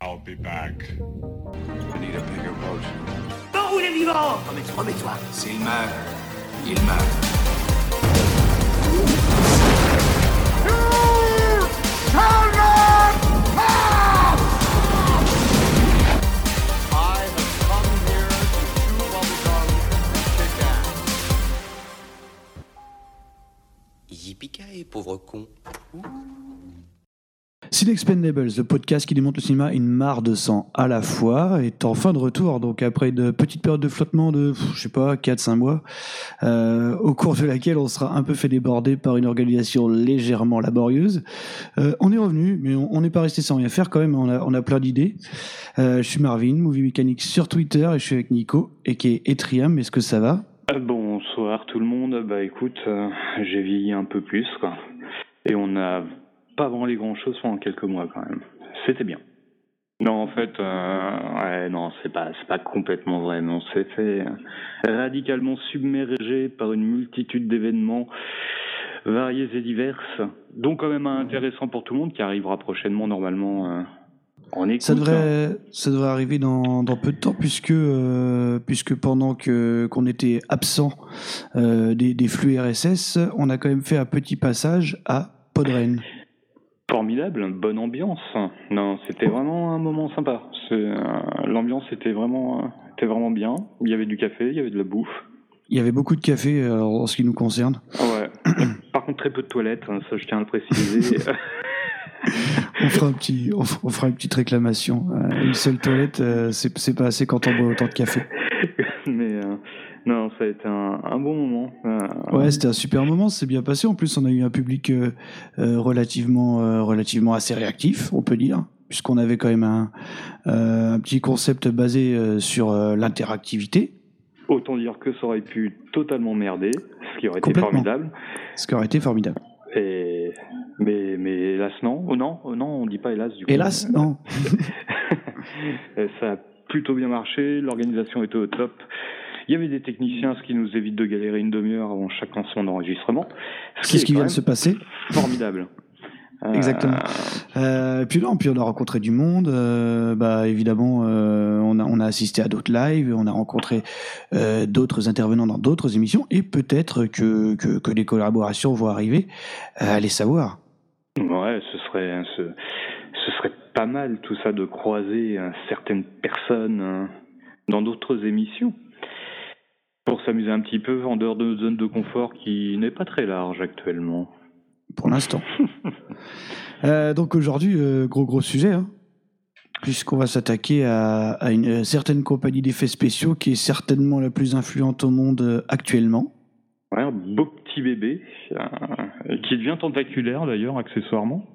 I'll be back. I need a bigger boat. Est vivant Remets-toi, remets-toi. S'il meurt, il meurt. I have come here to chew bubblegum and kick ass. Yippee pauvre con. Sin Expendables, le podcast qui démonte le cinéma une mare de sang à la fois, est en fin de retour, donc après une petite période de flottement de, je sais pas, 4-5 mois, euh, au cours de laquelle on sera un peu fait déborder par une organisation légèrement laborieuse. Euh, on est revenu, mais on n'est pas resté sans rien faire quand même, on a, a plein d'idées. Euh, je suis Marvin, Movie Mechanic sur Twitter, et je suis avec Nico, et qui est Etriam, est-ce que ça va? Bonsoir tout le monde. Bah écoute, j'ai vieilli un peu plus quoi. Et on n'a pas branlé grand chose pendant quelques mois quand même. C'était bien. Non en fait, euh, ouais non c'est pas c'est pas complètement vrai. Mais on s'est fait radicalement submergé par une multitude d'événements variés et diverses, dont quand même un intéressant pour tout le monde qui arrivera prochainement normalement. euh, en écoute. Ça devrait, ça devrait arriver dans, dans peu de temps puisque, euh, puisque pendant que qu'on était absent euh, des, des flux RSS, on a quand même fait un petit passage à Podren. Formidable, bonne ambiance. Non, c'était vraiment un moment sympa. Euh, L'ambiance était vraiment, euh, était vraiment bien. Il y avait du café, il y avait de la bouffe. Il y avait beaucoup de café euh, en ce qui nous concerne. Ouais. Par contre, très peu de toilettes, hein, ça je tiens à le préciser. On fera, un petit, on, f- on fera une petite réclamation. Une seule toilette, c'est pas assez quand on boit autant de café. Non, ça a été un, un bon moment. Euh, Ouais, c'était un super moment, c'est bien passé. En plus, on a eu un public euh, euh, relativement, euh, relativement assez réactif, on peut dire, puisqu'on avait quand même un, un petit concept basé sur l'interactivité, Autant dire que ça aurait pu totalement merder, ce qui aurait été formidable. ce qui aurait été formidable. Et mais mais hélas non, oh non, oh non, on dit pas hélas du coup. Hélas, non. Ça a plutôt bien marché, l'organisation était au top. Il y avait des techniciens, ce qui nous évite de galérer une demi-heure avant chaque lancement d'enregistrement. C'est ce qui vient de se passer. Formidable. Euh, Exactement. Euh, puis non, puis on a rencontré du monde. euh, bah évidemment, euh, on a on a assisté à d'autres lives, on a rencontré euh, d'autres intervenants dans d'autres émissions, et peut-être que, que que les collaborations vont arriver. Euh, allez savoir. Ouais, ce serait, ce, ce serait pas mal tout ça de croiser euh, certaines personnes euh, dans d'autres émissions pour s'amuser un petit peu en dehors de notre zone de confort qui n'est pas très large actuellement. pour l'instant. Euh, donc aujourd'hui, euh, gros gros sujet, hein, puisqu'on va s'attaquer à, à une euh, certaine compagnie d'effets spéciaux qui est certainement la plus influente au monde actuellement. Ouais, un beau petit bébé euh, qui devient tentaculaire d'ailleurs accessoirement.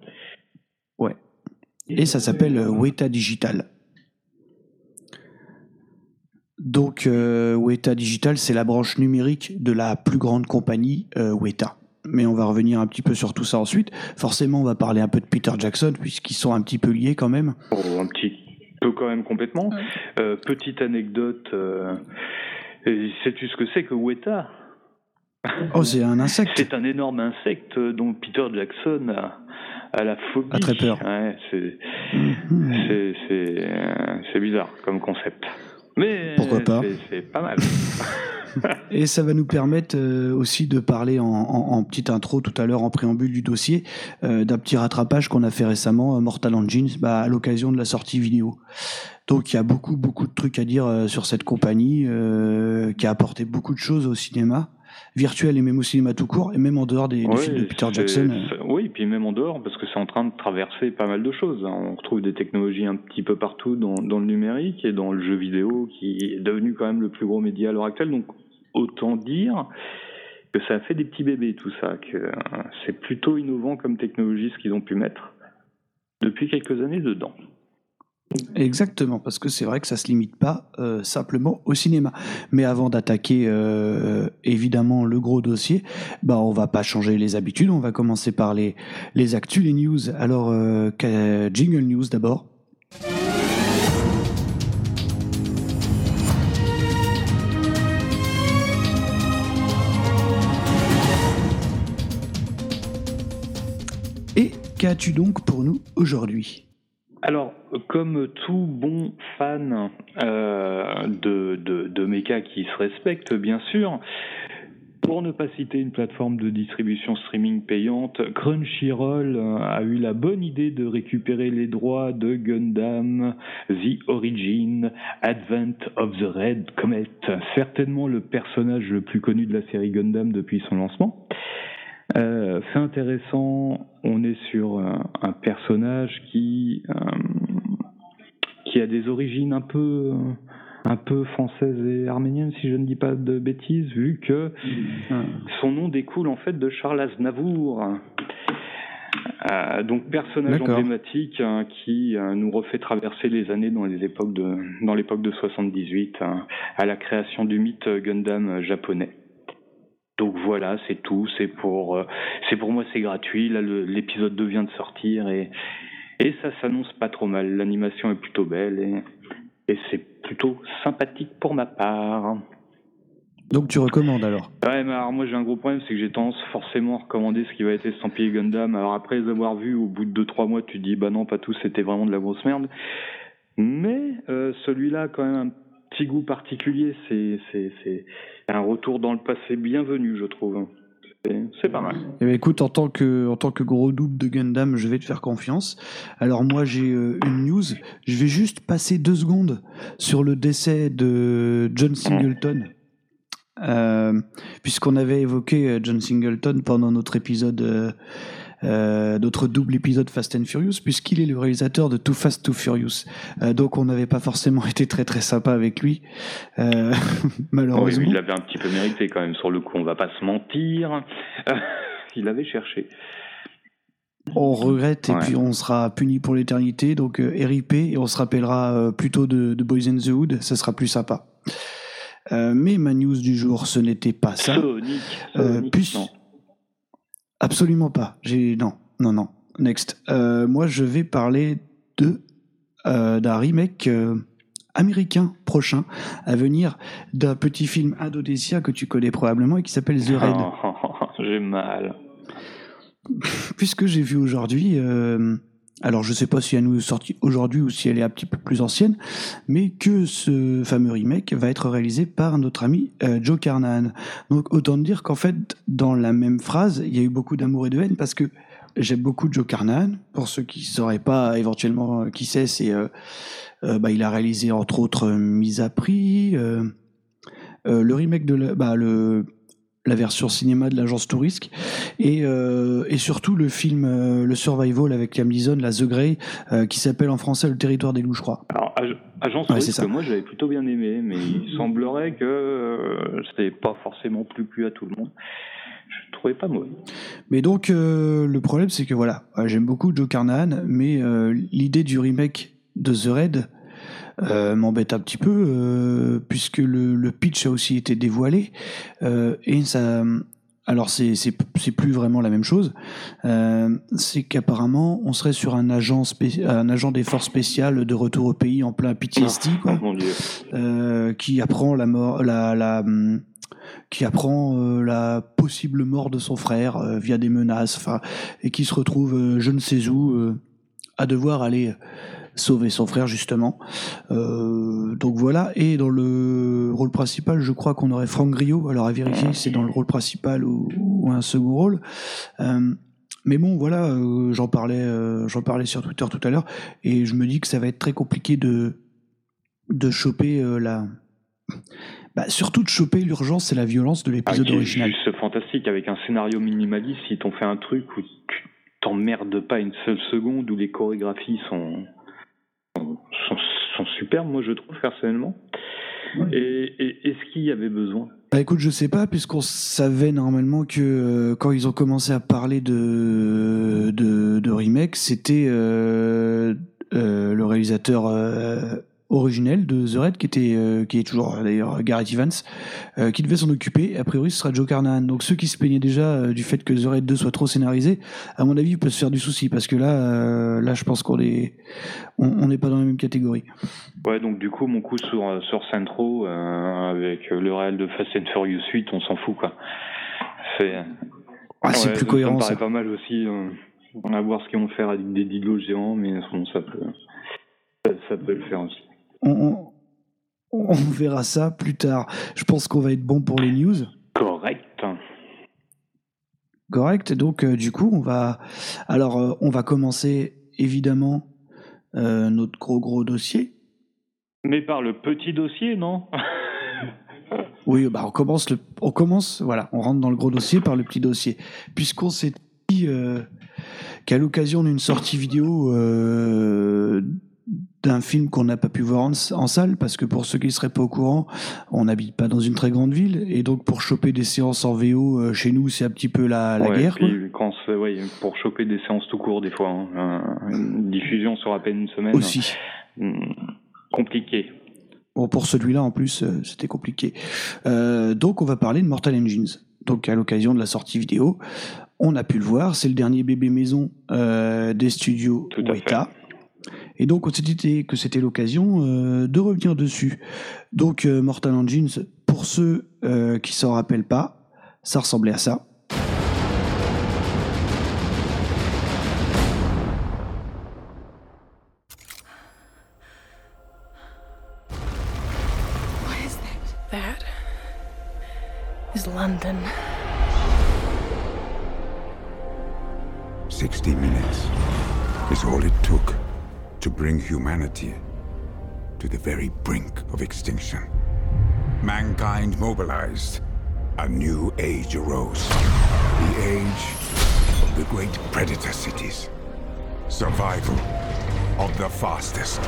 Et ça s'appelle Weta Digital. Donc euh, Weta Digital, c'est la branche numérique de la plus grande compagnie euh, Weta. Mais on va revenir un petit peu sur tout ça ensuite. Forcément, on va parler un peu de Peter Jackson, puisqu'ils sont un petit peu liés quand même. Oh, un petit peu quand même complètement. Euh, petite anecdote, euh, sais-tu ce que c'est que Weta? Oh, c'est un insecte. C'est un énorme insecte dont Peter Jackson a, a la phobie. A très peur. Ouais, c'est Mhm. c'est c'est euh, c'est bizarre comme concept. Mais Pourquoi pas c'est- pas mal. Et ça va nous permettre euh, aussi de parler en, en- en petite intro tout à l'heure, en préambule du dossier, euh, d'un petit rattrapage qu'on a fait récemment, euh, Mortal Engines, bah, à l'occasion de la sortie vidéo. Donc il y a beaucoup, beaucoup de trucs à dire euh, sur cette compagnie euh, qui a apporté beaucoup de choses au cinéma, virtuel et même au cinéma tout court, et même en dehors des, des Ouais, films de Peter Jackson. euh. Oui, puis même en dehors, parce que c'est en train de traverser pas mal de choses. hein. On retrouve des technologies un petit peu partout dans, dans le numérique et dans le jeu vidéo, qui est devenu quand même le plus gros média à l'heure actuelle. Donc autant dire que ça a fait des petits bébés tout ça, que euh, c'est plutôt innovant comme technologie ce qu'ils ont pu mettre depuis quelques années dedans. Exactement, parce que c'est vrai que ça se limite pas euh, simplement au cinéma. Mais avant d'attaquer euh, évidemment le gros dossier, bah on va pas changer les habitudes. On va commencer par les les actus, les news. Alors euh, jingle news d'abord. Et qu'as-tu donc pour nous aujourd'hui? Alors, comme tout bon fan euh, de, de, de qui se respecte, bien sûr, pour ne pas citer une plateforme de distribution streaming payante, Crunchyroll euh, a eu la bonne idée de récupérer les droits de Gundam, The Origin, Advent of the Red Comet, certainement le personnage le plus connu de la série Gundam depuis son lancement. Euh, c'est intéressant, on est sur un, un personnage qui, euh, qui a des origines un peu un peu française et arménienne, si je ne dis pas de bêtises, vu que son nom découle en fait de Charles Aznavour. Euh, donc personnage emblématique hein, qui euh, nous refait traverser les années dans les époques de dans l'époque de 78 hein, à la création du mythe Gundam euh, japonais. Donc voilà, c'est tout. C'est pour euh, c'est pour moi c'est gratuit. Là l'épisode 2 vient de sortir et et ça s'annonce pas trop mal. L'animation est plutôt belle et et c'est plutôt sympathique pour ma part. Donc tu recommandes alors? Ouais, mais alors moi j'ai un gros problème, c'est que j'ai tendance forcément à recommander ce qui va être estampillé Gundam. Alors après les avoir vus, au bout de 2-3 mois, tu te dis bah non, pas tous, c'était vraiment de la grosse merde. Mais euh, celui-là quand même un petit goût particulier, c'est un retour dans le passé bienvenu, je trouve. C'est- pas mal. Eh ben, écoute, en tant que en tant que gros double de Gundam, je vais te faire confiance. Alors moi j'ai euh, une news. Je vais juste passer deux secondes sur le décès de John Singleton. Euh, puisqu'on avait évoqué euh, John Singleton pendant notre épisode, euh, euh, notre double épisode Fast and Furious, puisqu'il est le réalisateur de Too Fast Too Furious. Euh, donc on n'avait pas forcément été très très sympa avec lui, euh, Oui, malheureusement. il l'avait un petit peu mérité quand même sur le coup, on va pas se mentir. il avait cherché. On regrette et Ouais. puis on sera puni pour l'éternité. Donc euh, RIP et on se rappellera euh, plutôt de, de Boys in the Hood. Ça sera plus sympa. Euh, mais ma news du jour, ce n'était pas ça. Sonic, Euh, puis- non. Absolument pas. J'ai non, non, non. Next. Euh, moi, je vais parler de euh, d'un remake euh, américain prochain à venir d'un petit film indonésien que tu connais probablement et qui s'appelle The Raid. Oh, J'ai mal. puisque j'ai vu aujourd'hui, alors je sais pas si elle nous est aujourd'hui ou si elle est un petit peu plus ancienne, mais que ce fameux remake va être réalisé par notre ami euh, Joe Carnahan. Donc autant dire qu'en fait, dans la même phrase, il y a eu beaucoup d'amour et de haine parce que j'aime beaucoup Joe Carnahan. Pour ceux qui ne sauraient pas éventuellement euh, qui c'est, c'est euh, bah, il a réalisé entre autres Mise à prix, le remake de la, bah, le la version cinéma de l'agence Tourisque et, euh, et surtout le film euh, le survival avec Liam Neeson la The Grey euh, qui s'appelle en français le territoire des loups je crois Alors, Ag- Agence Ouais, moi j'avais plutôt bien aimé, mais il semblerait que c'était pas forcément plus plu à tout le monde. Je trouvais pas mauvais. mais donc le problème c'est que voilà j'aime beaucoup Joe Carnahan mais l'idée du remake de The Raid euh, m'embête un petit peu euh, puisque le, le pitch a aussi été dévoilé. Euh, et ça alors c'est plus vraiment la même chose. C'est qu'apparemment on serait sur un agent un agent des forces spéciales de retour au pays en plein PTSD quoi. Oh, mon dieu. euh, qui apprend la mort, la, la, qui apprend euh, la possible mort de son frère euh, via des menaces, enfin, et qui se retrouve euh, je ne sais où à devoir aller sauver son frère justement. Euh, donc voilà. Et dans le rôle principal, je crois qu'on aurait Franck Griot. Alors à vérifier, si c'est dans le rôle principal ou, ou un second rôle. Euh, mais bon, voilà, euh, j'en parlais, j'en parlais sur Twitter tout à l'heure, et je me dis que ça va être très compliqué de de choper la. Bah, surtout de choper l'urgence et la violence de Ah, l'épisode est original. juste fantastique avec un scénario minimaliste. Ils t'ont fait un truc où tu t'emmerdes pas une seule seconde, où les chorégraphies sont sont, sont, sont superbes, moi je trouve personnellement. Et, et est-ce qu'il y avait besoin? Bah écoute, je sais pas, puisqu'on savait normalement que euh, quand ils ont commencé à parler de, de, de remake, c'était euh, euh, le réalisateur originel de The Red, qui, était, euh, qui est toujours d'ailleurs Gareth Evans, euh, qui devait s'en occuper. A priori, ce sera Joe Carnahan. Donc ceux qui se plaignaient déjà euh, du fait que The Red 2 soit trop scénarisé, à mon avis, ils peuvent se faire du souci, parce que là, là je pense qu'on est on on n'est pas dans la même catégorie. Ouais, donc du coup, mon coup sur, sur Centro, avec le réel de Fast and Furious 8, on s'en fout, quoi. C'est Ah, c'est ouais, plus cohérent, Ça me paraît pas mal aussi. On va voir ce qu'ils vont faire avec des dilos géants, mais bon, ça peut, ça, ça peut le faire aussi. On, verra ça plus tard. Je pense qu'on va être bon pour les news. Correct. Correct. Donc, euh, du coup, on va. Alors, euh, on va commencer évidemment euh, notre gros gros dossier. Mais par le petit dossier, non? Oui, bah, on commence le. On commence. Voilà, on rentre dans le gros dossier par le petit dossier, puisqu'on s'est dit qu'à l'occasion d'une sortie vidéo d'un film qu'on n'a pas pu voir en, en salle, parce que pour ceux qui ne seraient pas au courant, on n'habite pas dans une très grande ville, et donc pour choper des séances en VO euh, chez nous, c'est un petit peu la, la Ouais, guerre. quoi. quand ouais, pour choper des séances tout court, des fois, hein, un- une diffusion sur à peine une semaine, Aussi. hum, compliqué. Bon, pour celui-là, en plus, euh, c'était compliqué. Euh, donc, on va parler de Mortal Engines. Donc, à l'occasion de la sortie vidéo, on a pu le voir. C'est le dernier bébé maison des studios Weta. Et donc, on s'est dit que c'était l'occasion euh, de revenir dessus. Donc, euh, Mortal Engines, pour ceux euh, qui s'en rappellent pas, ça ressemblait à ça. What is that? That is London. 60 minutes is all it took to bring humanity to the very brink of extinction. Mankind mobilized. A new age arose. The age of the great predator cities. Survival of the fastest.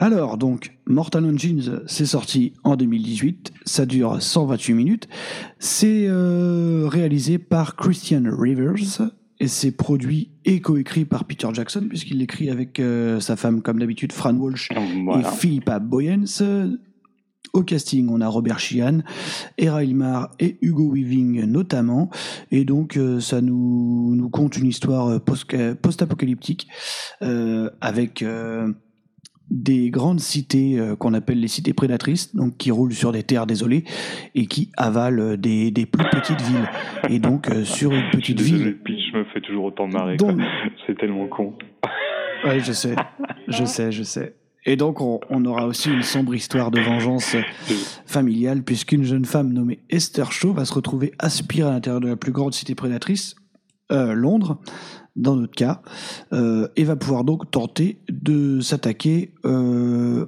Alors, donc, Mortal Engines, c'est sorti en 2018. Ça dure 128 minutes. C'est euh, réalisé par Christian Rivers et c'est produit et coécrit par Peter Jackson, puisqu'il l'écrit avec euh, sa femme, comme d'habitude, Fran Walsh Voilà. et Philippa Boyens. Au casting, on a Robert Sheehan, Era Ilmar et Hugo Weaving notamment. Et donc, euh, ça nous, nous conte une histoire post- post-apocalyptique euh, avec des grandes cités euh, qu'on appelle les cités prédatrices, donc qui roulent sur des terres désolées et qui avalent euh, des, des plus petites villes. Et donc, euh, sur une Je suis petite ville. je me fais toujours autant marrer. Donc-. C'est tellement con. Ouais, je sais, je sais, je sais. Et donc, on, on aura aussi une sombre histoire de vengeance familiale, puisqu'une jeune femme nommée Esther Shaw va se retrouver aspirée à l'intérieur de la plus grande cité prédatrice, euh, Londres, dans notre cas, euh, et va pouvoir donc tenter de s'attaquer euh,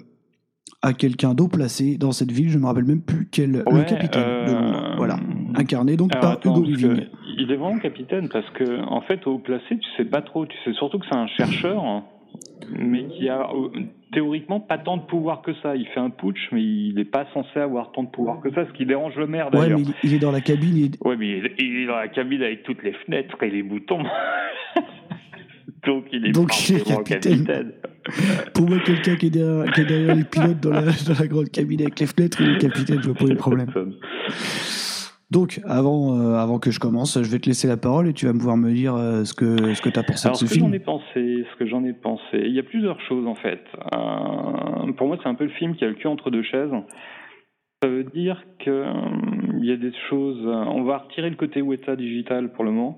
à quelqu'un d'eau placé dans cette ville. Je ne me rappelle même plus quel. le capitaine de euh, Londres. Voilà. Incarné donc par attends, Hugo Weaving. il est vraiment capitaine parce que en fait au placé tu sais pas trop, tu sais surtout que c'est un chercheur mais qui a théoriquement pas tant de pouvoir que ça. Il fait un putsch mais il n'est pas censé avoir tant de pouvoir que ça, ce qui dérange le maire Ouais, d'ailleurs. mais il, il est dans la cabine. il- Ouais mais il est, il est dans la cabine avec toutes les fenêtres et les boutons. Donc il est Donc, il est forcément capitaine. capitaine. Pour moi, quelqu'un qui, est derrière- qui est derrière les pilotes dans la, dans la grande cabine avec les fenêtres, il est capitaine, je vois pas les problèmes. Donc, avant, euh, avant que je commence, je vais te laisser la parole et tu vas pouvoir me dire euh, ce que, ce que tu as pensé Alors, de ce ce que j'en film. ai pensé, ce que j'en ai pensé, il y a plusieurs choses en fait. Euh, pour moi, c'est un peu le film qui a le cul entre deux chaises. Ça veut dire que euh, il y a des choses. on va retirer le côté Weta digital pour le moment.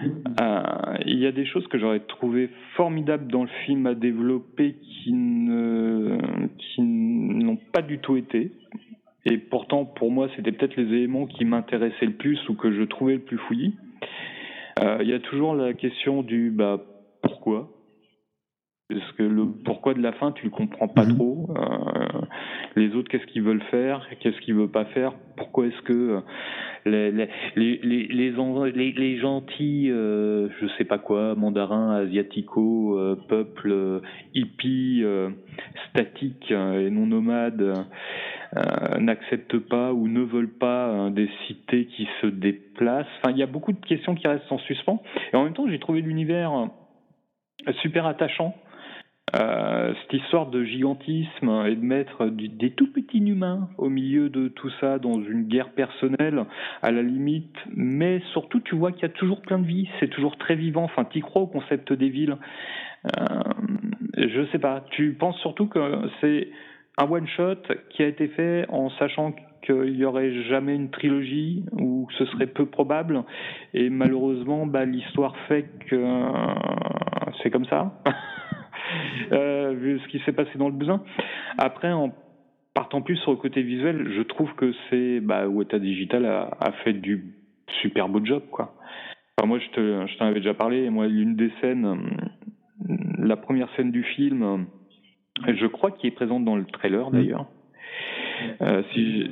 Il y a des choses que j'aurais trouvé formidables dans le film à développer qui ne qui n'ont pas du tout été. Et pourtant, pour moi, c'était peut-être les éléments qui m'intéressaient le plus ou que je trouvais le plus fouillis. Euh, Il y a toujours la question du bah pourquoi? Parce que le pourquoi de la fin, tu le comprends pas Mhm. trop. Euh, les autres, qu'est-ce qu'ils veulent faire, qu'est-ce qu'ils veulent pas faire, pourquoi est-ce que euh, les les les les, les, en- les- les gentils, euh, je sais pas quoi, mandarins, asiatico, euh, peuple euh, hippie, statique et non nomade. n'acceptent pas ou ne veulent pas des cités qui se déplacent. Enfin, il y a beaucoup de questions qui restent en suspens. Et en même temps, j'ai trouvé l'univers super attachant. Euh, cette histoire de gigantisme et de mettre des tout petits humains au milieu de tout ça dans une guerre personnelle à la limite, mais surtout tu vois qu'il y a toujours plein de vie, c'est toujours très vivant. Enfin, tu crois au concept des villes. Euh, je sais pas. Tu penses surtout que c'est un one shot qui a été fait en sachant qu'il y aurait jamais une trilogie ou que ce serait peu probable. Et malheureusement, bah, l'histoire fait que euh, c'est comme ça, vu ce qui s'est passé dans le besoin. Après, en partant plus sur le côté visuel, je trouve que c'est bah, Weta Digital a, a, fait du super beau job, quoi. Enfin, moi, je, te, je t'en avais déjà parlé. Moi, l'une des scènes, la première scène du film, je crois qu'il est présente dans le trailer d'ailleurs. Euh, si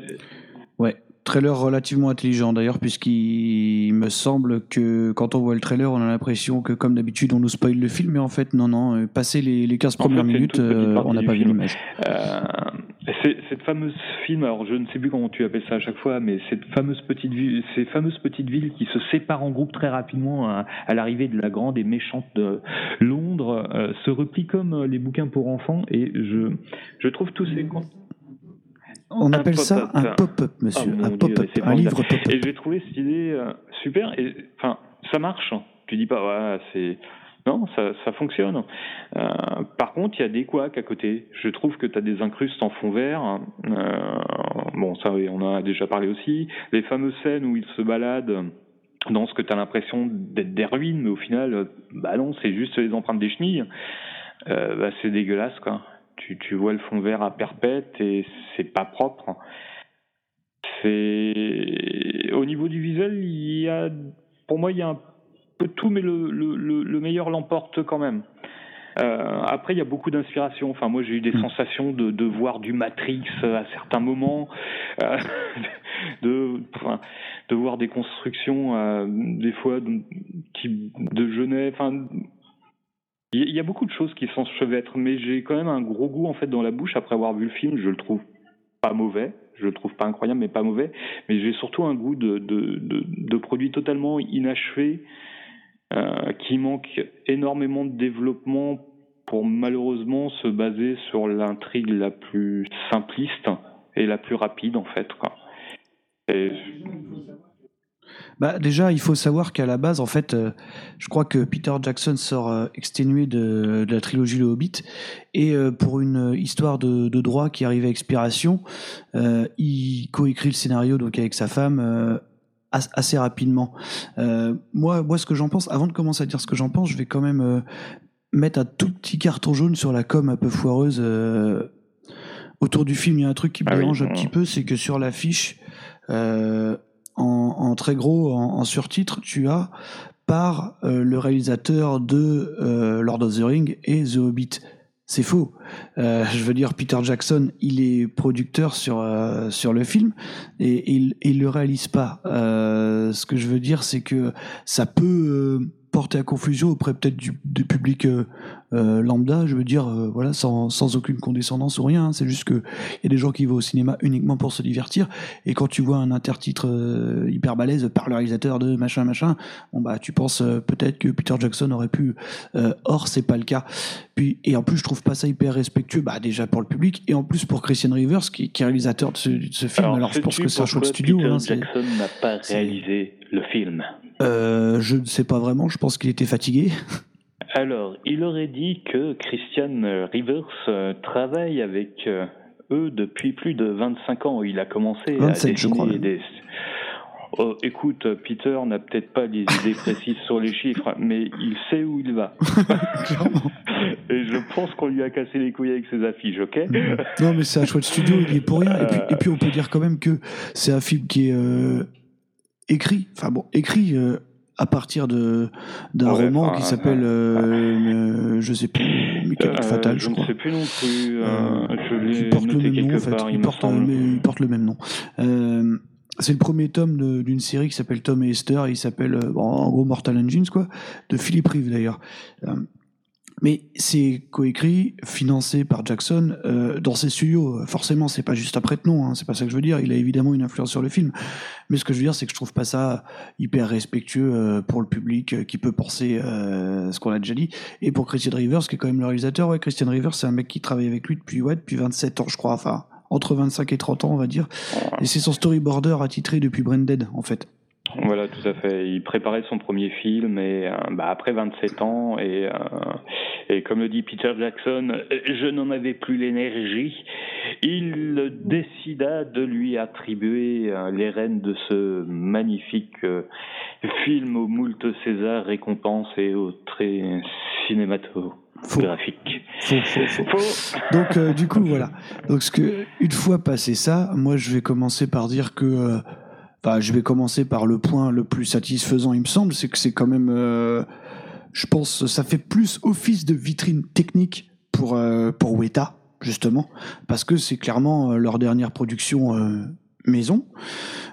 ouais, trailer relativement intelligent d'ailleurs, puisqu'il me semble que quand on voit le trailer, on a l'impression que comme d'habitude on nous spoil le film, mais en fait non, non, euh, passé les, les 15 premières minutes, euh, on n'a pas vu l'image. Euh, cette fameuse film, alors je ne sais plus comment tu appelles ça à chaque fois, mais cette fameuse petite ville, ces fameuses petites villes qui se séparent en groupes très rapidement à, à l'arrivée de la grande et méchante de Londres, euh, se replient comme les bouquins pour enfants, et je, je trouve tous ces on appelle ça un pop-up, monsieur. Oh, un pop-up, un livre pop-up. Et j'ai trouvé cette idée euh, super. Et enfin, ça marche. Tu dis pas, ouais, c'est. Non, ça, ça fonctionne. Euh, par contre, il y a des couacs à côté. Je trouve que tu as des incrustes en fond vert. Euh, bon, ça, on en a déjà parlé aussi. Les fameuses scènes où ils se baladent dans ce que tu as l'impression d'être des ruines, mais au final, bah non, c'est juste les empreintes des chenilles. Euh, bah, c'est dégueulasse, quoi tu, tu vois le fond vert à perpète et c'est pas propre. C'est au niveau du visuel, il y a, pour moi, il y a un peu tout, mais le, le, le meilleur l'emporte quand même. Euh, après, il y a beaucoup d'inspiration. Enfin, moi, j'ai eu des mm. sensations de, de, voir du Matrix à certains moments, euh, de, enfin, de voir des constructions, euh, des fois, de, de Genève. Enfin, il y a beaucoup de choses qui s'enchevêtrent, mais j'ai quand même un gros goût en fait dans la bouche après avoir vu le film. Je le trouve pas mauvais, je le trouve pas incroyable, mais pas mauvais. Mais j'ai surtout un goût de, de, de, de produit totalement inachevé, euh, qui manque énormément de développement pour malheureusement se baser sur l'intrigue la plus simpliste et la plus rapide en fait. Quoi. Et bah, déjà, il faut savoir qu'à la base, en fait, euh, je crois que Peter Jackson sort euh, exténué de, de, la trilogie Le Hobbit, et euh, pour une histoire de, de, droit qui arrive à expiration, il coécrit le scénario donc avec sa femme assez rapidement. moi, moi, ce que j'en pense, avant de commencer à dire ce que j'en pense, je vais quand même mettre un tout petit carton jaune sur la com un peu foireuse. autour du film, il y a un truc qui me ah dérange un petit peu, c'est que sur l'affiche, euh, en, très gros, en, surtitre, tu as par euh, le réalisateur de euh, Lord of the Ring et The Hobbit. C'est faux. Euh, je veux dire, Peter Jackson, il est producteur sur sur le film et, il, il le réalise pas. Ce que je veux dire, c'est que ça peut porter à confusion auprès peut-être du, du, public euh, euh, lambda, je veux dire, euh, voilà, sans, sans, aucune condescendance ou rien. Hein. C'est juste que il y a des gens qui vont au cinéma uniquement pour se divertir. Et quand tu vois un intertitre euh, hyper balèze par le réalisateur de machin machin, bon bah tu penses euh, peut-être que Peter Jackson aurait pu. or c'est pas le cas. Puis et en plus je trouve pas ça hyper respectueux, bah déjà pour le public et en plus pour Christian Rivers qui, qui est réalisateur de ce, de ce film. Alors, Alors je pense que c'est un choix de studio. Peter hein, Jackson n'a pas réalisé le film? Euh, je ne sais pas vraiment, je pense qu'il était fatigué. Alors, il aurait dit que Christian Rivers euh, travaille avec euh, eux depuis plus de 25 ans. Il a commencé 27, à dessiner crois, des... Oh, écoute, Peter n'a peut-être pas les idées précises sur les chiffres, mais il sait où il va. et je pense qu'on lui a cassé les couilles avec ses affiches, ok? Non, mais c'est un choix de studio, il est pour rien. Et puis, et puis on peut dire quand même que c'est un film qui est euh, écrit, enfin bon, écrit euh, à partir de d'un ouais, roman enfin, qui s'appelle, euh, euh, je sais plus, Mécanique fatale, je, je crois. Je ne sais plus non plus. je porte noté le même nom, en fait. part, il, il, porte, il porte le même nom. c'est le premier tome d'une série qui s'appelle Tom et Esther. Il s'appelle, bon, en gros, Mortal Engines, quoi, de Philippe Rive d'ailleurs. Mais c'est coécrit, financé par Jackson euh, dans ses studios. Forcément, c'est pas juste un prête-nom, hein, c'est pas ça que je veux dire. Il a évidemment une influence sur le film. Mais ce que je veux dire, c'est que je trouve pas ça hyper respectueux euh, pour le public euh, qui peut penser euh, ce qu'on a déjà dit. Et pour Christian Rivers, qui est quand même le réalisateur, ouais, Christian Rivers, c'est un mec qui travaille avec lui depuis, ouais, depuis 27 ans, je crois. Enfin, entre 25 et 30 ans, on va dire. Et c'est son storyboarder attitré depuis Branded, en fait. Voilà, tout à fait. Il préparait son premier film et euh, bah, après 27 ans et, euh, et comme le dit Peter Jackson, je n'en avais plus l'énergie. Il décida de lui attribuer euh, les rênes de ce magnifique film au moult César récompense et au très cinématographique. Faux, faux, faux. Faux. Donc euh, du coup voilà. Donc ce que une fois passé ça, moi je vais commencer par dire que euh, enfin je vais commencer par le point le plus satisfaisant il me semble, c'est que c'est quand même euh, je pense ça fait plus office de vitrine technique pour euh, pour Weta justement parce que c'est clairement euh, leur dernière production euh, maison.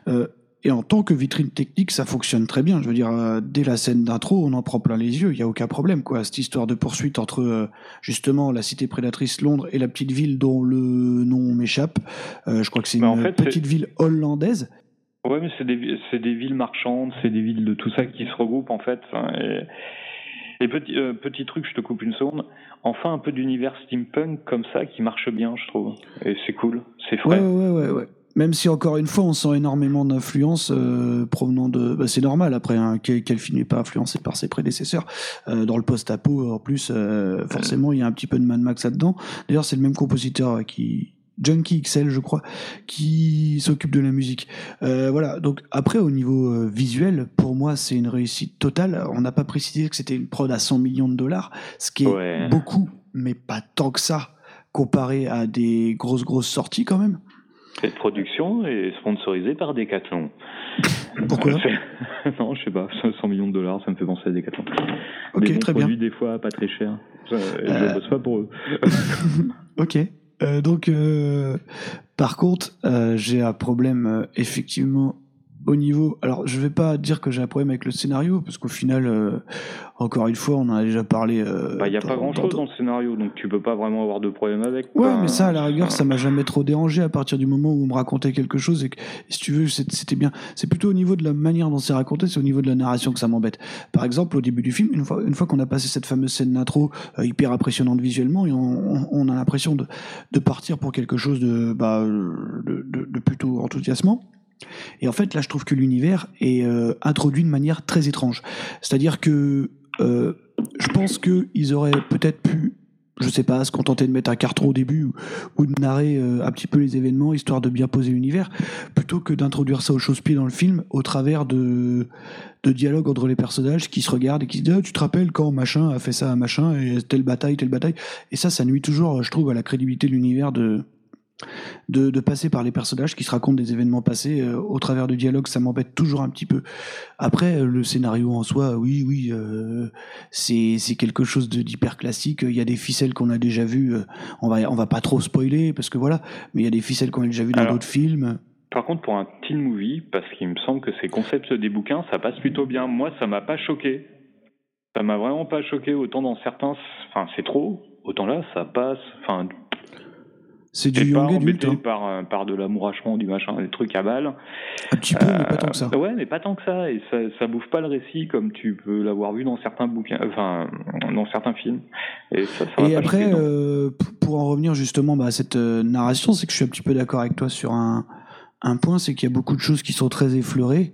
Euh, et en tant que vitrine technique, ça fonctionne très bien. Je veux dire, euh, dès la scène d'intro, on en prend plein les yeux. Il y a aucun problème, quoi. Cette histoire de poursuite entre euh, justement la cité prédatrice Londres et la petite ville dont le nom m'échappe. Euh, je crois que c'est une en fait, petite ville hollandaise. Ouais, mais c'est des, des villes marchandes, c'est des villes de tout ça qui se regroupent en fait. hein, Et, et petit, euh, truc, je te coupe une seconde. Enfin, un peu d'univers steampunk comme ça qui marche bien, je trouve. Et c'est cool, c'est Ouais, frais. ouais, ouais, ouais. Même si encore une fois, on sent énormément d'influence euh, provenant de. Bah, c'est normal après, hein, quel, film n'est pas influencé par ses prédécesseurs. Euh, dans le post-apo, en plus, euh, forcément, il y a un petit peu de Mad Max là-dedans. D'ailleurs, c'est le même compositeur qui. Junkie XL, je crois, qui s'occupe de la musique. Euh, voilà. Donc après, au niveau euh, visuel, pour moi, c'est une réussite totale. On n'a pas précisé que c'était une prod à 100 millions de dollars, ce qui est Ouais. beaucoup, mais pas tant que ça, comparé à des grosses grosses sorties quand même. Cette production est sponsorisée par Decathlon. Pourquoi Non, je sais pas, 100 millions de dollars, ça me fait penser à Decathlon. Ok, des bons très bien. produits, des fois pas très chers. Ça, et Euh. Je bosse pas pour eux. Ok. Euh, donc, euh, par contre, euh, j'ai un problème effectivement au niveau. Alors, je vais pas dire que j'ai un problème avec le scénario parce qu'au final, euh, encore une fois, on en a déjà parlé. euh, Bah, il y a pas grand dans- chose dans le scénario, donc tu peux pas vraiment avoir de problème avec. Ouais, mais ça, à la rigueur, ça m'a jamais trop dérangé à partir du moment où on me racontait quelque chose et que, si tu veux, c'est- c'était bien. C'est plutôt au niveau de la manière dont c'est raconté, c'est au niveau de la narration que ça m'embête. Par exemple, au début du film, une fois, une fois qu'on a passé cette fameuse scène d'intro euh, hyper impressionnante visuellement, et on, on- on a l'impression de, de partir pour quelque chose de, bah, de, de- de plutôt enthousiasmant. Et en fait, là, je trouve que l'univers est euh, introduit de manière très étrange. C'est-à-dire que euh, je pense qu'ils auraient peut-être pu, je sais pas, se contenter de mettre un carton au début ou, de narrer euh, un petit peu les événements histoire de bien poser l'univers, plutôt que d'introduire ça au chausse-pied dans le film au travers de, de dialogues entre les personnages qui se regardent et qui se disent Ah, Tu te rappelles quand machin a fait ça à machin et telle bataille, telle bataille? Et ça, ça nuit toujours, je trouve, à la crédibilité de l'univers de, de, de passer par les personnages qui se racontent des événements passés euh, au travers de dialogues, ça m'embête toujours un petit peu. Après, euh, le scénario en soi, oui, oui, euh, c'est quelque chose d'hyper classique. Il y a des ficelles qu'on a déjà vues. on va on va pas trop spoiler parce que voilà, mais il y a des ficelles qu'on a déjà vues dans d'autres films. Par contre, pour un teen movie, parce qu'il me semble que ces concepts des bouquins, ça passe plutôt bien. Moi, ça m'a pas choqué. Ça m'a vraiment pas choqué. Autant dans certains, enfin, c'est trop. Autant là, ça passe. Enfin, C'est du pas embêté hein. par, par de l'amourachement, du machin, des trucs à balles. un petit peu, mais pas tant que ça. Euh, Ouais, mais pas tant que ça. Et ça, ça bouffe pas le récit comme tu peux l'avoir vu dans certains bouquins, enfin, dans certains films. Et ça, ça m'a Et pas après, euh, pour en revenir justement bah, à cette euh, narration, c'est que je suis un petit peu d'accord avec toi sur un, un point, c'est qu'il y a beaucoup de choses qui sont très effleurées,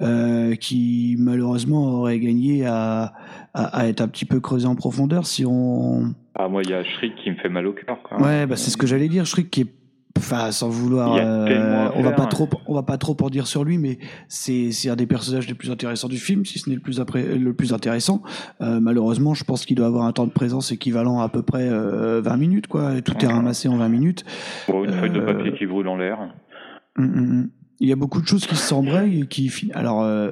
euh, qui malheureusement auraient gagné à, à, à être un petit peu creusées en profondeur si on... Ah, moi, il y a Shriek qui me fait mal au cœur. Ouais, bah, c'est ce que j'allais dire, trouve qui est... Enfin, sans vouloir, à on va pas trop, on va pas trop en dire sur lui, mais c'est c'est un des personnages les plus intéressants du film, si ce n'est le plus après, le plus intéressant. Euh, malheureusement, je pense qu'il doit avoir un temps de présence équivalent à, à peu près euh, 20 minutes, quoi. Tout est ramassé en 20 minutes. Bon, une feuille de Euh, papier qui brûle en l'air. Hum, hum. Il y a beaucoup de choses qui s'embrayent et qui alors euh,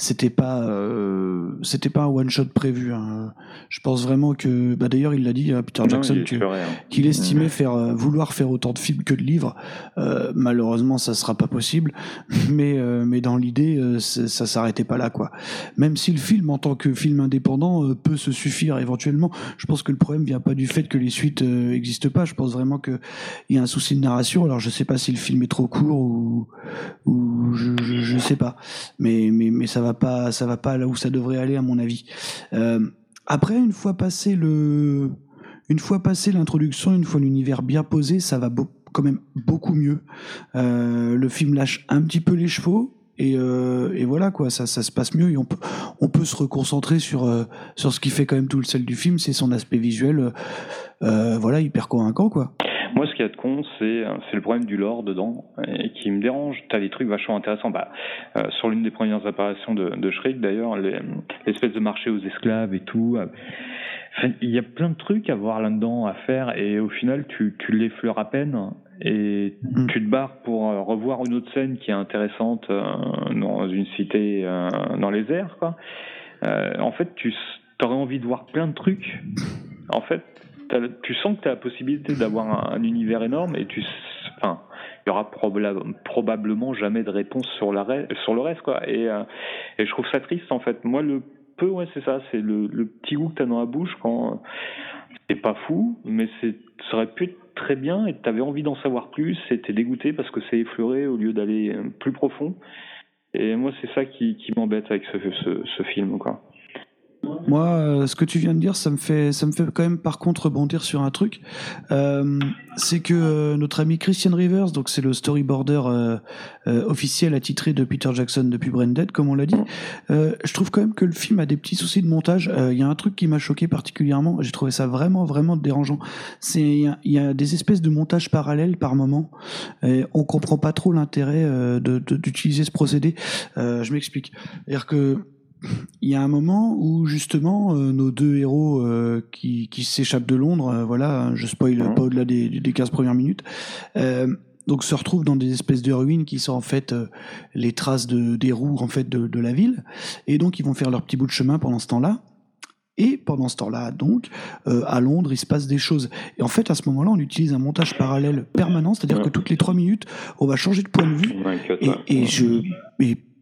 c'était pas euh, c'était pas un one shot prévu. hein. Je pense vraiment que bah d'ailleurs il l'a dit à Peter Non, Jackson hein. qu'il estimait faire euh, vouloir faire autant de films que de livres. Euh, malheureusement, ça sera pas possible. Mais mais dans l'idée, ça s'arrêtait pas là quoi. Même si le film en tant que film indépendant peut se suffire éventuellement, je pense que le problème vient pas du fait que les suites existent pas. Je pense vraiment que il y a un souci de narration. Alors je sais pas si le film est trop court ou ou je, je, je sais pas. Mais mais mais ça va pas ça va pas là où ça devrait aller à mon avis. Euh, après, une fois passé le une fois passé l'introduction, une fois l'univers bien posé, ça va quand même beaucoup mieux. Euh, le film lâche un petit peu les chevaux Et, euh, et voilà quoi, ça, se passe mieux on peut, se reconcentrer sur euh, sur ce qui fait quand même tout le sel du film, c'est son aspect visuel, euh, voilà, hyper convaincant quoi. Moi, ce qu'il y a de con, c'est le problème du lore dedans qui me dérange. T'as des trucs vachement intéressants. Bah, sur l'une des premières apparitions de, de Shrek, d'ailleurs, les- l'espèce de marché aux esclaves et tout. Il y a plein de trucs à voir là-dedans, à faire, et au final, tu, tu l'effleures à peine et Mm. tu te barres pour euh, revoir une autre scène qui est intéressante euh, dans une cité euh, dans les airs, quoi. En fait, tu aurais envie de voir plein de trucs. En fait, tu sens que tu as la possibilité d'avoir un, un univers énorme et tu, enfin, il y aura probablement jamais de réponse sur, la re- sur le reste, quoi. Et, euh, et je trouve ça triste, en fait. Moi, le peu, ouais, c'est ça, c'est le, le petit goût que tu as dans la bouche quand euh, c'est pas fou, mais c'est, ça aurait pu être très bien et tu avais envie d'en savoir plus et t'es dégoûté parce que c'est effleuré au lieu d'aller euh, plus profond. Et moi, c'est ça qui, m'embête avec ce, ce film, quoi. Moi, euh, ce que tu viens de dire, ça me fait, ça me fait quand même par contre rebondir sur un truc. Euh, c'est que euh, notre ami Christian Rivers, donc c'est le storyboarder euh, officiel attitré de Peter Jackson depuis Branded, comme on l'a dit. je trouve quand même que le film a des petits soucis de montage. Il y a un truc qui m'a choqué particulièrement. J'ai trouvé ça vraiment, vraiment dérangeant. Il y a- des espèces de montages parallèles par moment. Et on comprend pas trop l'intérêt euh, de- de- d'utiliser ce procédé. Je m'explique. C'est-à-dire que il y a un moment où justement euh, nos deux héros euh, qui, qui s'échappent de Londres, euh, voilà, je spoil Mhm. pas au-delà des, des 15 premières minutes, donc se retrouvent dans des espèces de ruines qui sont en fait les traces de, des roues en fait de, de la ville, et donc ils vont faire leur petit bout de chemin pendant ce temps-là. Et pendant ce temps-là, donc, à Londres, il se passe des choses. Et en fait, à ce moment-là, on utilise un montage parallèle permanent, c'est-à-dire que toutes les trois minutes, on va changer de point de vue et, je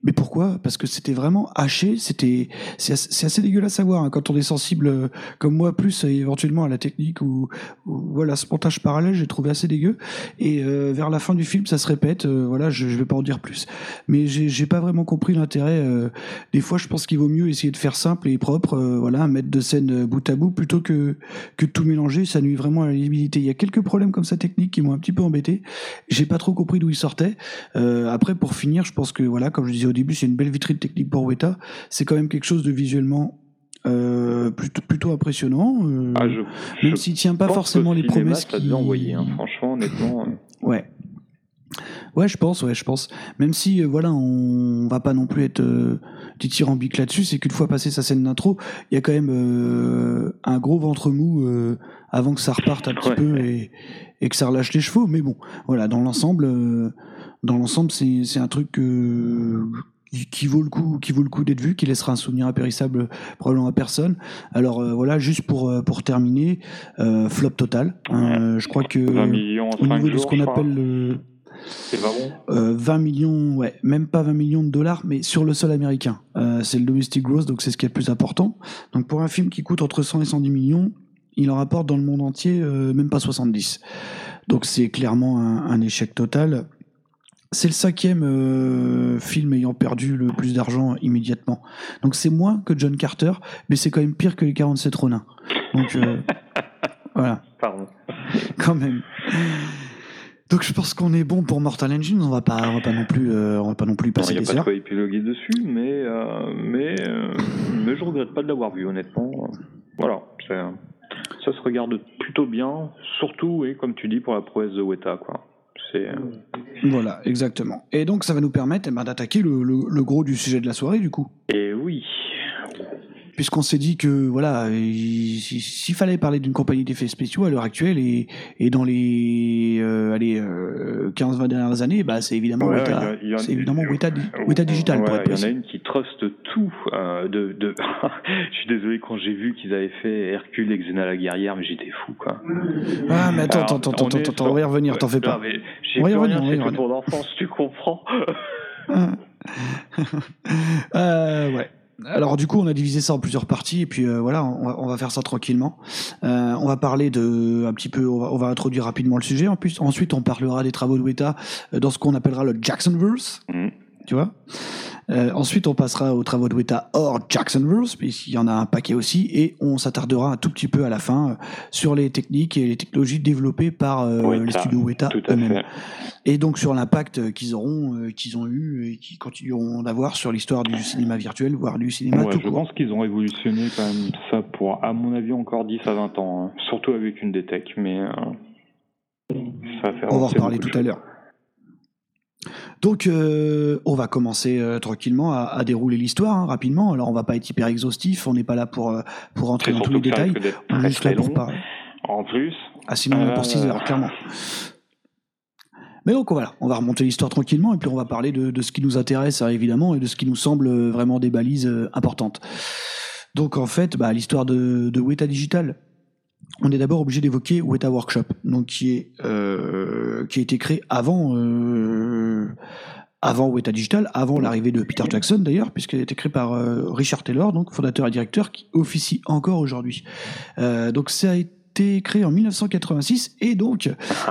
mais pourquoi? Parce que c'était vraiment haché. C'était c'est assez, dégueulasse à voir hein, quand on est sensible euh, comme moi plus euh, éventuellement à la technique ou, ou voilà ce montage parallèle. J'ai trouvé assez dégueu. Et euh, vers la fin du film, ça se répète. euh, voilà, je, je vais pas en dire plus. Mais j'ai pas vraiment compris l'intérêt. euh, des fois, je pense qu'il vaut mieux essayer de faire simple et propre. voilà, mettre de scène bout à bout plutôt que que tout mélanger. Ça nuit vraiment à la lisibilité. Il y a quelques problèmes comme ça techniques qui m'ont un petit peu embêté. J'ai pas trop compris d'où ils sortaient. Après, pour finir, je pense que voilà, comme je disais au début, c'est une belle vitrine technique pour Weta. C'est quand même quelque chose de visuellement euh, plutôt, plutôt impressionnant. euh, Ah, je, même s'il tient pas forcément les promesses ça qui. devait envoyer, hein. franchement, honnêtement. euh, Ouais. Ouais, je pense, ouais, je pense. Même si, euh, voilà, on va pas non plus être euh, dithyrambique là-dessus, c'est qu'une fois passé sa scène d'intro, il y a quand même euh, un gros ventre mou avant que ça reparte un petit Ouais. peu et, et que ça relâche les chevaux. Mais bon, voilà, dans l'ensemble, dans l'ensemble, c'est un truc euh, qui, vaut le coup, qui vaut le coup d'être vu, qui laissera un souvenir impérissable probablement à personne. Alors euh, voilà, juste pour euh, pour terminer, euh, flop total. Euh, je crois que 20 millions en au 5 niveau de ce qu'on appelle le C'est pas bon. euh, 20 millions, ouais, même pas 20 millions de dollars, mais sur le sol américain. C'est le domestic gross, donc c'est ce qui est le plus important. Donc pour un film qui coûte entre 100 et 110 millions, il en rapporte dans le monde entier même pas 70. Donc c'est clairement un, un échec total. C'est le cinquième euh, film ayant perdu le plus d'argent immédiatement. Donc c'est moins que John Carter, mais c'est quand même pire que les 47 Ronin. Donc euh, voilà Pardon. quand même. Donc je pense qu'on est bon pour Mortal Engines. On va pas, on va pas non plus, euh, on va pas non plus Il passer n'y a des pas de heures. quoi épiloguer dessus, mais, euh, mais, euh, mais je regrette pas de l'avoir vu, honnêtement. Voilà, ça se regarde plutôt bien, surtout, et comme tu dis, pour la prouesse de Weta, quoi. Euh, Voilà, exactement. Et donc ça va nous permettre eh ben, d'attaquer le, le- le gros du sujet de la soirée du coup. Et oui, Puisqu'on s'est dit que voilà, il- si- s'il fallait parler d'une compagnie d'effets spéciaux à l'heure actuelle et, et dans les euh, allez, euh, 15-20 dernières années, bah, c'est évidemment Ouais, Weta. C'est évidemment Weta, Weta Digital Ouais, Il y en a une qui truste tout. euh, de, de... je suis désolé quand j'ai vu qu'ils avaient fait Hercule et Xena la guerrière, mais j'étais fou, quoi. Ah mais attends, Alors, attends, attends, attends, attends, on va y revenir, t'en fais pas. j'ai On va y plus revenir, rien fait ton enfance, tu comprends Euh, ouais. Alors du coup, on a divisé ça en plusieurs parties et puis euh, voilà, on va, on va faire ça tranquillement. Euh, on va parler de un petit peu, on va, on va introduire rapidement le sujet. En plus, ensuite, on parlera des travaux de Weta euh, dans ce qu'on appellera le Jacksonverse, Mhm. Tu vois. Euh, ensuite, on passera aux travaux de Weta hors Jackson Rules, puisqu'il y en a un paquet aussi, et on s'attardera un tout petit peu à la fin euh, sur les techniques et les technologies développées par euh, Weta, les studios Weta eux-mêmes. Et donc sur l'impact qu'ils auront, qu'ils ont eu et qu'ils continueront d'avoir sur l'histoire du cinéma virtuel, voire du cinéma Ouais, tout je court. pense qu'ils ont révolutionné quand même ça pour, à mon avis, encore 10 à 20 ans. hein. Surtout avec une DTEC, mais euh, ça va faire On va en reparler tout à l'heure. Donc, euh, on va commencer euh, tranquillement à, à dérouler l'histoire hein, rapidement. Alors, on va pas être hyper exhaustif, on n'est pas là pour, euh, pour rentrer C'est dans tous les détails. On est juste là pour parler. En plus, Ah, sinon, pour 6 heures, clairement. Mais donc voilà, on va remonter l'histoire tranquillement et puis on va parler de, de ce qui nous intéresse hein, évidemment et de ce qui nous semble vraiment des balises importantes. Donc en fait, bah, l'histoire de, de Weta Digital, on est d'abord obligé d'évoquer Weta Workshop, donc qui est euh, qui a été créé avant euh, avant Weta Digital, avant l'arrivée de Peter Jackson d'ailleurs, puisqu'elle a été créée par euh, Richard Taylor, donc fondateur et directeur, qui officie encore aujourd'hui. Euh, donc ça a été créé en 1986 et donc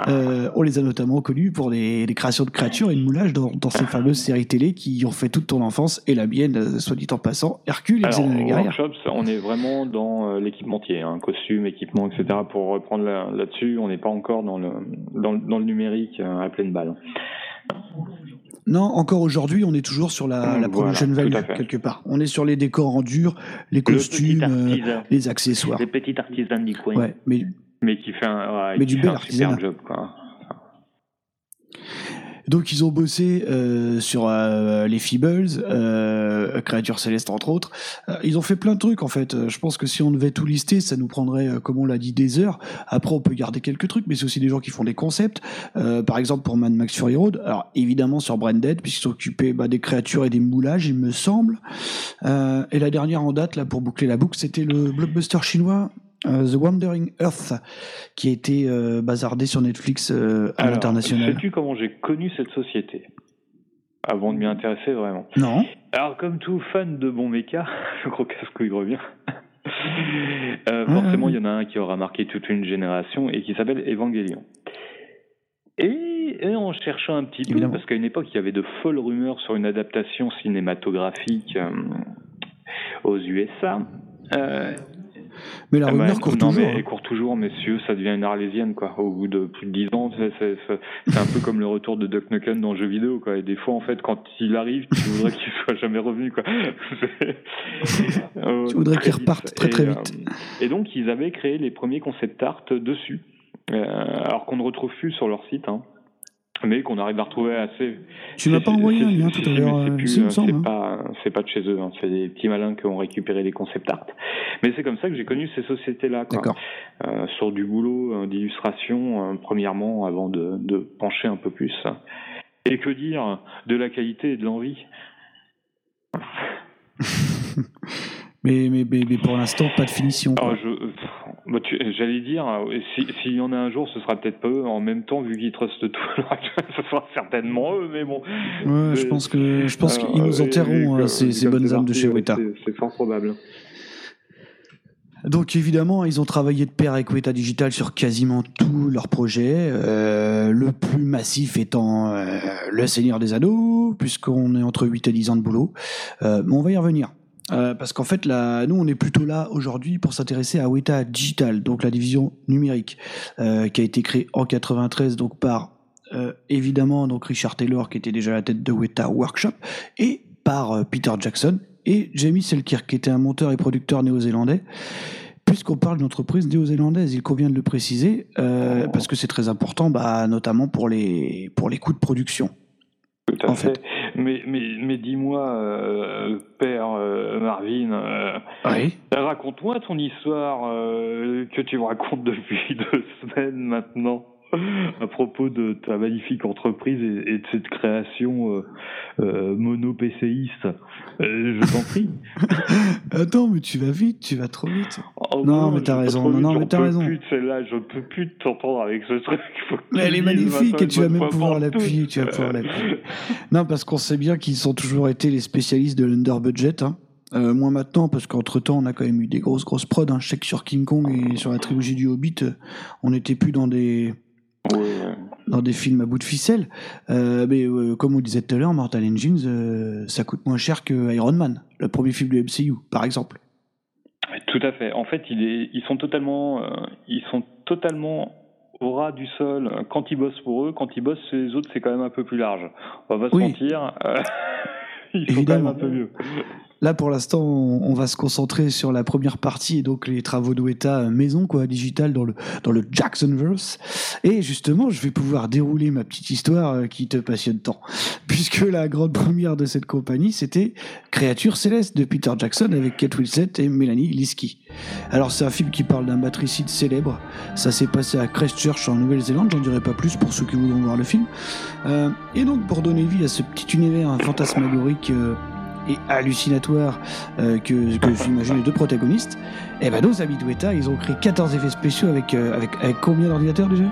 euh, on les a notamment connus pour les, les créations de créatures et de moulages dans, dans ces fameuses séries télé qui ont fait toute ton enfance et la mienne, euh, soit dit en passant, Hercule et alors, workshops, on est vraiment dans euh, l'équipementier, hein, costume, équipement, etc. Pour reprendre là- là-dessus, on n'est pas encore dans le, dans, le- dans le numérique à pleine balle. Non, encore aujourd'hui, on est toujours sur la, la Voilà, production value quelque part. On est sur les décors en dur, les Le costumes, euh, les accessoires. les petits artisans du coin, Ouais, mais mais qui fait un, ouais, Mais qui du fait bel un super job. Quoi. Donc ils ont bossé euh, sur euh, les Feebles, euh, Créatures Célestes entre autres. Euh, ils ont fait plein de trucs en fait. Je pense que si on devait tout lister, ça nous prendrait, comme on l'a dit, des heures. Après, on peut garder quelques trucs, mais c'est aussi des gens qui font des concepts. Euh, par exemple, pour Mad Max Fury Road, alors évidemment sur Branded, puisqu'ils s'occupaient bah, des créatures et des moulages, il me semble. Euh, et la dernière en date, là, pour boucler la boucle, c'était le blockbuster chinois. Euh, The Wandering Earth, qui a été euh, bazardé sur Netflix euh, à l'international. Sais-tu comment j'ai connu cette société? Avant de m'y intéresser vraiment. Non. Alors, comme tout fan de bon méca, le gros casse-couille revient. Euh, forcément, il y en a un qui aura marqué toute une génération et qui s'appelle Evangelion. Et, et en cherchant un petit peu, parce qu'à une époque, il y avait de folles rumeurs sur une adaptation cinématographique euh, aux USA. Euh, Mais la rumeur bah, court non, toujours. mais hein. elle court toujours, messieurs, ça devient une arlésienne, quoi. Au bout de plus de 10 ans, c'est- un peu comme le retour de Duck Nukem dans le jeu vidéo, quoi. Et des fois, en fait, quand il arrive, tu voudrais qu'il soit jamais revenu, quoi. C'est- euh, Tu voudrais qu'il reparte très, très Et, vite. euh, et donc, ils avaient créé les premiers concept art dessus. Euh, alors qu'on ne retrouve plus sur leur site, hein. Mais qu'on arrive à retrouver assez. Tu m'as pas envoyé un lien tout à l'heure, c'est euh, euh, hein. pas, c'est pas de chez eux, hein. c'est des petits malins qui ont récupéré les concept art. Mais c'est comme ça que j'ai connu ces sociétés-là. Euh, sur du boulot euh, d'illustration, euh, premièrement, avant de, de pencher un peu plus. Et que dire de la qualité et de l'envie? Mais, mais, mais, mais pour l'instant, pas de finition. Alors, je, euh, bah, J'allais dire, si- s'il y en a un jour, ce sera peut-être pas eux. En même temps, vu qu'ils trustent tout ce sera certainement eux, mais bon. Ouais, je euh, pense que je pense qu'ils nous euh, enterreront vu euh, ces, bonnes âmes de chez Weta. c'est- C'est fort probable. Donc évidemment, ils ont travaillé de pair avec Weta Digital sur quasiment tous leurs projets. euh, le plus massif étant euh, Le Seigneur des Anneaux, puisqu'on est entre 8 et 10 ans de boulot. Euh, mais on va y revenir. Euh, parce qu'en fait, là, nous, on est plutôt là aujourd'hui pour s'intéresser à Weta Digital, donc la division numérique, euh, qui a été créée en 93 donc par euh, évidemment donc Richard Taylor, qui était déjà à la tête de Weta Workshop, et par euh, Peter Jackson et Jamie Selkirk, qui était un monteur et producteur néo-zélandais. Puisqu'on parle d'entreprise néo-zélandaise, il convient de le préciser, euh, parce que c'est très important, bah, notamment pour les, pour les coûts de production. Tout à En fait. Mais, mais, mais dis-moi, euh, père euh, Marvin, euh, Oui. raconte-moi ton histoire euh, que tu me racontes depuis deux semaines maintenant. À propos de ta magnifique entreprise et, et de cette création euh, euh, mono-PCiste, Euh, je t'en prie. Attends, mais tu vas vite, tu vas trop vite. Oh, Non, mais t'as raison, non, non, mais t'as raison. Plus celle-là, je peux plus t'entendre avec ce truc. Mais elle est magnifique et tu vas même pouvoir l'appuyer, tu vas pouvoir l'appuyer. Non, parce qu'on sait bien qu'ils ont toujours été les spécialistes de l'under-budget. Hein. Euh, moins maintenant, parce qu'entre-temps, on a quand même eu des grosses, grosses prods. Hein. Je sais que sur King Kong et sur la trilogie du Hobbit, on n'était plus dans des... ouais, dans des films à bout de ficelle. Euh, mais euh, comme on disait tout à l'heure, Mortal Engines, euh, ça coûte moins cher que Iron Man, le premier film du MCU, par exemple. Tout à fait. En fait, il est, ils sont totalement, euh, ils sont totalement au ras du sol quand ils bossent pour eux. Quand ils bossent les autres, c'est quand même un peu plus large. On va pas se mentir. ils sont Évidemment. quand même un peu mieux. Là, pour l'instant, on, va se concentrer sur la première partie, et donc les travaux de Weta euh, maison, quoi, digital, dans le, dans le Jacksonverse. Et justement, je vais pouvoir dérouler ma petite histoire euh, qui te passionne tant. Puisque la grande première de cette compagnie, c'était Créature céleste de Peter Jackson avec Kate Winslet et Melanie Liskey. Alors, c'est un film qui parle d'un matricide célèbre. Ça s'est passé à Christchurch en Nouvelle-Zélande, j'en dirai pas plus pour ceux qui voudront voir le film. Euh, et donc, pour donner vie à ce petit univers fantasmagorique euh, et hallucinatoire euh, que, que s'imaginent les deux protagonistes, et ben nos amis de Weta, ils ont créé 14 effets spéciaux avec, euh, avec, avec combien d'ordinateurs déjà?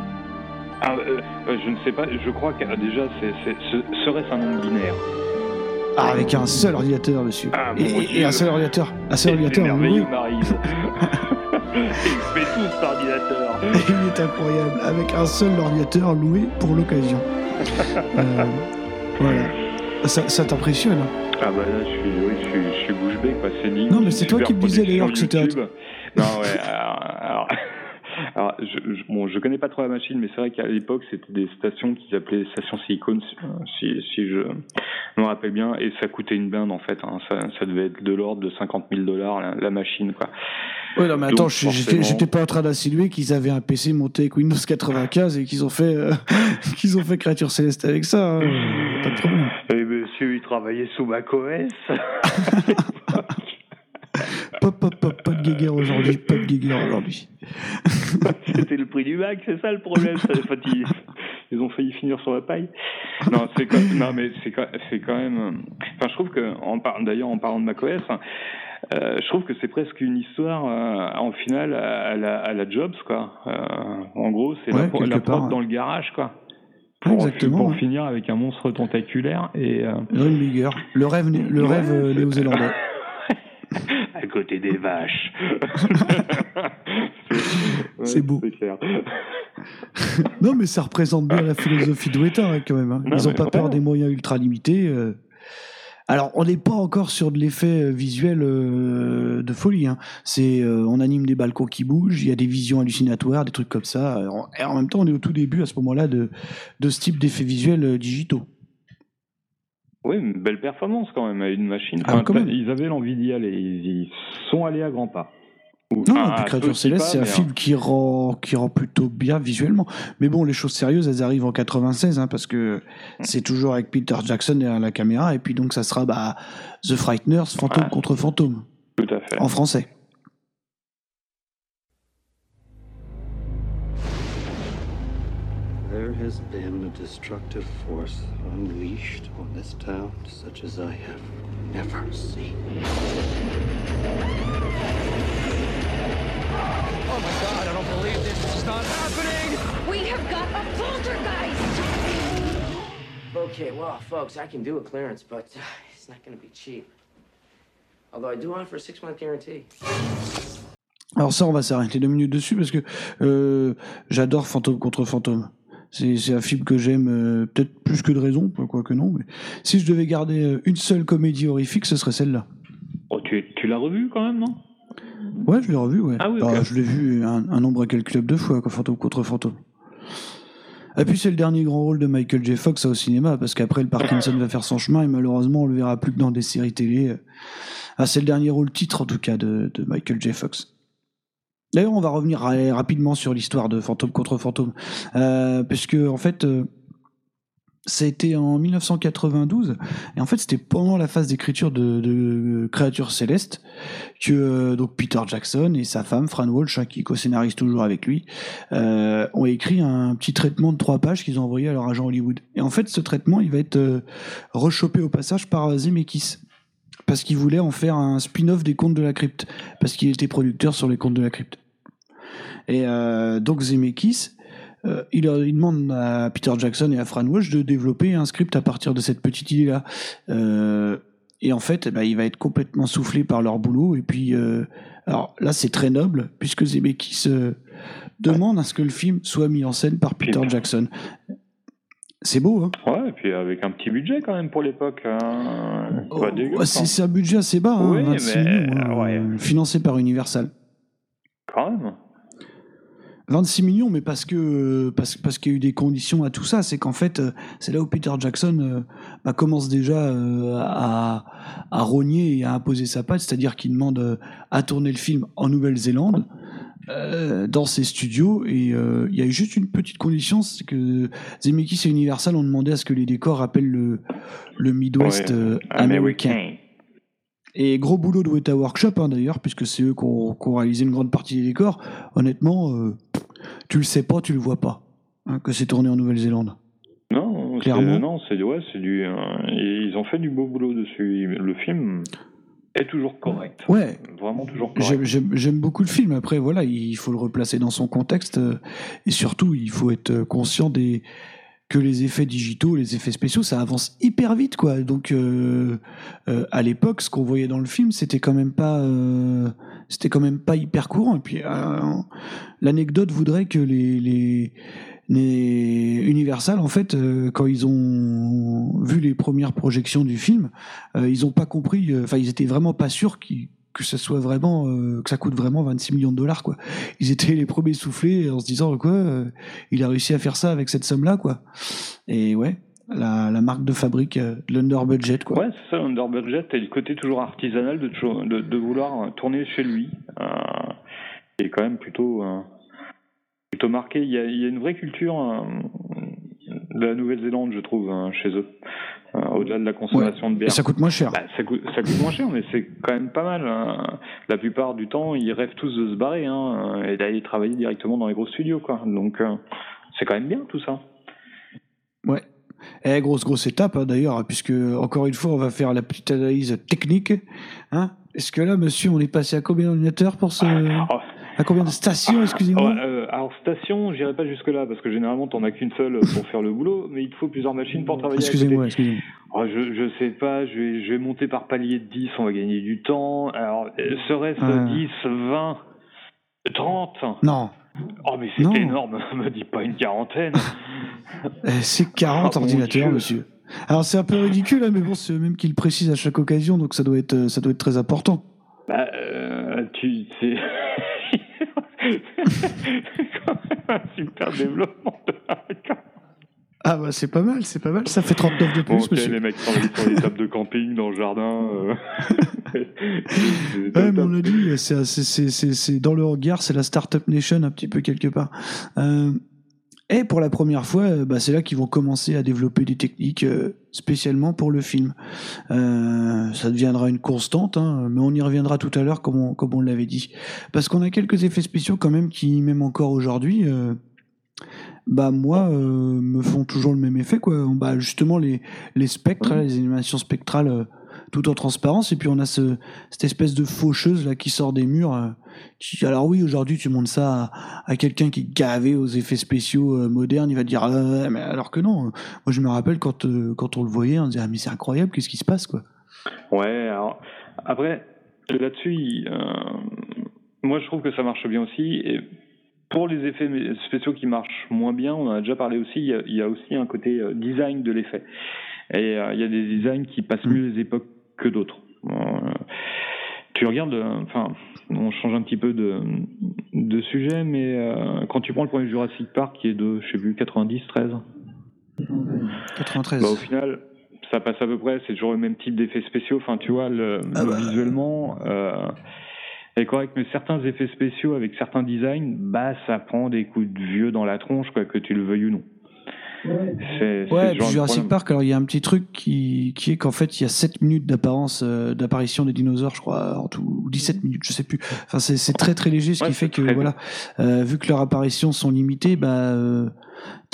Ah, euh, je ne sais pas. Je crois que déjà, c'est, c'est, ce serait un nombre binaire? Ah, avec un seul ordinateur, monsieur. Ah, et, et- Dieu. et un seul ordinateur. Un seul ordinateur, merveilleux, oui. Maryse. Il fait tout cet ordinateur. Il est incroyable, avec un seul ordinateur loué pour l'occasion. Voilà. Ça, ça t'impressionne Ah bah là, je suis, oui, je suis, je suis bouche bée, quoi. C'est. Non, mais c'est toi qui me disais, d'ailleurs, que c'était un- Non, ouais. Alors, alors, alors, je, je- bon, je connais pas trop la machine, mais c'est vrai qu'à l'époque, c'était des stations qui s'appelaient stations silicone, si, si je me rappelle bien, et ça coûtait une blinde en fait. hein. Ça, ça devait être de l'ordre de 50 000 dollars la, la machine, quoi. Ouais, non, mais attends, j'étais forcément- pas en train d'insinuer qu'ils avaient un PC monté avec Windows 95 et qu'ils ont fait euh, qu'ils ont fait Créature Céleste avec ça. hein. Pas de problème. Et monsieur, il travaillait sous macOS. Pop, pop, pop, pas de guéguerre aujourd'hui, pas de guéguerre aujourd'hui. C'était le prix du Mac, c'est ça le problème. ils, ils ont failli finir sur la paille. Non, c'est quand, non mais c'est quand, même. Enfin, je trouve que, d'ailleurs, en parlant de macOS, hein, euh, je trouve que c'est presque une histoire euh, en finale à, à la, à la Jobs, quoi. Euh, en gros, c'est Ouais, la, la prod ouais. dans le garage, quoi. Pour, Exactement, pour ouais. finir avec un monstre tentaculaire et. euh, Bigger, le rêve, le Ouais, rêve euh, néo-zélandais. à côté des vaches. Ouais, C'est beau. Clair. Non, mais ça représente bien la philosophie de Weta hein, quand même. hein. Ils ont mais pas peur des moyens ultra limités. euh. Alors, on n'est pas encore sur de l'effet euh, visuel euh, de folie. hein. C'est, euh, on anime des balcons qui bougent, il y a des visions hallucinatoires, des trucs comme ça. Et en même temps, on est au tout début à ce moment-là de, de ce type d'effets visuels digitaux. Oui, une belle performance quand même à une machine. Ah, quand même. Ils avaient l'envie d'y aller. Ils, ils sont allés à grands pas. Ou- Non, non, puis Créature Céleste, c'est un film qui rend, qui rend plutôt bien visuellement. Mais bon, les choses sérieuses, elles arrivent en 96, hein, parce que c'est toujours avec Peter Jackson derrière la caméra, et puis donc ça sera bah, The Frighteners, fantôme Ouais. contre fantôme, Tout à fait. en français. There has been a destructive force unleashed on this town such as I have never seen. Oh my god, I don't believe this. This is not happening! We have got a poltergeist! Okay, well, folks, I can do a clearance, but uh, it's not going to be cheap. Although I do offer a six-month guarantee. Alors ça, on va s'arrêter deux minutes dessus, parce que euh, j'adore Fantôme contre fantôme. C'est c'est un film que j'aime euh, peut-être plus que de raison, quoique non. Mais si je devais garder euh, une seule comédie horrifique, ce serait celle-là. Oh, tu tu l'as revu quand même, non? Ouais, je l'ai revu, ouais. Ah oui, Bah, je l'ai vu un, un nombre incalculable de fois, quoi, Fantôme contre Fantôme. Et puis c'est le dernier grand rôle de Michael J. Fox au cinéma, parce qu'après le Parkinson va faire son chemin et malheureusement on le verra plus que dans des séries télé. Ah, c'est le dernier rôle titre en tout cas de, de Michael J. Fox. D'ailleurs, on va revenir ra- rapidement sur l'histoire de Fantôme contre Fantôme, euh, parce que en fait, euh, ça a été en 1992, et en fait c'était pendant la phase d'écriture de, de Créatures Célestes que euh, donc Peter Jackson et sa femme Fran Walsh, hein, qui co-scénarise toujours avec lui, euh, ont écrit un petit traitement de trois pages qu'ils ont envoyé à leur agent Hollywood. Et en fait, ce traitement, il va être euh, rechopé au passage par euh, Zemeckis. Parce qu'il voulait en faire un spin-off des Contes de la Crypte. Parce qu'il était producteur sur les Contes de la Crypte. Et donc Zemeckis, euh, il, demande à Peter Jackson et à Fran Walsh de développer un script à partir de cette petite idée-là. Euh, et en fait, eh ben, il va être complètement soufflé par leur boulot. Et puis, euh, alors là, c'est très noble, puisque Zemeckis demande à ce que le film soit mis en scène par Peter. Jackson. C'est beau, hein Ouais, et puis avec un petit budget quand même pour l'époque. Hein. Oh, dégueu, ouais, c'est un budget assez bas, hein, Oui, 26 mais, millions, hein, ouais. financé par Universal. Quand même. 26 millions, mais parce que parce, parce qu'il y a eu des conditions à tout ça. C'est qu'en fait, euh, c'est là où Peter Jackson euh, bah, commence déjà euh, à, à rogner et à imposer sa patte, c'est-à-dire qu'il demande à tourner le film en Nouvelle-Zélande. euh, dans ses studios et euh, il y a eu juste une petite condition c'est que Zemeckis et Universal ont demandé à ce que les décors rappellent le, le Midwest Ouais. euh, américain et gros boulot de Weta Workshop hein, d'ailleurs, puisque c'est eux qui ont, qui ont réalisé une grande partie des décors. Honnêtement, euh, tu le sais pas, tu le vois pas, hein, que c'est tourné en Nouvelle-Zélande. Non, Clairement. non, c'est ouais, c'est du. euh, ils ont fait du beau boulot dessus. Le film est toujours correct. Ouais. Vraiment toujours correct. J'aime- beaucoup le film. Après, voilà, il faut le replacer dans son contexte. euh, et surtout, il faut être conscient des que les effets digitaux, les effets spéciaux, ça avance hyper vite, quoi. Donc, euh, euh, à l'époque, ce qu'on voyait dans le film, c'était quand même pas, euh, c'était quand même pas hyper courant. Et puis, l'anecdote voudrait que les, les, Universal, en fait, quand ils ont vu les premières projections du film, ils ont pas compris. Enfin, ils étaient vraiment pas sûrs qu'ils que ça soit vraiment euh, que ça coûte vraiment 26 millions de dollars quoi. Ils étaient les premiers soufflés en se disant quoi euh, il a réussi à faire ça avec cette somme là quoi. Et ouais, la, marque de fabrique euh, de l'under budget quoi. Ouais, c'est ça, l'under budget et le côté toujours artisanal de, de, vouloir tourner chez lui. Euh, est quand même plutôt, plutôt marqué. Il y, a, une vraie culture de la Nouvelle-Zélande, je trouve, hein, chez eux. Euh, Au-delà de la consommation de Et bière. ça coûte moins cher. Bah, ça, coûte, ça coûte moins cher, mais c'est quand même pas mal. hein. La plupart du temps, ils rêvent tous de se barrer hein, et d'aller travailler directement dans les gros studios. Quoi. Donc, euh, c'est quand même bien tout ça. Ouais. Eh, grosse, grosse étape, hein, d'ailleurs, puisque, encore une fois, on va faire la petite analyse technique. Hein Est-ce que là, monsieur, on est passé à combien d'ordinateurs pour ce. Oh, À combien de stations, excusez-moi Ouais, euh, alors station, j'irai pas jusque là parce que généralement t'en as qu'une seule pour faire le boulot, mais il te faut plusieurs machines pour travailler. Excusez-moi, excusez-moi. Oh, je, je sais pas, je vais, je vais monter par palier de 10, on va gagner du temps. Alors, euh, serait-ce Ah. 10, 20, 30 Non, Oh, mais c'est Non. énorme, me dis pas une quarantaine. Eh, c'est 40 Ah, ordinateurs, monsieur. Alors, c'est un peu ridicule, hein, mais bon, c'est même qui le précisent à chaque occasion, donc ça doit être, euh, ça doit être très important. bah, euh, tu sais. un super développement de Ah, bah, c'est pas mal, c'est pas mal. Ça fait 39 de Bon, plus, ok, monsieur. les mecs travaillent sur les tables de camping dans le jardin. euh. Ouais, mais on l'a dit, c'est dans le regard, c'est la Startup Nation un petit peu quelque part. Euh, et pour la première fois, euh, bah, c'est là qu'ils vont commencer à développer des techniques euh, spécialement pour le film. Euh, ça deviendra une constante, hein, mais on y reviendra tout à l'heure comme on, comme on l'avait dit. Parce qu'on a quelques effets spéciaux quand même qui, même encore aujourd'hui, euh, bah moi, euh, me font toujours le même effet. Quoi. Bah, justement, les, les spectres, là, les animations spectrales tout en transparence, et puis on a ce, cette espèce de faucheuse là qui sort des murs. Euh, qui, alors oui, aujourd'hui tu montres ça à, à quelqu'un qui est gavé aux effets spéciaux euh, modernes, il va te dire Ah, mais alors que non. Moi je me rappelle quand euh, quand on le voyait, on disait ah mais c'est incroyable, qu'est-ce qui se passe quoi. Ouais, alors après, là-dessus, euh, moi je trouve que ça marche bien aussi. Et pour les effets spéciaux qui marchent moins bien, on en a déjà parlé aussi, il y a, il y a aussi un côté euh, design de l'effet. Et euh, il y a des designs qui passent mieux les époques que d'autres. Euh, tu regardes, euh, enfin, on change un petit peu de, de sujet, mais euh, quand tu prends le premier Jurassic Park qui est de, je sais plus, 90, 13, 93. bah, au final, ça passe à peu près, c'est toujours le même type d'effets spéciaux. Enfin, tu vois, le, Ah le bah. visuellement euh, est correct, mais certains effets spéciaux avec certains designs, bah, ça prend des coups de vieux dans la tronche, quoi, que tu le veuilles ou non. C'est Ouais, puis Jurassic. Park, alors il y a un petit truc qui, qui est qu'en fait il y a 7 minutes d'apparence, euh, d'apparition des dinosaures, je crois, en tout, ou 17 minutes, je sais plus. Enfin, c'est c'est très très léger, ce Ouais, qui fait que voilà, euh, vu que leurs apparitions sont limitées, bah,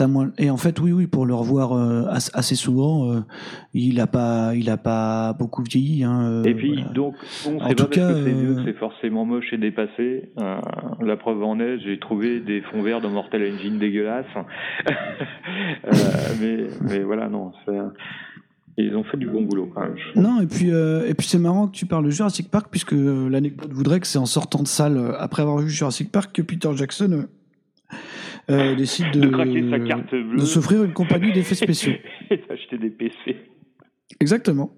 moins. Et en fait, oui, oui, pour le revoir euh, as- assez souvent, euh, il a pas, il a pas beaucoup vieilli. Hein, euh, Et puis, voilà. donc, bon, En c'est tout cas, c'est forcément moche et dépassé. La preuve en est, j'ai trouvé des fonds verts dans Mortal Engine dégueulasses. Euh, mais, mais voilà, non, c'est- ils ont fait du bon boulot quand même. Non, et puis, euh, et puis c'est marrant que tu parles de Jurassic Park, puisque l'anecdote voudrait que c'est en sortant de salle, après avoir vu Jurassic Park, que Peter Jackson euh, décide de, s'offrir une compagnie d'effets spéciaux. Et d'acheter des PC. Exactement.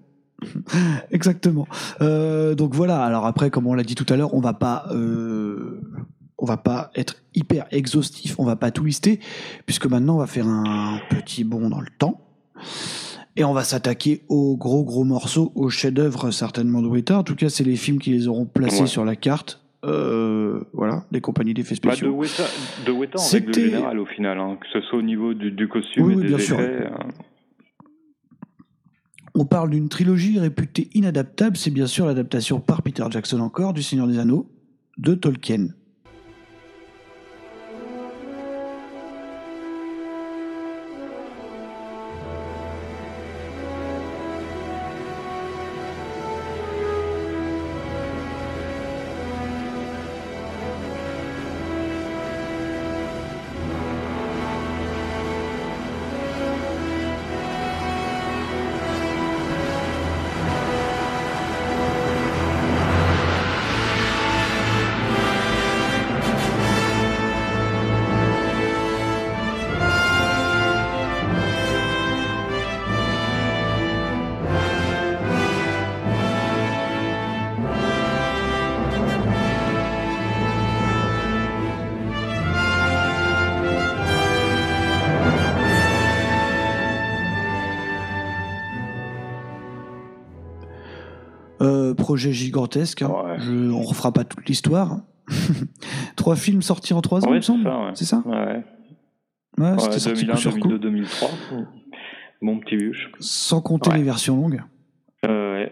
Exactement. Euh, donc voilà. Alors après, comme on l'a dit tout à l'heure, on va pas, euh, on va pas être hyper exhaustif. On va pas tout lister, puisque maintenant on va faire un petit bond dans le temps. Et on va s'attaquer aux gros gros morceaux, aux chefs-d'œuvre certainement de Weta. En tout cas, c'est les films qui les auront placés Ouais. sur la carte. Euh, voilà, les compagnies d'effets Bah, de spéciaux. De Weta en règle générale au final, hein, que ce soit au niveau du, du costume Oui, et oui, des bien effets. sûr. euh, On parle d'une trilogie réputée inadaptable. C'est bien sûr l'adaptation par Peter Jackson encore du Seigneur des Anneaux de Tolkien. Projet gigantesque. hein. Ouais. Je- on refera pas toute l'histoire. Trois films sortis en trois ans, il Ouais, me semble. c'est ça, ouais. C'était sorti 2001, coup sur coup. 2002, 2003. Bon petit bûche. Sans compter les versions longues. Euh.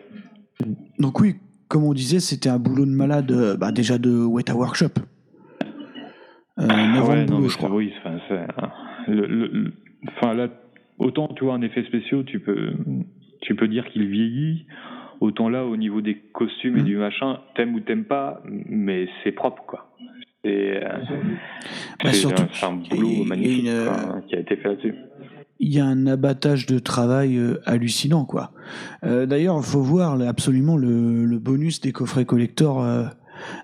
Donc oui, comme on disait, c'était un boulot de malade, euh, bah, déjà de Weta Workshop. Euh, 9 ans Ouais, non, boulot, je crois. c'est- Oui, enfin, c'est- le- le- le- enfin, là, autant tu vois un effet spéciaux, tu peux, tu peux dire qu'il vieillit. Autant là, au niveau des costumes et du machin, t'aimes ou t'aimes pas, mais c'est propre, quoi. C'est euh, Bah, un, un boulot magnifique une, euh, quoi, qui a été fait là-dessus. Il y a un abattage de travail euh, hallucinant, quoi. Euh, D'ailleurs, il faut voir absolument le, le bonus des coffrets collector euh,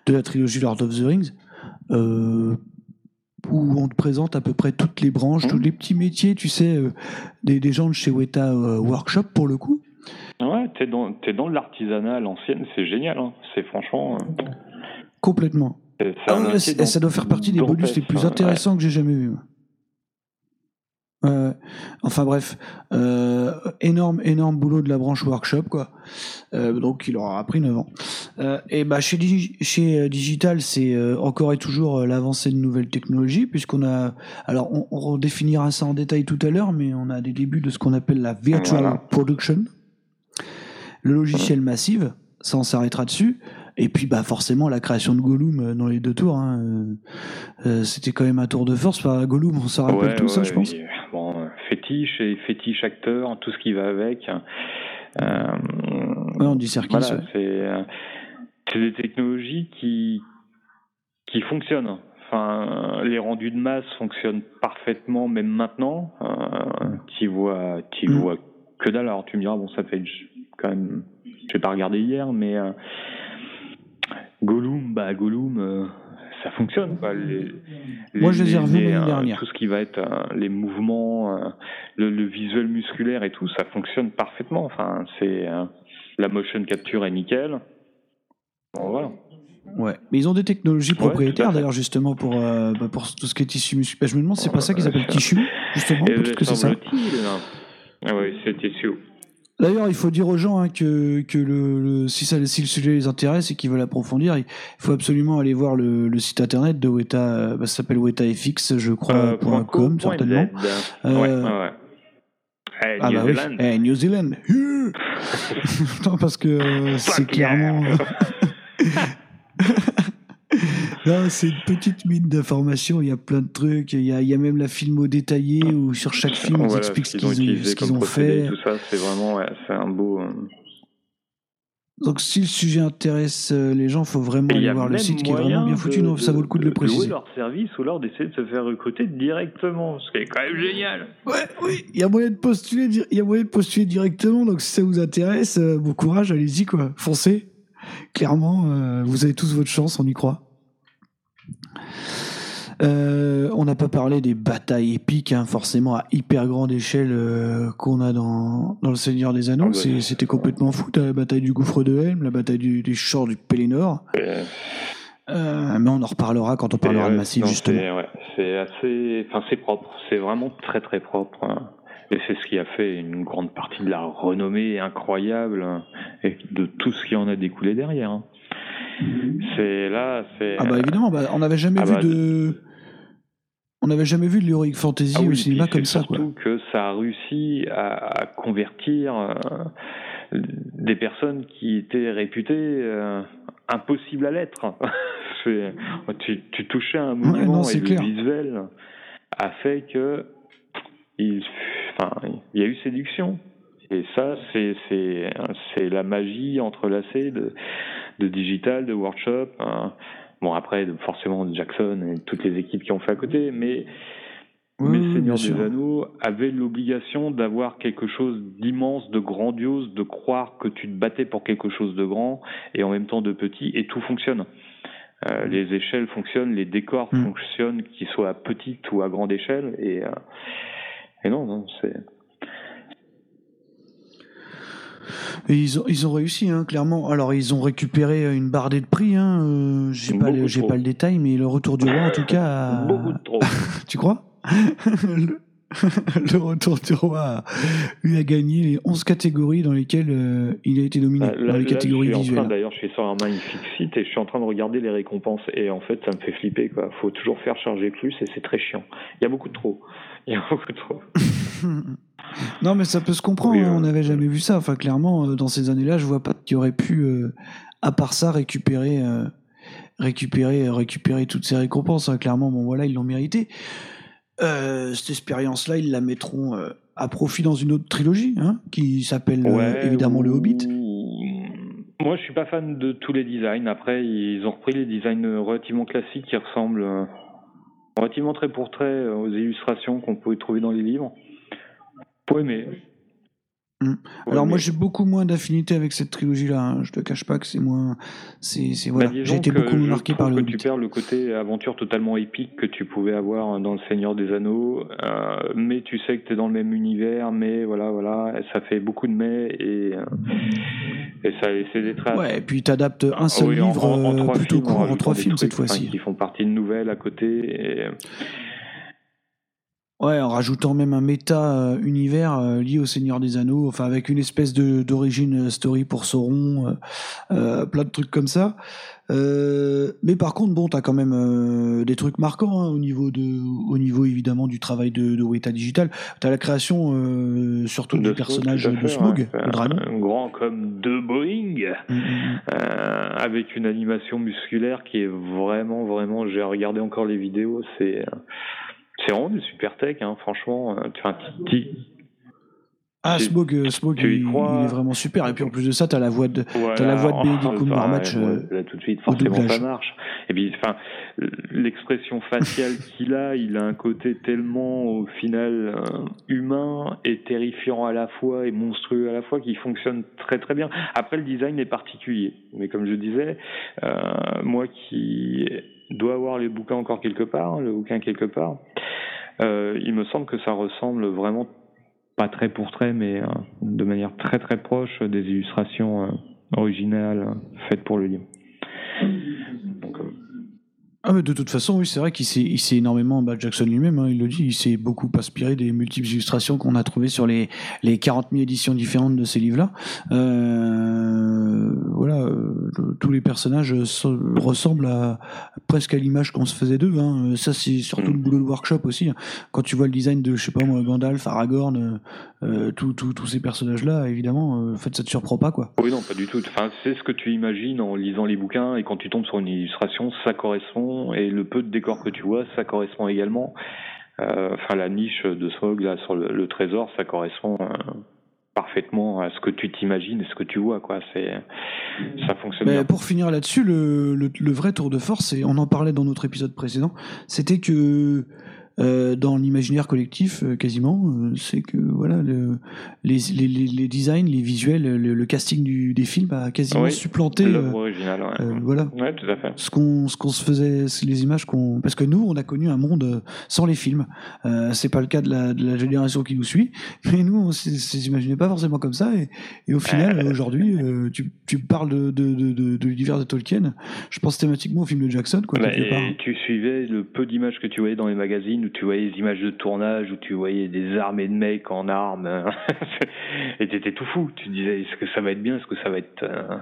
de la trilogie Lord of the Rings, euh, où on te présente à peu près toutes les branches, Mhm. tous les petits métiers, tu sais, euh, des, des gens de chez Weta euh, Workshop, pour le coup. Ouais, t'es dans, t'es dans l'artisanat à l'ancienne, c'est génial. Hein. C'est franchement. euh, Complètement. Ah ouais, ça doit faire partie des bonus les plus hein, intéressants que j'ai jamais vus. Euh, enfin bref, euh, énorme, énorme boulot de la branche workshop quoi. Euh, donc il aura pris 9 ans. Et bah chez, Digi- chez Digital, c'est encore et toujours l'avancée de nouvelles technologies puisqu'on a, alors on, on redéfinira ça en détail tout à l'heure, mais on a des débuts de ce qu'on appelle la virtual Voilà. production, le logiciel massive, ça on s'arrêtera dessus. Et puis bah forcément la création de Gollum euh, dans les deux tours, hein, euh, euh, c'était quand même un tour de force. Enfin, Gollum, on s'en rappelle Ouais, tous, ça, je pense. oui. Bon, fétiche et fétiche acteur, tout ce qui va avec. Euh, Ouais, on dit Serkis. voilà, c'est des technologies qui qui fonctionnent. Enfin, les rendus de masse fonctionnent parfaitement, même maintenant. Euh, tu vois, tu Mm. vois que dalle. Alors tu me diras, bon, ça fait quand même. Je vais pas regarder hier, mais euh, Gollum, bah Gollum, euh, ça fonctionne. Quoi. Les, Moi, je les ai revus l'année euh, dernière. Tout ce qui va être euh, les mouvements, le, le visuel musculaire et tout, ça fonctionne parfaitement. Enfin, c'est la motion capture est nickel. Bon, voilà. Ouais. Mais ils ont des technologies propriétaires d'ailleurs justement pour, bah, pour tout ce qui est tissu musculaire. Je me demande, c'est pas ça qu'ils appellent tissu justement Peut-être que c'est ça. Ah ouais, c'était sûr. D'ailleurs, il faut dire aux gens hein, que, que le, le- si, ça, si le sujet les intéresse et qu'ils veulent approfondir, il faut absolument aller voir le, le site internet de Weta. bah, ça s'appelle WetaFX, je crois, Euh, point .com, point certainement. Euh, Ouais, ouais, ouais. Eh, Ah New bah oui. Zealand. Eh, New Zealand. non, parce que euh, c'est clairement. Non, c'est une petite mine d'informations. Il y a plein de trucs. Il y a, il y a même la filmo détaillée où sur chaque film, ils Voilà, expliquent ce qu'ils ont ce qu'ils fait. tout ça, c'est vraiment, ouais, c'est un beau. euh, Donc, si le sujet intéresse euh, les gens, faut vraiment il aller voir le site qui est vraiment bien foutu. de- Non, ça vaut le coup de, le louer préciser. leur service ou alors d'essayer de se faire recruter directement, ce qui est quand même génial. Ouais, oui, il y a moyen de postuler, il y a moyen de postuler directement. Donc, si ça vous intéresse, euh, bon courage, allez-y, quoi. Foncez. Clairement, euh, vous avez tous votre chance, on y croit. Euh, on n'a pas parlé des batailles épiques, hein, forcément à hyper grande échelle euh, qu'on a dans, dans Le Seigneur des Anneaux. Ah C'était complètement fou. T'as la bataille du gouffre de Helm, la bataille du, du champ du Pélénor. Euh, Euh, mais on en reparlera quand on parlera de Massif, justement. C'est ouais, c'est assez, enfin c'est propre, c'est vraiment très très propre. hein. Et c'est ce qui a fait une grande partie de la renommée incroyable hein, et de tout ce qui en a découlé derrière. Hein. C'est là, c'est. Ah bah évidemment, bah, on n'avait jamais Ah vu bah, de... On n'avait jamais vu de l'heroic fantasy Ah oui, au cinéma comme ça, quoi. Surtout que ça a réussi à, à convertir euh, des personnes qui étaient réputées euh, impossibles à l'être. Tu, tu touchais un monument non, c'est et clair. le visuel a fait que il, enfin, il y a eu séduction. Et ça, c'est la magie entrelacée de de digital, de workshop. hein. Bon après, forcément Jackson et toutes les équipes qui ont fait à côté, mais Oui, mais Seigneur des sûr. Anneaux avait l'obligation d'avoir quelque chose d'immense, de grandiose, de croire que tu te battais pour quelque chose de grand et en même temps de petit, et tout fonctionne. Euh, les échelles fonctionnent, les décors Mm. fonctionnent, qu'ils soient à petite ou à grande échelle, et, euh, et non, non, c'est. Et ils ont, ils ont réussi, hein, clairement. Alors, ils ont récupéré euh, une bardée de prix. Hein. euh, j'ai pas, le- j'ai trop. pas le détail, mais le retour du roi, en tout cas. a- Beaucoup de trop. Tu crois? le, le retour du roi a, lui a gagné les 11 catégories dans lesquelles euh, il a été nominé, Euh, Là, dans les là, catégories visuelles. d'ailleurs, je suis sur un magnifique site et je suis en train de regarder les récompenses. Et en fait, ça me fait flipper, quoi. Faut toujours faire charger plus et c'est très chiant. Il y a beaucoup de trop. Il y a beaucoup de trop. Non, mais ça peut se comprendre. Oui, hein, euh, on n'avait jamais vu ça. Enfin, clairement, euh, dans ces années-là, je vois pas qui aurait pu, euh, à part ça, récupérer, euh, récupérer, récupérer toutes ces récompenses. hein. Clairement, bon, voilà, ils l'ont mérité. Euh, cette expérience-là, ils la mettront euh, à profit dans une autre trilogie, hein, qui s'appelle euh, Ouais, évidemment Le ou- Hobbit. Moi, je suis pas fan de tous les designs. Après, ils ont repris les designs relativement classiques qui ressemblent relativement trait pour trait aux illustrations qu'on pouvait trouver dans les livres. Faut aimer. Mm. Alors moi j'ai beaucoup moins d'affinité avec cette trilogie-là. hein. Je te cache pas que c'est moins, c'est, voilà. Bah, J'ai été beaucoup marqué par le que tu perds le côté aventure totalement épique que tu pouvais avoir dans Le Seigneur des Anneaux, euh, mais tu sais que tu es dans le même univers, mais voilà, voilà, ça fait beaucoup de mais et, euh, et ça a laissé des traces. Ouais, et puis t'adaptes un Ah seul oui, en- livre en- en euh, trois plutôt films, court, en trois films cette fois-ci. Qui font partie de nouvelles à côté. Et, Ouais, en rajoutant même un méta euh, univers euh, lié au Seigneur des Anneaux, enfin avec une espèce de d'origine story pour Sauron, euh, euh, plein de trucs comme ça. Euh, mais par contre, bon, t'as quand même euh, des trucs marquants hein, au niveau de, au niveau évidemment du travail de, de Weta Digital. T'as la création euh, surtout de du personnage de ouais. le dragon. Un grand comme deux Boeing, Mm, mm, mm. euh, avec une animation musculaire qui est vraiment, vraiment. J'ai regardé encore les vidéos, c'est. C'est vraiment du super tech, hein, franchement. euh, tu- Ah, Tu- Smaug, euh, tu il, est vraiment super. Et puis en plus de ça, t'as la voix de, Voilà, t'as la voix de Benedict enfin, Cumberbatch. euh, là tout de suite, forcément ça marche. Et puis, enfin, l'expression faciale qu'il a, il a un côté tellement, au final, humain et terrifiant à la fois et monstrueux à la fois, qui fonctionne très très bien. Après, le design est particulier, mais comme je disais, euh, moi qui dois avoir les bouquins encore quelque part, hein, le bouquin quelque part, euh, il me semble que ça ressemble vraiment pas très pour trait, mais euh, de manière très très proche des illustrations euh, originales faites pour le livre. Donc, euh, Ah mais de toute façon, oui, c'est vrai qu'il s'est, énormément, bah, Jackson lui-même, hein, il le dit, il s'est beaucoup inspiré des multiples illustrations qu'on a trouvées sur les, les 40 000 éditions différentes de ces livres-là. Euh, voilà, euh, tous les personnages so- ressemblent à, presque à l'image qu'on se faisait d'eux. Hein. Ça, c'est surtout Mm. le boulot de workshop aussi. Quand tu vois le design de, je sais pas moi, Gandalf, Aragorn, euh, euh, tous ces personnages-là, évidemment, euh, en fait, ça te surprend pas, quoi. oui, non, pas du tout. Enfin, c'est ce que tu imagines en lisant les bouquins et quand tu tombes sur une illustration, ça correspond et le peu de décor que tu vois, ça correspond également. Euh, Enfin, la niche de Smog là sur le, le trésor, ça correspond euh, parfaitement à ce que tu t'imagines et ce que tu vois, quoi. C'est, ça fonctionne Mais bien. pour finir là-dessus, le, le, le vrai tour de force, et on en parlait dans notre épisode précédent, c'était que euh, dans l'imaginaire collectif euh, quasiment. Euh, c'est que voilà, le, les, les, les, les designs, les visuels, le, le casting du, des films a quasiment Oui, supplanté. originale, ouais. voilà. Ouais, tout à fait. Ce qu'on ce qu'on se faisait, les images qu'on parce que nous on a connu un monde sans les films. C'est pas le cas de la, de la génération qui nous suit, mais nous on s'imaginait pas forcément comme ça et, et au final aujourd'hui tu, tu parles de, de, de, de, de l'univers de Tolkien, je pense thématiquement au film de Jackson quoi Bah, part. et tu suivais le peu d'images que tu voyais dans les magazines, où tu voyais des images de tournage, où tu voyais des armées de mecs en armes, et t'étais tout fou. Tu te disais, est-ce que ça va être bien, est-ce que ça va être... euh,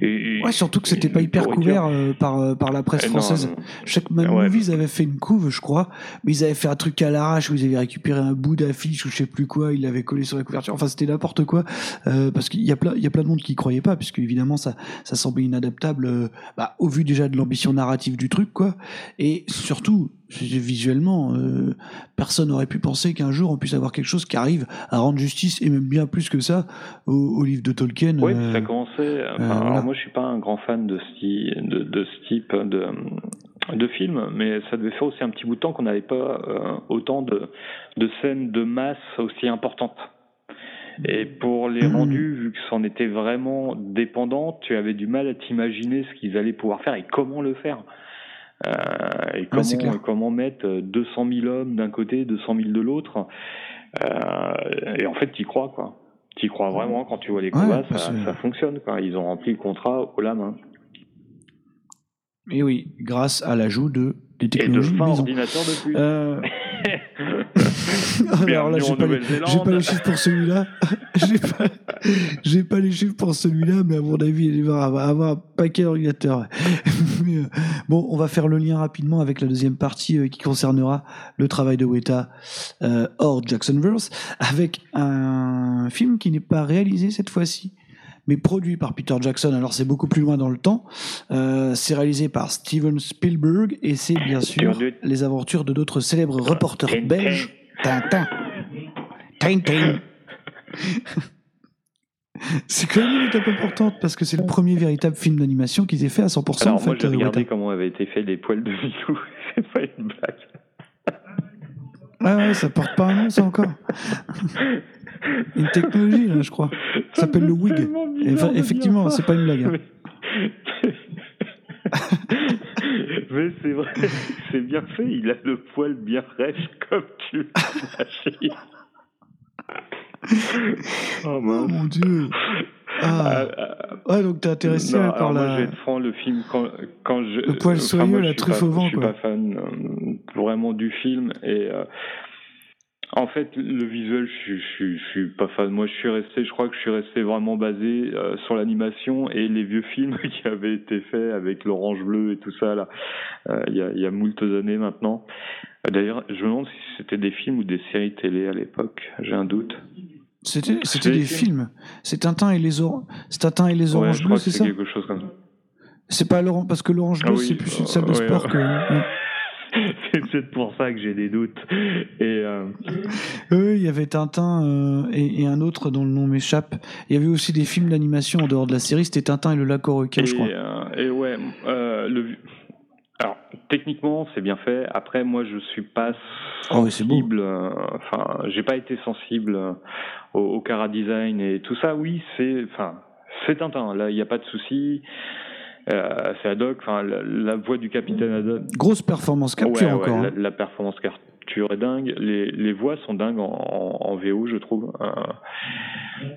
et- Ouais, surtout que c'était pas hyper couvert euh, par, euh, par la presse Eh française. non. Chaque Man Ouais. Movies avait fait une couve, je crois, mais ils avaient fait un truc à l'arrache où ils avaient récupéré un bout d'affiche ou je sais plus quoi, ils l'avaient collé sur la couverture. Enfin, c'était n'importe quoi, euh, parce qu'il y a plein, il y a plein de monde qui y croyait pas, puisque évidemment ça, ça semblait inadaptable, euh, bah, au vu déjà de l'ambition narrative du truc, quoi. Et surtout, visuellement, euh, personne n'aurait pu penser qu'un jour on puisse avoir quelque chose qui arrive à rendre justice et même bien plus que ça au, au livre de Tolkien. Oui, euh, ça. Enfin, voilà. alors moi, je suis pas un grand fan de ce, de, de ce type de, de film, mais ça devait faire aussi un petit bout de temps qu'on n'avait pas euh, autant de, de scènes de masse aussi importantes. Et pour les Mhm. rendus, vu que c'en était vraiment dépendant, tu avais du mal à t'imaginer ce qu'ils allaient pouvoir faire et comment le faire. Euh, et comment, c'est clair. comment mettre 200 000 hommes d'un côté, 200 000 de l'autre. Euh, et en fait, t'y crois, quoi. T'y crois vraiment quand tu vois les Ouais, combats, parce ça, ça fonctionne, quoi. Ils ont rempli le contrat haut la main. Et oui, grâce à l'ajout de des Et de technologies fin ordinateur de plus. Euh, Alors là, j'ai pas, les, pas les chiffres pour celui-là. j'ai pas, les chiffres pour celui-là, mais à mon avis, il va avoir, avoir un paquet d'ordinateurs. Euh, bon, on va faire le lien rapidement avec la deuxième partie euh, qui concernera le travail de Weta euh, hors Jacksonverse, avec un film qui n'est pas réalisé cette fois-ci, mais produit par Peter Jackson. Alors c'est beaucoup plus loin dans le temps. Euh, c'est réalisé par Steven Spielberg et c'est bien sûr les aventures de d'autres célèbres reporters belges. Tintin. Tintin. C'est quand même une étape importante parce que c'est le premier véritable film d'animation qu'ils aient fait à 100% Alors en moi, fait. j'ai euh, regardé comment avaient été faits les poils de Milou. C'est pas une blague. Ah ouais, ça porte pas un nom ça encore. une technologie là, je crois. Ça s'appelle le wig. effectivement, c'est pas une blague. hein. Mais c'est vrai, c'est bien fait. Il a le poil bien rêche comme tu oh Oh mon dieu. Ah. Ah, Ouais, donc t'es intéressé non, par alors moi, la. je vais être franc, le film, quand, quand je. Le poil enfin, soyeux, moi, la truffe au vent, Je suis quoi. pas fan euh, vraiment du film. Et euh, en fait, le visuel, je, je, suis- je suis pas fan. Moi, je suis resté, je crois que je suis resté vraiment basé euh, sur l'animation et les vieux films qui avaient été faits avec l'orange bleu et tout ça, là, euh, il y, a, il y a moult années maintenant. Euh, D'ailleurs, je me demande si c'était des films ou des séries télé à l'époque. J'ai un doute. C'était, des des films. C'est Tintin et les oranges. C'est Tintin et les Ouais, oranges je bleus, c'est ça quelque chose comme ça. C'est pas l'orange parce que l'orange Ah bleu oui, c'est plus une euh, salle de ouais, sport ouais. que. c'est peut-être pour ça que j'ai des doutes. Et euh, Eux, il y avait Tintin euh, et, et un autre dont le nom m'échappe. Il y avait aussi des films d'animation en dehors de la série. C'était Tintin et le lac requins, je crois. euh, et ouais, euh, le, alors techniquement c'est bien fait. Après moi je suis pas Ah sensible. euh, Enfin, j'ai pas été sensible euh, au, au cara design et tout ça. Oui, c'est enfin c'est Tintin. Là il n'y a pas de souci. Euh, c'est Haddock. Enfin la, la voix du capitaine Haddock. Grosse performance capture Ouais, encore. la, hein. la performance capture est dingue. Les, les voix sont dingues en, en, en VO, je trouve. Euh,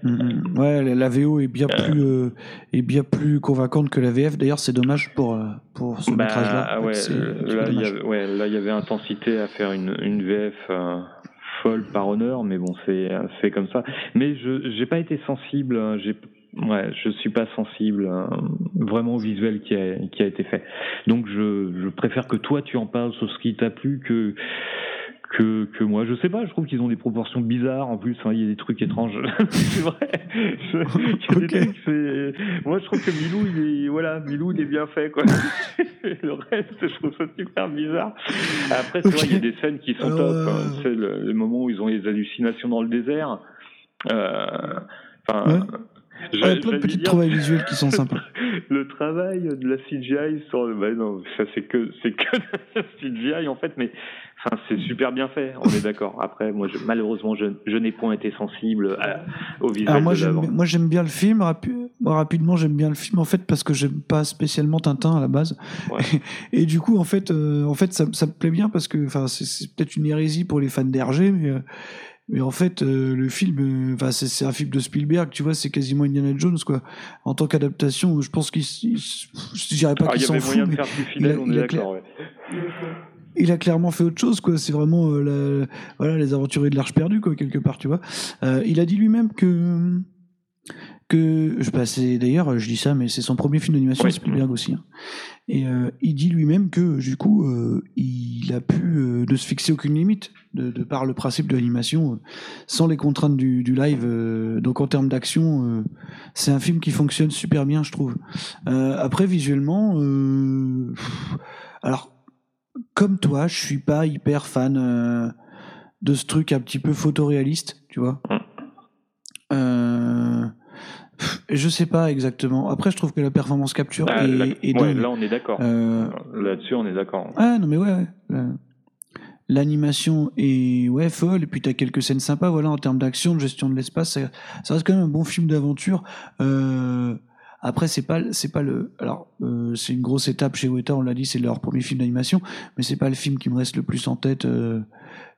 Mm, mm. Ouais, la, la VO est bien plus euh, est bien plus convaincante que la VF. D'ailleurs, c'est dommage pour euh, pour ce Bah, métrage-là. ouais, euh, là, il y avait, y intensité à faire une, une VF euh, folle par honneur, mais bon, c'est euh, comme ça. Mais je j'ai pas été sensible, hein, j'ai ouais, je suis pas sensible euh, vraiment au visuel qui a qui a été fait. Donc je je préfère que toi tu en parles sur ce qui t'a plu que que, que moi, je sais pas, je trouve qu'ils ont des proportions bizarres en plus, hein, il y a des trucs étranges. c'est vrai. Je- il y a des Ok. trucs, c'est- Moi je trouve que Milou, il est, voilà, Milou, il est bien fait, quoi. le reste, je trouve ça super bizarre. Après, c'est vrai, il y a des scènes qui sont Alors, top. euh, hein. Tu sais, le, le moment où ils ont les hallucinations dans le désert. Euh, Enfin, Ouais. Je- Ouais, plein de petites trouvailles visuelles qui sont sympas. le travail de la CGI sur le. Bah non, ça c'est que c'est que de la CGI en fait, mais enfin c'est super bien fait. On est d'accord. Après, moi, je- malheureusement, je, je n'ai point été sensible à- au visuel Alors moi de j'aime, l'avant. moi j'aime bien le film. rapi- moi, rapidement j'aime bien le film en fait parce que j'aime pas spécialement Tintin à la base. Et, du coup en fait, euh, en fait ça, ça me plaît bien parce que enfin c'est, c'est peut-être une hérésie pour les fans d'Hergé, mais euh, mais en fait euh, le film, euh, enfin c'est, c'est un film de Spielberg, tu vois, c'est quasiment Indiana Jones quoi. En tant qu'adaptation, je pense qu'il, je dirais pas Ah, qu'il s'en fout, mais il a- il a clair- d'accord. ouais. il a clairement fait autre chose quoi c'est vraiment euh, la- voilà les aventuriers de l'arche perdue quoi quelque part tu vois il a dit lui-même que que je c'est d'ailleurs je dis ça mais c'est son premier film d'animation Oui. Spielberg aussi hein. et euh, il dit lui-même que du coup euh, il a pu euh, ne se fixer aucune limite de, de par le principe de l'animation euh, sans les contraintes du, du live euh, donc en termes d'action euh, c'est un film qui fonctionne super bien je trouve après visuellement pff, alors comme toi, je suis pas hyper fan de ce truc un petit peu photoréaliste, tu vois. Euh, je sais pas exactement. Après, je trouve que la performance capture Ah, est, ouais, là, on est d'accord. Euh, Là-dessus, on est d'accord. ah non mais ouais, ouais. L'animation est ouais folle et puis t'as quelques scènes sympas voilà en termes d'action de gestion de l'espace ça, ça reste quand même un bon film d'aventure. Euh, après c'est pas c'est pas le alors euh, c'est une grosse étape chez Weta on l'a dit c'est leur premier film d'animation mais c'est pas le film qui me reste le plus en tête euh,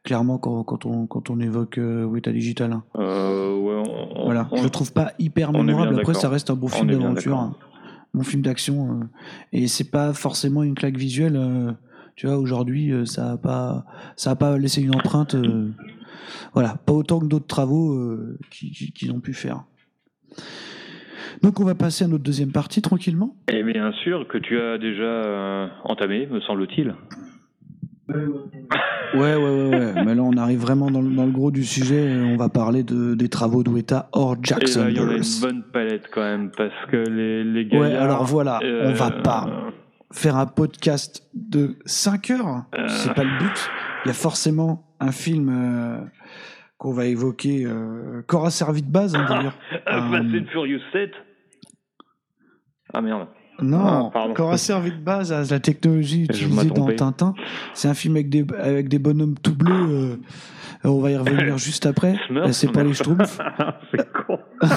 clairement quand, quand on quand on évoque Weta Digital hein. Ouais, on- voilà. on- je le trouve pas hyper mémorable. Après ça reste un bon On film d'aventure hein. bon film d'action et c'est pas forcément une claque visuelle tu vois aujourd'hui euh, ça a pas ça a pas laissé une empreinte euh, voilà pas autant que d'autres travaux euh, qui- qui- qu'ils ont pu faire donc on va passer à notre deuxième partie tranquillement Et bien sûr que tu as déjà euh, entamé, me semble-t-il. ouais ouais ouais, ouais. mais là on arrive vraiment dans le, dans le gros du sujet on va parler de, des travaux d'Oueta hors Et Jackson là, il y en a une bonne palette quand même, parce que les, les Ouais, gaillards, alors voilà, euh, on va pas faire un podcast de 5 heures, c'est pas le but. Il y a forcément un film euh, qu'on va évoquer, euh, qu'aura servi de base hein, d'ailleurs. Ah, Euh, Fast and Furious 7 Ah merde. non, Ah, qu'aura servi de base à la technologie utilisée dans. Tintin. C'est un film avec des, avec des bonhommes tout bleus. euh, on va y revenir juste après. Euh, C'est pas les Schtroumpfs. C'est con.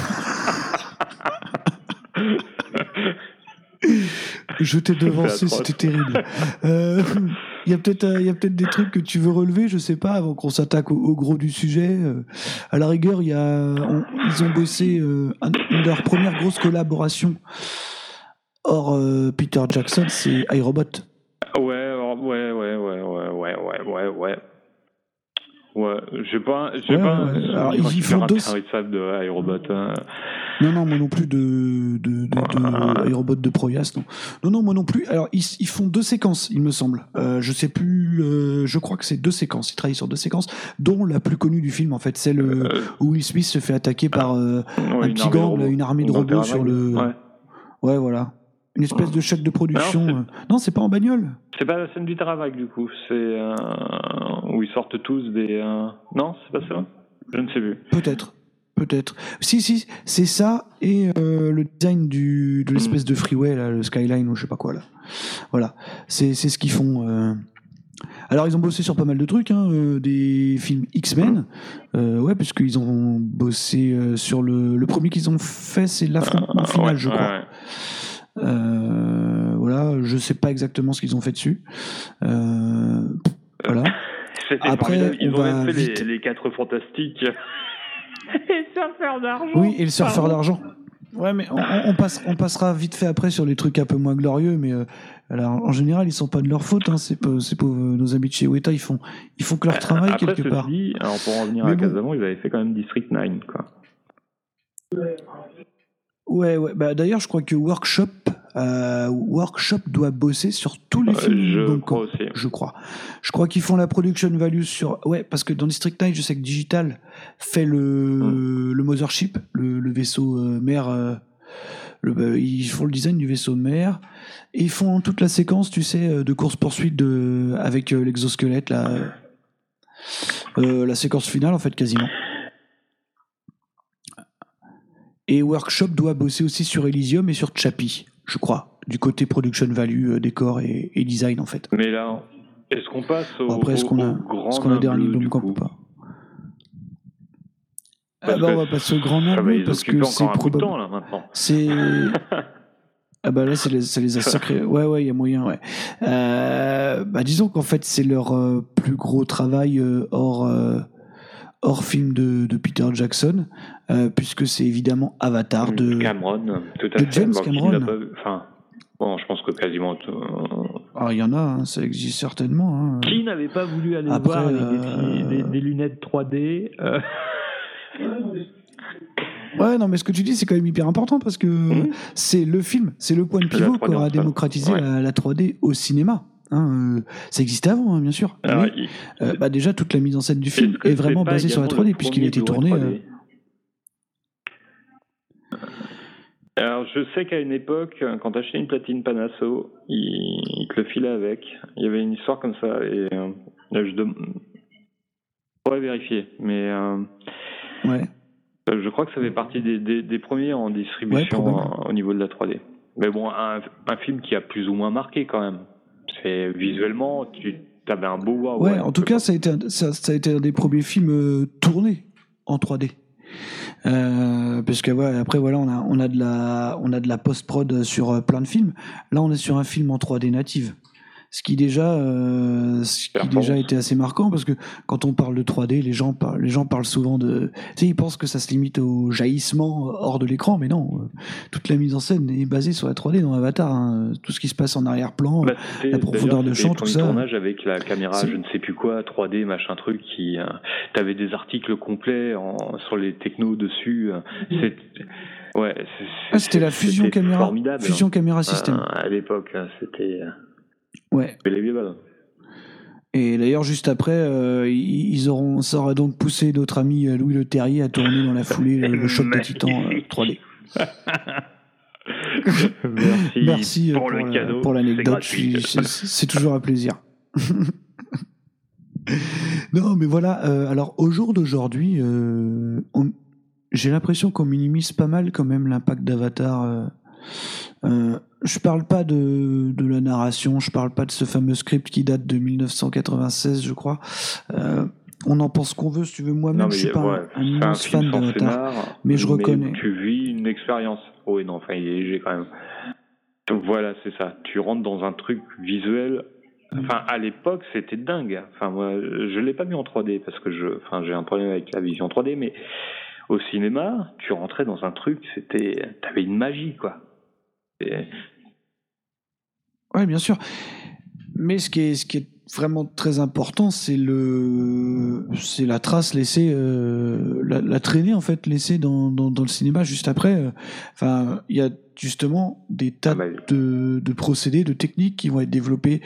Je t'ai devancé, c'était terrible. Euh, Il y a peut-être euh, il y a peut-être des trucs que tu veux relever, je sais pas, avant qu'on s'attaque au, au gros du sujet. Euh, à la rigueur, y a, on- ils ont bossé euh, un- une de leurs premières grosses collaborations. Hors euh, Peter Jackson, c'est iRobot. Ouais, ouais, ouais, ouais, ouais, ouais, ouais, ouais, ouais. Ouais, j'ai pas, j'ai Ouais, pas ouais. un Alors, ils font deux- de iRobot. hein. Non, non, moi non plus de, de, de, de de Proyas, non. Non, non, moi non plus. Alors, ils, ils font deux séquences, il me semble. Euh, je sais plus, euh, je crois que c'est deux séquences. Ils travaillent sur deux séquences, dont la plus connue du film, en fait, celle euh, où Will Smith se fait attaquer par euh, Ouais, un petit gang, une armée de robots sur le. Ouais. Ouais, voilà. Une espèce de choc de production. Euh. Non, c'est pas en bagnole. C'est pas la scène du Teravac du coup, c'est euh, où ils sortent tous des. euh, Non, c'est pas ça? Je ne sais plus. Peut-être. Peut-être. Si, si, c'est ça et euh, le design du, de l'espèce de freeway, là, le skyline ou je sais pas quoi. là. Voilà. C'est ce qu'ils font. euh. Alors, ils ont bossé sur pas mal de trucs, hein, euh, des films X-Men. Ouais, puisqu'ils ont bossé sur le, le premier qu'ils ont fait, c'est l'affrontement final, ouais, je crois. ouais. Voilà, je sais pas exactement ce qu'ils ont fait dessus. Voilà. Après, formidable. Ils on ont même fait les, les quatre fantastiques. Les surfeurs d'argent. Oui, et le surfeur d'argent. Ouais, mais on, on passe, on passera vite fait après sur les trucs un peu moins glorieux, mais euh, alors, en général, ils sont pas de leur faute. Hein, c'est euh, nos amis de chez Weta, ils font, ils font que leur travail Après, quelque part. dit, alors pour en revenir Mais à bon. Casamance, ils avaient fait quand même District 9, quoi. Ouais, ouais. Bah, d'ailleurs, je crois que Workshop, euh, Workshop doit bosser sur tous les Euh, films je crois aussi. Je crois. Je crois qu'ils font la production value sur. Ouais, parce que dans District 9, je sais que Digital fait le, Hmm. le Mothership, le, le vaisseau euh, mère. euh, le- bah, ils font le design du vaisseau mère et ils font toute la séquence, tu sais, euh, de course poursuite de avec euh, l'exosquelette là, la séquence finale en fait quasiment. Et Workshop doit bosser aussi sur Elysium et sur Chappie, je crois, du côté production value, euh, décor et, et design en fait. Mais là, est-ce qu'on passe au, Après, est-ce qu'on a, est-ce qu'on a dernier Blomkamp coup ou pas Ah bah, on va passer au grand les parce que c'est encore un bout de probable. temps, là, maintenant. C'est. Ah bah là, ça les, ça les a sacrés. Ouais, ouais, il y a moyen, ouais. Euh, bah disons qu'en fait, c'est leur euh, plus gros travail euh, hors, hors film de, de Peter Jackson, euh, puisque c'est évidemment Avatar de. Cameron, tout à de fait. James Bon, Cameron. pas Enfin, bon, je pense que quasiment tout. Ah, il y en a, hein, ça existe certainement. hein. Qui n'avait pas voulu aller Après, voir avec des, euh, des- des lunettes 3D euh, Ouais, non, mais ce que tu dis, c'est quand même hyper important parce que c'est le film, c'est le point de pivot 3D qui aura démocratisé Ouais. la, la 3D au cinéma. Hein, euh, ça existait avant, hein, bien sûr. Alors, mais, il- euh, bah, déjà, toute la mise en scène du film est vraiment basée sur la également 3D le puisqu'il a été tourné. Euh, 3D? Alors, je sais qu'à une époque, quand t'achetais une platine Panaso, il, il te le filait avec. Il y avait une histoire comme ça. Et là, je dem- je pourrais vérifier. Mais Ouais. je crois que ça fait partie des, des- des premiers en distribution au niveau de la 3D. Mais bon, un, un film qui a plus ou moins marqué quand même. C'est visuellement, tu avais un beau wow. Ouais, en tout cas, ça a été un, ça, ça a été un des premiers films euh, tournés en 3D. Euh, parce que ouais, après voilà, on a on a de la on a de la post prod sur euh, plein de films. Là, on est sur un film en 3D native. Ce qui déjà, euh, ce qui déjà était assez marquant parce que quand on parle de 3D, les gens parlent, les gens parlent souvent de, tu sais, ils pensent que ça se limite au jaillissement hors de l'écran, mais non. euh, Toute la mise en scène est basée sur la 3D dans Avatar. hein. Tout ce qui se passe en arrière-plan, Bah, la profondeur de champ, tout ça. tournage avec la caméra, je ne sais plus quoi, 3D, machin truc, qui, euh, t'avais des articles complets en, sur les technos dessus. euh, c'est, ouais, Ah, c'était la fusion caméra, formidable, fusion hein. caméra système. À l'époque, hein, c'était, euh, Ouais. les vieux balles. Et d'ailleurs, juste après, euh, ils auront, ça aura donc poussé notre ami euh, Louis Le Terrier à tourner dans la foulée le, le choc de Titan euh, 3D. Merci, Merci euh, pour, le cadeau. pour l'anecdote. C'est c'est toujours un plaisir. non, mais voilà. euh, alors, au jour d'aujourd'hui, euh, on- j'ai l'impression qu'on minimise pas mal quand même l'impact d'Avatar. Euh, je parle pas de, de la narration, je parle pas de ce fameux script qui date de 1996, je crois. Euh, on en pense qu'on veut, si tu veux. Moi-même, je suis pas ouais, un, immense fan d'Avatar, mais je reconnais. Tu vis une expérience. Oui, non, enfin, il est léger quand même. Donc voilà, c'est ça. Tu rentres dans un truc visuel. Enfin, à l'époque, c'était dingue. Enfin, moi, je l'ai pas mis en 3D parce que je, enfin, j'ai un problème avec la vision 3D, mais au cinéma, tu rentrais dans un truc, c'était, t'avais une magie, quoi. Oui, bien sûr. Mais ce qui est, ce qui est vraiment très important, c'est le, c'est la trace laissée, euh, la, la traînée en fait laissée dans, dans, dans le cinéma juste après. Enfin, il y a justement des tas Ah de, de procédés, de techniques qui vont être développés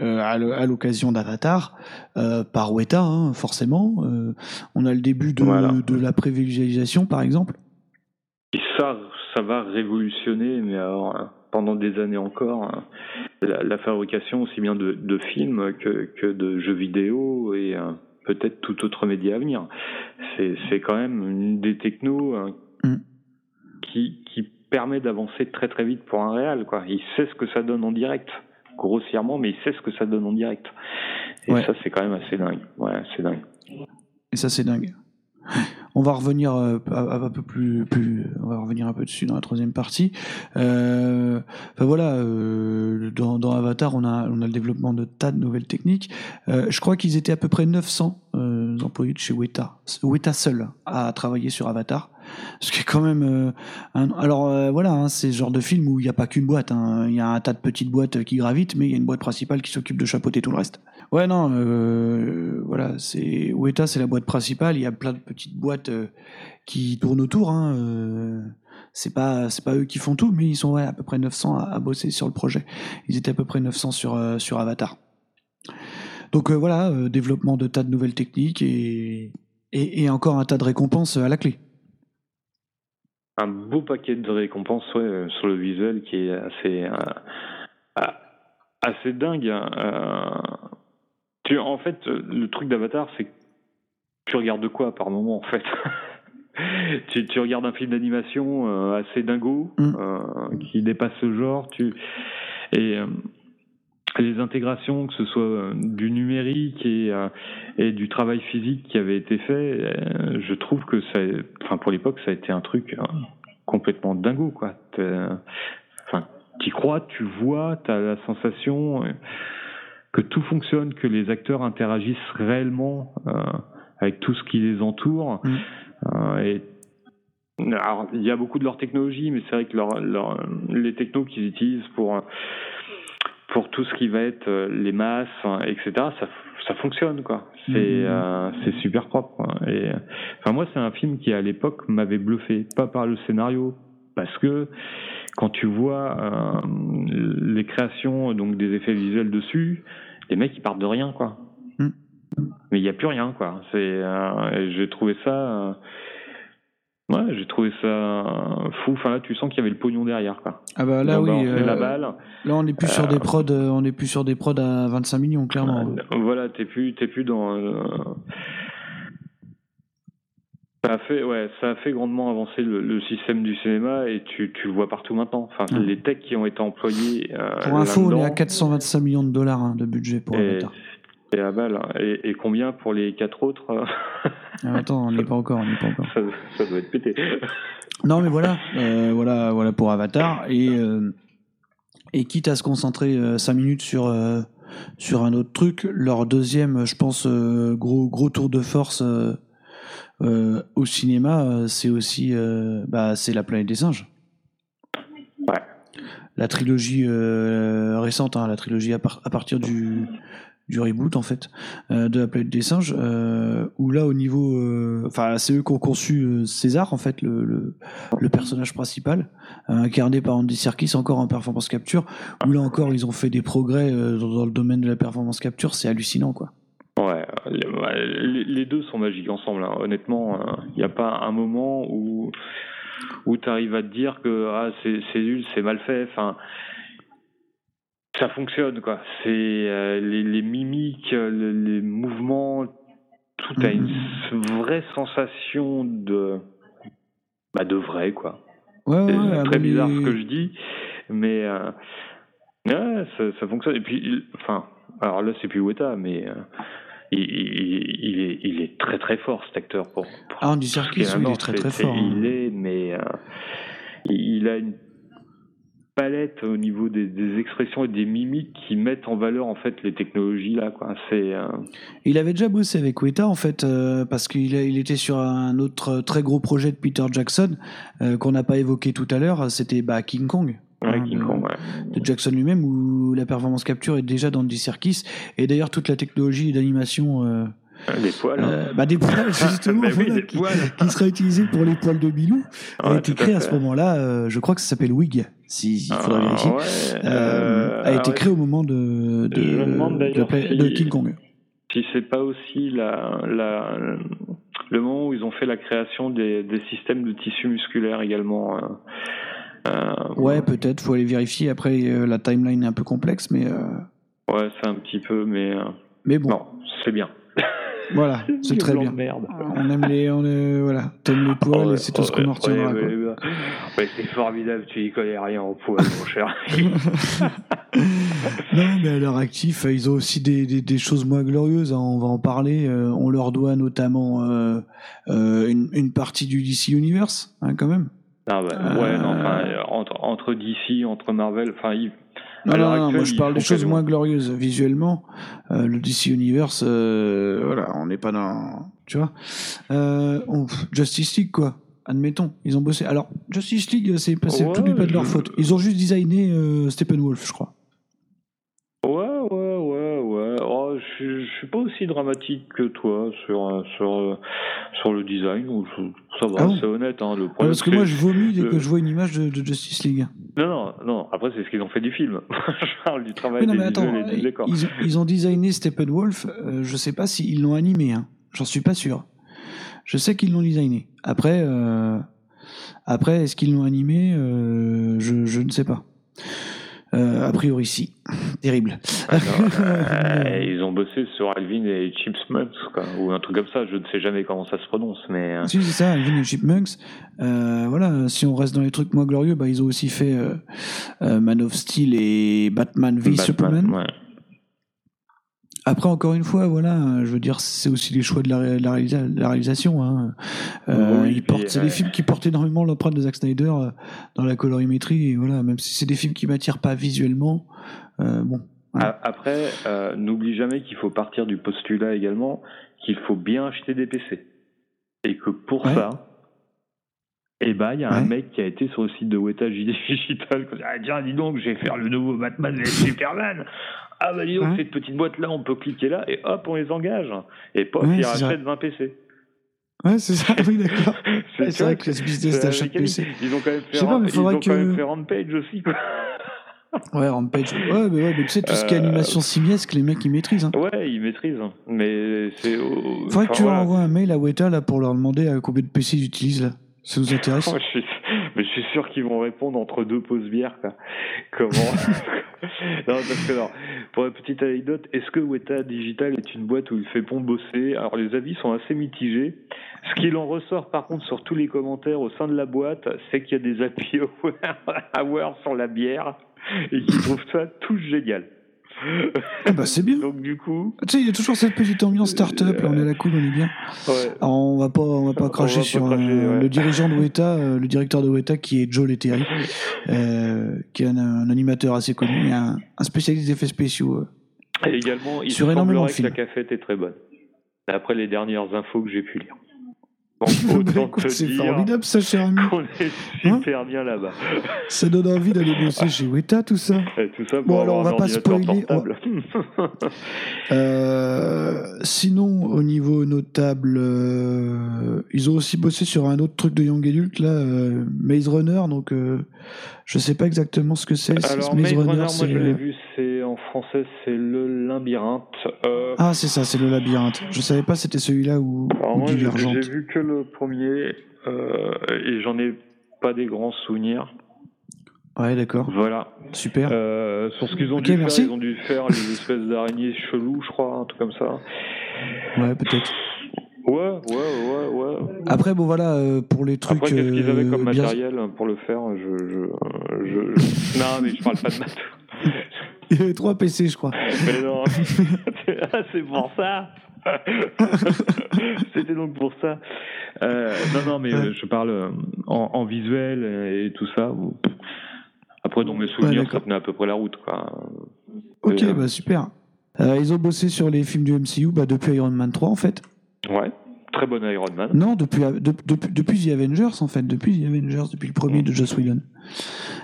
euh, à l'o- à l'occasion d'Avatar euh, par Weta, hein, forcément. Euh, on a le début de, Voilà. de la prévisualisation, par exemple. Et ça, ça va révolutionner, mais alors, hein, pendant des années encore, hein, la, la fabrication aussi bien de, de films que, que de jeux vidéo et euh, peut-être tout autre média à venir. C'est quand même une des technos hein, Mm. qui, qui permet d'avancer très très vite pour un réal. Quoi. Il sait ce que ça donne en direct, grossièrement, mais il sait ce que ça donne en direct. Et Ouais. ça, c'est quand même assez dingue. Ouais, c'est dingue. Et ça, c'est dingue. On va revenir euh, un, peu plus, on va revenir un peu dessus dans la troisième partie. Euh, voilà, euh, dans, Avatar, on a, on a le développement de tas de nouvelles techniques. Je crois qu'ils étaient à peu près 900 euh, employés de chez Weta, Weta seul à travailler sur Avatar. Ce qui est quand même. euh, alors euh, voilà, hein, c'est ce genre de film où il n'y a pas qu'une boîte. hein. Il y a un tas de petites boîtes qui gravitent, mais il y a une boîte principale qui s'occupe de chapeauter tout le reste. Ouais, non, euh, voilà, c'est Weta, c'est la boîte principale. Il y a plein de petites boîtes euh, qui tournent autour. Hein, c'est pas, c'est pas eux qui font tout, mais ils sont ouais, à peu près 900 à, bosser sur le projet. Ils étaient à peu près 900 sur sur Avatar. Donc voilà, développement de tas de nouvelles techniques et et encore un tas de récompenses à la clé. Un beau paquet de récompenses ouais, euh, sur le visuel qui est assez euh, a- assez dingue. hein. Euh, tu, en fait, le truc d'Avatar, c'est que tu regardes de quoi par moment, en fait tu, tu regardes un film d'animation euh, assez dingo, Mm. qui dépasse ce genre, tu et les intégrations, que ce soit euh, du numérique et, euh, et du travail physique qui avait été fait, euh, je trouve que ça, enfin pour l'époque, ça a été un truc complètement dingo, quoi. Enfin, t'y crois, tu vois, t'as la sensation que tout fonctionne, que les acteurs interagissent réellement euh, avec tout ce qui les entoure. Mm. Et alors, il y a beaucoup de leur technologie, mais c'est vrai que leur, leur- les technos qu'ils utilisent pour pour tout ce qui va être euh, les masses, hein, etc. Ça, ça fonctionne quoi. C'est Mhm. euh, c'est super propre. quoi. Et enfin moi c'est un film qui à l'époque m'avait bluffé, pas par le scénario, parce que quand tu vois euh, les créations donc des effets visuels dessus, les mecs ils partent de rien quoi. Mhm. Mais il n'y a plus rien quoi. C'est euh, j'ai trouvé ça. Euh, Ouais, j'ai trouvé ça fou. Enfin là, tu sens qu'il y avait le pognon derrière, quoi. Ah bah là oui. euh, la balle. Là on est plus sur des prods, euh, on est plus sur des prods à 25 millions clairement. Euh, Voilà, t'es plus, t'es plus dans. euh, Ça a fait, ouais, ça a fait grandement avancer le, le système du cinéma et tu, tu le vois partout maintenant. Enfin, Ouais. les techs qui ont été employés. euh, Pour info, on est à là-dedans, 425 millions de dollars hein, de budget pour Avatar. Et à balle. Et, et combien pour les quatre autres Ah, attends, on n'y est pas encore, on pas encore. ça, ça doit être pété. Non, mais voilà, euh, voilà, voilà pour Avatar. Et, euh, et quitte à se concentrer 5 minutes sur, euh, sur un autre truc, leur deuxième, je pense, euh, gros, gros tour de force euh, euh, au cinéma, euh, c'est aussi euh, bah, c'est La planète des singes. Ouais. La trilogie euh, récente, hein, la trilogie à, par- à partir du, du reboot en fait euh, de la planète des singes euh, où là au niveau euh, enfin c'est eux qui ont conçu César en fait le, le, personnage principal incarné par Andy Serkis encore en performance capture où là encore ils ont fait des progrès dans, le domaine de la performance capture c'est hallucinant quoi Ouais, les, deux sont magiques ensemble. hein. Honnêtement, il n'y a pas un moment où où tu arrives à te dire que ah, c'est nul, c'est mal fait. Enfin, ça fonctionne quoi. C'est euh, les, les mimiques, euh, les, les mouvements, tout a une s- vraie sensation de bah, de vrai quoi. ouais, ouais, C'est très mais- bizarre ce que je dis, mais euh, ouais, ça, ça fonctionne. Et puis, il- enfin, alors là, c'est plus Weta, mais euh, il, il- il est, il est très très fort cet acteur pour. pour Ah, est oui, il est très, très fort, hein. Il est, mais il a une palette au niveau des, des expressions et des mimiques qui mettent en valeur en fait les technologies là quoi. C'est euh, Il avait déjà bossé avec Weta en fait euh, parce qu'il il était sur un autre très gros projet de Peter Jackson euh, qu'on n'a pas évoqué tout à l'heure, c'était bah, King Kong. ouais, hein, King de- Kong, ouais. de Jackson lui-même où la performance capture est déjà dans Andy Serkis et d'ailleurs toute la technologie d'animation Des poils. hein. euh, bah, des poils justement Bah oui, voilà, des qui, poils. qui sera utilisé pour les poils de Bilou a Ouais, été à créé à ce moment-là euh, je crois que ça s'appelle Wig si il faudrait Ah, vérifier. ouais, euh, euh, a été ah créé au moment de, de, de, si- de King Kong. si c'est pas aussi la, la, le moment où ils ont fait la création des, des systèmes de tissu musculaire également. euh, euh, ouais peut-être faut aller vérifier. Après euh, la timeline est un peu complexe mais euh, ouais, c'est un petit peu, mais mais bon. non, c'est bien. Voilà c'est très bien merde. on aime les on est, voilà t'aimes les poils Ouais, et c'est tout ce qu'on en retiendra ouais, quoi. ouais, ouais. Ouais, c'est formidable, tu y connais rien au poil, mon cher. Non, mais à leur actif, ils ont aussi des, des, des choses moins glorieuses. hein, on va en parler. euh, on leur doit notamment euh, euh, une, une partie du DC Universe, hein, quand même. Ah bah, ouais, non, enfin, entre, entre DC, entre Marvel, enfin, ils- Non, non, non, moi je parle des choses moins glorieuses visuellement. Euh, le DC Universe, euh, voilà, on n'est pas dans. Tu vois euh, on- Justice League, quoi. Admettons, ils ont bossé. Alors, Justice League, c'est c'est Ouais, tout n'est pas de leur faute. Ils ont juste designé Steppenwolf, je crois. Ouais, ouais, ouais, ouais. Oh, je, suis- je suis pas aussi dramatique que toi sur, euh, sur, euh, sur le design. Ça va, Ah bon c'est honnête. Hein, le problème, parce que moi, je vomis dès le- que je vois une image de, de Justice League. Non, non, non. Après, c'est ce qu'ils ont fait du film. je parle du travail Oui, non, des mais attends, visuels et du décor. ils, ils ont designé Steppenwolf, euh, je sais pas s'ils l'ont animé, hein. j'en suis pas sûr. Je sais qu'ils l'ont designé. Après, euh, après est-ce qu'ils l'ont animé Euh, je, je ne sais pas. Euh, a priori, si. Terrible. Ah Euh, ils ont bossé sur Alvin et Chipmunks, quoi, ou un truc comme ça. Je ne sais jamais comment ça se prononce, mais. euh, Si, c'est ça, Alvin et Chipmunks. Voilà, si on reste dans les trucs moins glorieux, bah, ils ont aussi fait Man of Steel et Batman v Batman, Superman. ouais. Après, encore une fois, voilà, euh, je veux dire, c'est aussi les choix de la, la réalisa- la réalisation. Hein. Euh, Oui, c'est euh, des films qui portent énormément l'empreinte de Zack Snyder euh, dans la colorimétrie. Et voilà, même si c'est des films qui m'attirent pas visuellement, euh, bon. Après, euh, n'oublie jamais qu'il faut partir du postulat également qu'il faut bien acheter des PC. Et que pour Ouais. ça, eh ben, il y a un mec qui a été sur le site de Weta Digital qui a dit Ah, tiens, dis donc, je vais faire le nouveau Batman et Superman. Ah, bah dis donc, Ouais. cette petite boîte-là, on peut cliquer là et hop, on les engage. Et pof, Ouais, ils rachètent 20 PC. Ouais, c'est ça, oui, d'accord. C'est vrai que ce business d'achat. PC. Ils ont quand même fait, pas, ils ont quand même que- fait Rampage aussi, quoi. Ouais, Rampage. Ouais, mais, ouais, mais tu sais, tout ce qui est Euh, animation simiesque, les mecs, ils maîtrisent. Hein. Ouais, ils maîtrisent. Mais c'est. au- Faudrait que tu leur envoies un mail à Weta là, pour leur demander à combien de PC ils utilisent là. Ça nous intéresse. Moi, je suis, mais je suis sûr qu'ils vont répondre entre deux pauses bières. Quoi. Comment Non, parce que alors, pour la petite anecdote, est-ce que Weta Digital est une boîte où il fait bon bosser? Alors, les avis sont assez mitigés. Ce qu'il en ressort, par contre, sur tous les commentaires au sein de la boîte, c'est qu'il y a des happy hours sur la bière et qu'ils trouvent ça tout génial. Ah bah c'est bien. Donc, du coup, Tu sais, il y a toujours cette petite ambiance start-up, là, on est à la cool, on est bien. ouais. Alors, on va pas, on va pas cracher va pas sur cracher, euh, ouais. le dirigeant de Weta, euh, le directeur de Weta qui est Joe Letteri, euh, qui est un, un animateur assez connu, et un, un spécialiste d'effets spéciaux. Et également, il Sur énormément semblerait de que la cafette est très bonne. Après les dernières infos que j'ai pu lire. c'est dire formidable ça, cher ami. qu'on est super bien là-bas. Ça donne envie d'aller bosser chez Weta, tout ça. Et tout ça pour Bon, alors, on va pas spoiler, on-. Euh, sinon, au niveau notable, euh, ils ont aussi bossé sur un autre truc de Young Adult, là, euh, Maze Runner, donc je sais pas exactement ce que c'est. Alors, Maze Runner, moi c'est, je l'ai vu, c'est en français, c'est le labyrinthe. Euh, Ah, c'est ça, c'est le labyrinthe. Je savais pas c'était celui-là ou, ou moi j'ai Divergente. j'ai vu que le premier euh, et j'en ai pas des grands souvenirs. Ouais, d'accord. Voilà. Super. Euh, sur ce qu'ils ont dû merci. faire, ils ont dû faire les espèces d'araignées cheloues, je crois, un truc comme ça. Ouais, peut-être. Ouais, ouais, ouais, ouais. Après, bon, voilà, euh, pour les trucs. Après, qu'est-ce qu'ils avaient euh, comme bien- matériel pour le faire je, je, je, je- Non, mais je parle pas de matos. Il y avait trois PC, je crois. Mais non, Ah, c'est pour ça. C'était donc pour ça. Euh, non, non, mais euh, je parle euh, en, en visuel et tout ça. Après, dans mes souvenirs, d'accord. ça tenait à peu près la route, quoi. Ok, euh, bah super. Euh, ils ont bossé sur les films du MCU bah, depuis Iron Man 3, en fait. Ouais, très bon Iron Man. Non, depuis, de- depuis, depuis The Avengers, en fait. Depuis The Avengers, depuis le premier de Joss Whedon.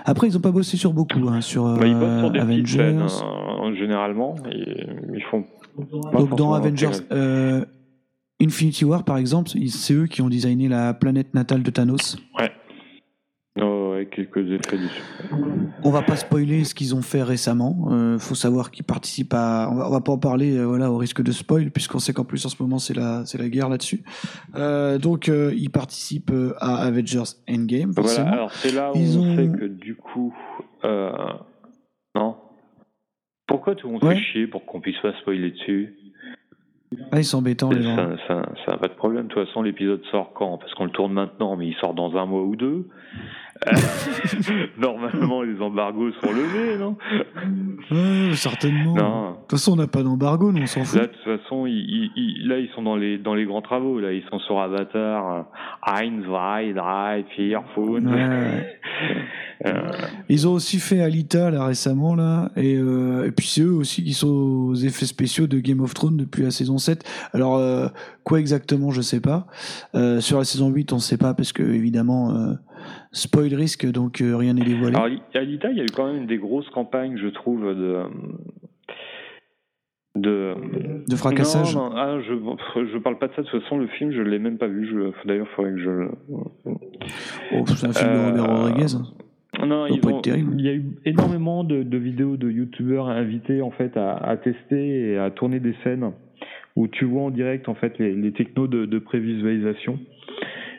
Après, ils ont pas bossé sur beaucoup, hein, sur Bah, ils bossent euh, sur des petites scènes, Avengers. hein, généralement. Et ils font. Donc dans Avengers euh, Infinity War, par exemple, c'est eux qui ont designé la planète natale de Thanos. Ouais. Oh, ouais, quelques effets. On va pas spoiler ce qu'ils ont fait récemment. Euh, faut savoir qu'ils participent à. On va, on va pas en parler, euh, voilà, au risque de spoil, puisqu'on sait qu'en plus en ce moment c'est la, c'est la guerre là-dessus. Euh, donc euh, ils participent à Avengers Endgame. Voilà, alors c'est là où Ils on ont- sait que du coup. Non. Pourquoi tout le monde Ouais. fait chier pour qu'on puisse pas spoiler dessus? Ah, ils sont embêtants les gens. Ça, ça, ça n'a pas de problème. De toute façon, l'épisode sort quand? Parce qu'on le tourne maintenant, mais il sort dans un mois ou deux. Normalement, les embargos sont levés, non? Ouais, certainement. Non. De toute façon, on n'a pas d'embargo, on s'en fout. Là, de toute façon, ils, là, ils sont dans les, dans les grands travaux. Là, ils sont sur Avatar. Ouais, ouais. Euh, Ils ont aussi fait Alita là récemment là et, euh, et puis c'est eux aussi qui sont aux effets spéciaux de Game of Thrones depuis la saison 7. Alors euh, quoi exactement je sais pas. Euh, sur la saison 8 on sait pas parce que évidemment spoil risque donc euh, rien n'est dévoilé. Alors, à Alita, il y a eu quand même des grosses campagnes, je trouve, de. De, De fracassage. Non, non, ah, je, je parle pas de ça. De toute façon, le film, je l'ai même pas vu. D'ailleurs, il faudrait que je. Oh, c'est un film de Euh, Robert Rodriguez. Non, ils ont-. Il y a eu énormément de, de vidéos de youtubeurs invités en fait à, à tester et à tourner des scènes où tu vois en direct en fait les, les technos de, de prévisualisation.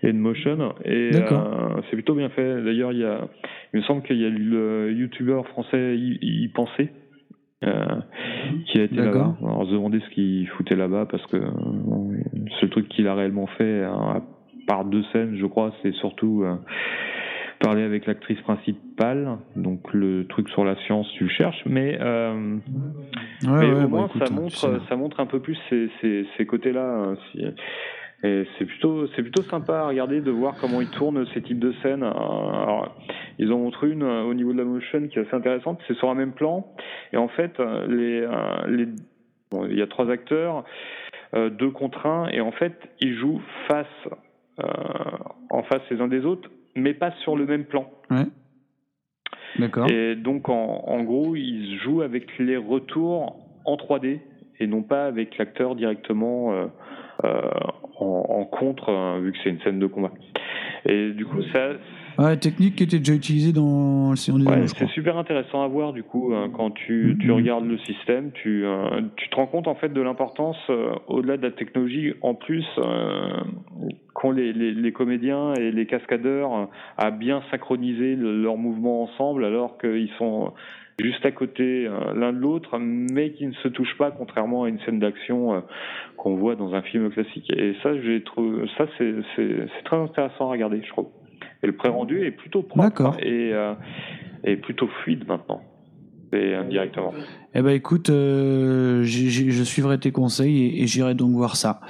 Et de motion. Et euh, c'est plutôt bien fait. D'ailleurs, il y a, il me semble qu'il y a le youtubeur français y, y penser. euh, qui a été là-bas. Alors, se demandait ce qu'il foutait là-bas parce que bon, le truc qu'il a réellement fait, hein, à part deux scènes, je crois, c'est surtout euh, parler avec l'actrice principale. Donc le truc sur la science, tu le cherches, mais euh, Ouais, mais ouais, au bah, moins écoute, ça montre ça montre un peu plus ces, ces, ces côtés-là. hein, si- et c'est plutôt c'est plutôt sympa à regarder de voir comment ils tournent ces types de scènes. Euh, Alors, ils en montrent une euh, au niveau de la motion qui est assez intéressante. C'est sur un même plan et en fait euh, les les bon, il y a trois acteurs, deux contre un et en fait ils jouent face euh, en face les uns des autres, mais pas sur le même plan. Ouais. D'accord. Et donc, en, en gros, ils jouent avec les retours en 3D et non pas avec l'acteur directement euh, en, en contre, hein, vu que c'est une scène de combat. Et du coup, ça, Ouais, technique qui était déjà utilisée dans le Seigneur des Ouais, c'est super intéressant à voir du coup hein, quand tu, tu Mhm. regardes le système, tu, euh, tu te rends compte en fait de l'importance euh, au-delà de la technologie en plus euh, qu'ont les, les, les comédiens et les cascadeurs euh, à bien synchroniser le- leurs mouvements ensemble alors qu'ils sont juste à côté euh, l'un de l'autre mais qui ne se touchent pas contrairement à une scène d'action euh, qu'on voit dans un film classique. Et ça j'ai trouvé ça c'est très intéressant à regarder je trouve. Et le pré-rendu est plutôt propre et, euh, et plutôt fluide maintenant. Et indirectement. Eh ben écoute, euh, je suivrai tes conseils et, et j'irai donc voir ça.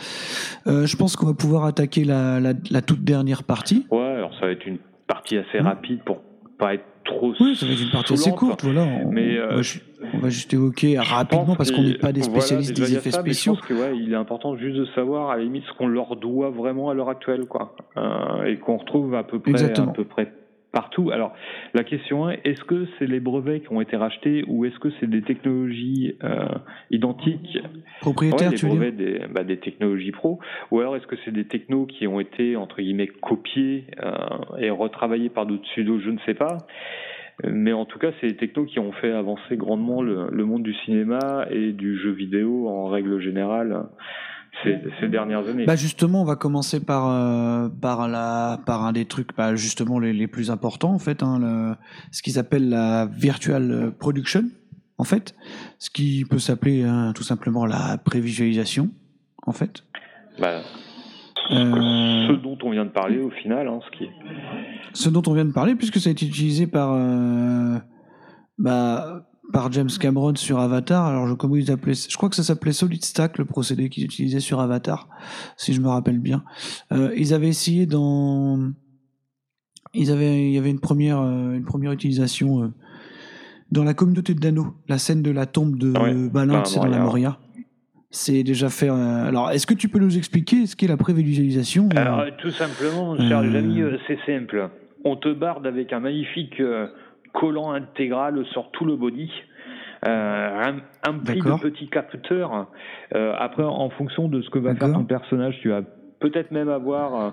Euh, je pense qu'on va pouvoir attaquer la, la, la toute dernière partie. Ouais, alors ça va être une partie assez rapide pour pas être trop. Oui, ça va être une partie assez courte, voilà. On, Mais, on euh, va, on va juste évoquer rapidement parce qu'on n'est pas des voilà, spécialistes il des effets ça, spéciaux. Je pense que ouais, il est important juste de savoir à la limite ce qu'on leur doit vraiment à l'heure actuelle, quoi, Euh, et qu'on retrouve à peu près, Exactement. à peu près partout. Alors, la question est est-ce que c'est les brevets qui ont été rachetés ou est-ce que c'est des technologies euh, identiques? Propriétaires, Ouais, tu brevets des, bah, des technologies pro, ou alors est-ce que c'est des technos qui ont été entre guillemets copiés euh, et retravaillés par d'autres? Pseudos, je ne sais pas. Mais en tout cas, c'est des technos qui ont fait avancer grandement le, le monde du cinéma et du jeu vidéo en règle générale ces, ces dernières années. Bah justement, on va commencer par euh, par la par un des trucs bah, justement les, les plus importants en fait, hein, le- ce qu'ils appellent la virtual production en fait, ce qui peut s'appeler hein, tout simplement la prévisualisation en fait. Bah, Euh, Ce dont on vient de parler au final, hein, ce qui est ce dont on vient de parler, puisque ça a été utilisé par, euh, bah, par James Cameron sur Avatar. Alors, je, comment ils appelaient Je crois que ça s'appelait Solid Stack, le procédé qu'ils utilisaient sur Avatar, si je me rappelle bien. Euh, ils avaient essayé dans. Ils avaient, il y avait une première, euh, une première utilisation euh, dans la communauté de Dano, la scène de la tombe de Ouais, Balin, c'est dans la Moria. C'est déjà fait. euh, Alors, est-ce que tu peux nous expliquer ce qu'est la prévisualisation euh, Alors, tout simplement, cher Euh. ami, c'est simple. On te barde avec un magnifique euh, collant intégral sur tout le body. Euh, un, de petits capteurs. Euh, après, en fonction de ce que va faire ton personnage, tu vas peut-être même avoir euh,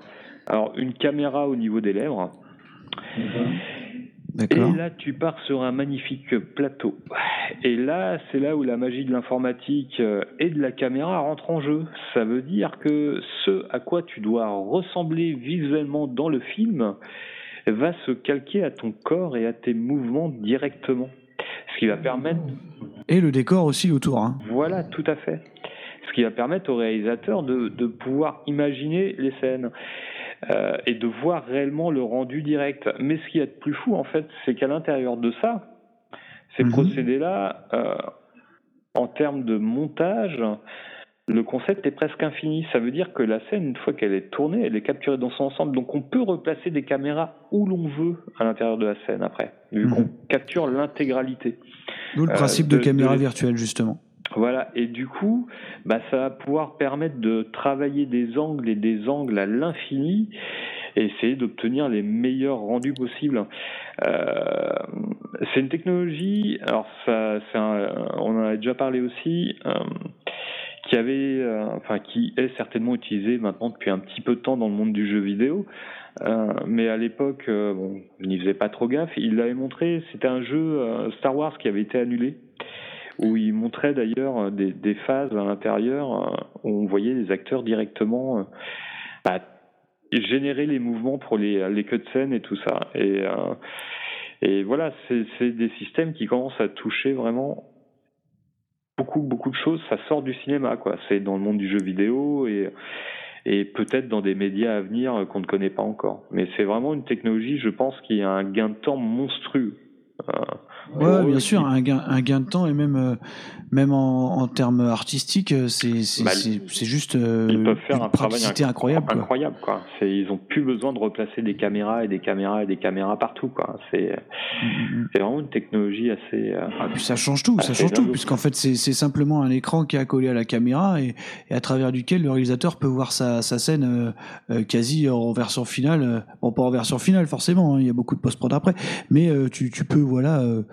alors une caméra au niveau des lèvres. Et là, tu pars sur un magnifique plateau. Et là, c'est là où la magie de l'informatique et de la caméra rentre en jeu. Ça veut dire que ce à quoi tu dois ressembler visuellement dans le film va se calquer à ton corps et à tes mouvements directement. Ce qui va permettre Et le décor aussi autour. Hein. voilà, tout à fait. Ce qui va permettre au réalisateur de, de pouvoir imaginer les scènes euh, et de voir réellement le rendu direct. Mais ce qui est de plus fou, en fait, c'est qu'à l'intérieur de ça, ces procédés-là, euh, en termes de montage, le concept est presque infini. Ça veut dire que la scène, une fois qu'elle est tournée, elle est capturée dans son ensemble. Donc on peut replacer des caméras où l'on veut à l'intérieur de la scène après, vu qu'on capture l'intégralité. D'où le Euh, principe de, de- caméra de- virtuelle, justement. Voilà, et du coup, bah, ça va pouvoir permettre de travailler des angles et des angles à l'infini et essayer d'obtenir les meilleurs rendus possibles. Euh, c'est une technologie, alors ça, un- on en a déjà parlé aussi, euh, qui avait, euh, enfin qui est certainement utilisée maintenant depuis un petit peu de temps dans le monde du jeu vidéo. Euh, mais à l'époque, euh, bon, je n'y faisais pas trop gaffe. Il l'avait montré, c'était un jeu euh, Star Wars qui avait été annulé où il montrait d'ailleurs euh, des, des phases à l'intérieur euh, où on voyait les acteurs directement bah, générer les mouvements pour les, les cutscenes et tout ça. Et, et voilà, c'est des systèmes qui commencent à toucher vraiment beaucoup, beaucoup de choses. Ça sort du cinéma, quoi. C'est dans le monde du jeu vidéo et, et peut-être dans des médias à venir qu'on ne connaît pas encore. Mais c'est vraiment une technologie, je pense, qui a un gain de temps monstrueux. Euh, Ouais, bien sûr, un gain, un gain de temps et même, euh, même en, en termes artistiques, euh, c'est c'est Bah, juste euh, ils peuvent faire une un travail incroyable. quoi. incroyable quoi. Ils ont plus besoin de replacer des caméras et des caméras et des caméras partout quoi. C'est c'est vraiment une technologie assez. euh, Ah, puis ça change tout, ça change tout, puisqu'en fait c'est simplement un écran qui est accolé à la caméra et, et à travers duquel le réalisateur peut voir sa, sa scène euh, euh, quasi en version finale. Bon, pas en version finale forcément, hein, il y a beaucoup de post-prod après, mais euh, tu, tu peux voilà euh,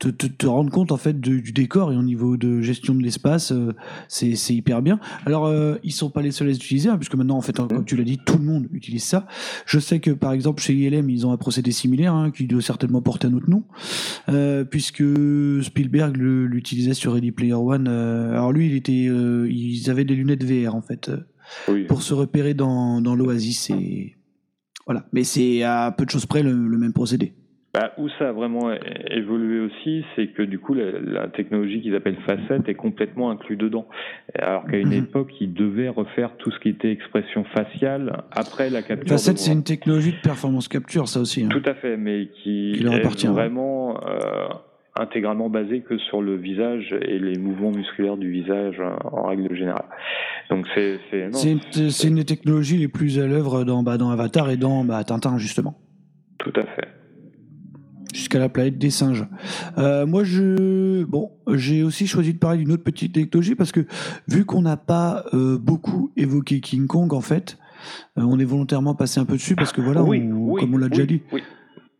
te, te, te rendre compte en fait de- du décor et au niveau de gestion de l'espace, euh, c'est c'est hyper bien. Alors euh, ils sont pas les seuls à les utiliser, hein, puisque maintenant en fait, hein, comme tu l'as dit, tout le monde utilise ça. Je sais que par exemple chez ILM ils ont un procédé similaire hein, qui doit certainement porter un autre nom, euh, puisque Spielberg l'utilisait sur Ready Player One. euh, alors lui il était, euh, ils avaient des lunettes VR en fait euh, pour se repérer dans, dans l'oasis et voilà. Mais c'est à peu de choses près le, le même procédé. Bah, où ça a vraiment évolué aussi, c'est que du coup la, la technologie qu'ils appellent facette est complètement inclus dedans. Alors qu'à une Mhm. époque, ils devaient refaire tout ce qui était expression faciale après la capture. Facette, c'est une technologie de performance capture, ça aussi. hein. Tout à fait, mais qui, Qui leur est vraiment euh, intégralement basé que sur le visage et les mouvements musculaires du visage euh, en règle générale. Donc c'est c'est une des technologies les plus à l'œuvre dans, bah, dans Avatar et dans bah, Tintin, justement. tout à fait. Jusqu'à la planète des singes. Euh, moi, je, bon, j'ai aussi choisi de parler d'une autre petite technologie parce que vu qu'on n'a pas euh, beaucoup évoqué King Kong, en fait, euh, on est volontairement passé un peu dessus parce que voilà, oui, on- oui, comme on l'a déjà dit, Oui.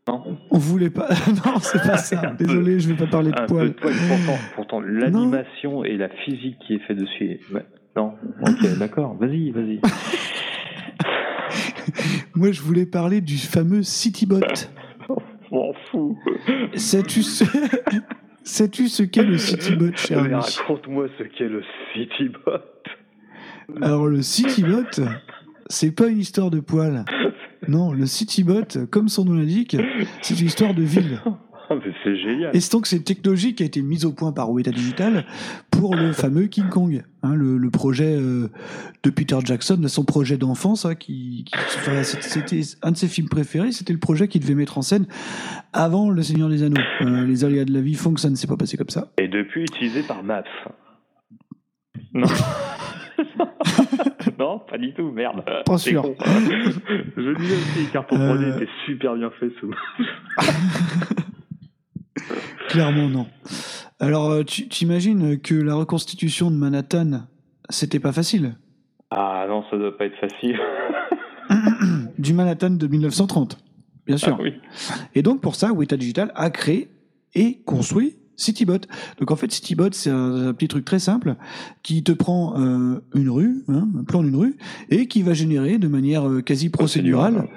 Non. on voulait pas. non, c'est pas ça. Désolé, je vais pas parler de Un peu poil. Pourtant, pourtant l'animation et la physique qui est faite dessus. ouais. Non. Ok, d'accord. Vas-y, vas-y. Moi, je voulais parler du fameux Citybot. M'en fous. Sais-tu ce... Sais-tu ce qu'est le Citybot, cher Mais raconte-moi ce qu'est le Citybot. Alors le Citybot, c'est pas une histoire de poils. Non, le Citybot, comme son nom l'indique, c'est une histoire de ville. Ah, c'est génial. Et c'est donc cette technologie qui a été mise au point par Weta Digital pour le fameux King Kong, hein, le, le projet euh, de Peter Jackson, son projet d'enfance, hein, qui, qui- enfin, c'était un de ses films préférés. C'était le projet qu'il devait mettre en scène avant Le Seigneur des Anneaux. Euh, les aléas de la vie font que ça ne s'est pas passé comme ça. Et depuis utilisé par Maps. Non. non, pas du tout, merde. Pas sûr. con. Je disais aussi, cartons 3D Euh. étaient super bien faits sous. Clairement non. Alors, euh, tu t'imagines que la reconstitution de Manhattan, c'était pas facile? Ah non, ça doit pas être facile. Du Manhattan de 1930, bien sûr. Ah oui. Et donc, pour ça, Weta Digital a créé et construit Citybot. Donc, en fait, Citybot, c'est un, un petit truc très simple qui te prend euh, une rue, hein, un plan d'une rue, et qui va générer de manière euh, quasi procédurale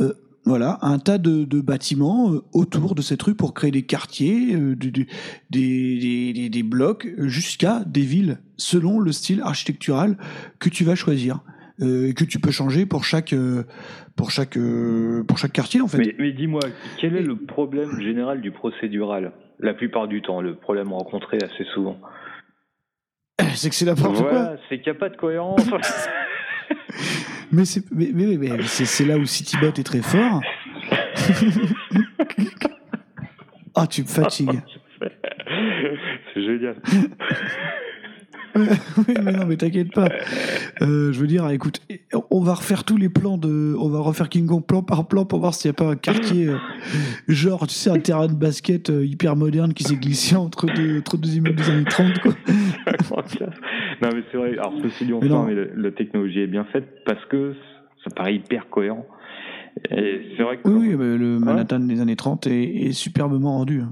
euh, voilà, un tas de, de bâtiments euh, autour de cette rue pour créer des quartiers, euh, des, des, des- des blocs, jusqu'à des villes, selon le style architectural que tu vas choisir. euh, et que tu peux changer pour chaque, euh, pour chaque, euh, pour chaque quartier, en fait. Mais, mais dis-moi, quel est le problème général du procédural La plupart du temps, le problème rencontré assez souvent? C'est que c'est n'importe quoi. C'est qu'il n'y a pas de cohérence. Mais c'est mais, mais, mais- c'est là où Citybot est très fort. Ah, tu me fatigues. c'est génial. oui, mais non, mais t'inquiète pas. Euh, je veux dire, écoute, on va refaire tous les plans de. On va refaire King Kong plan par plan pour voir s'il n'y a pas un quartier, euh, genre, tu sais, un terrain de basket euh, hyper moderne qui s'est glissé entre deux, entre deux immeubles des années 30, quoi. non mais c'est vrai, alors ceci dit, Mais enfin, mais la, la technologie est bien faite parce que ça paraît hyper cohérent. Et c'est vrai que Oui, oui, bah, le Manhattan des années 30 est, est superbement rendu. hein.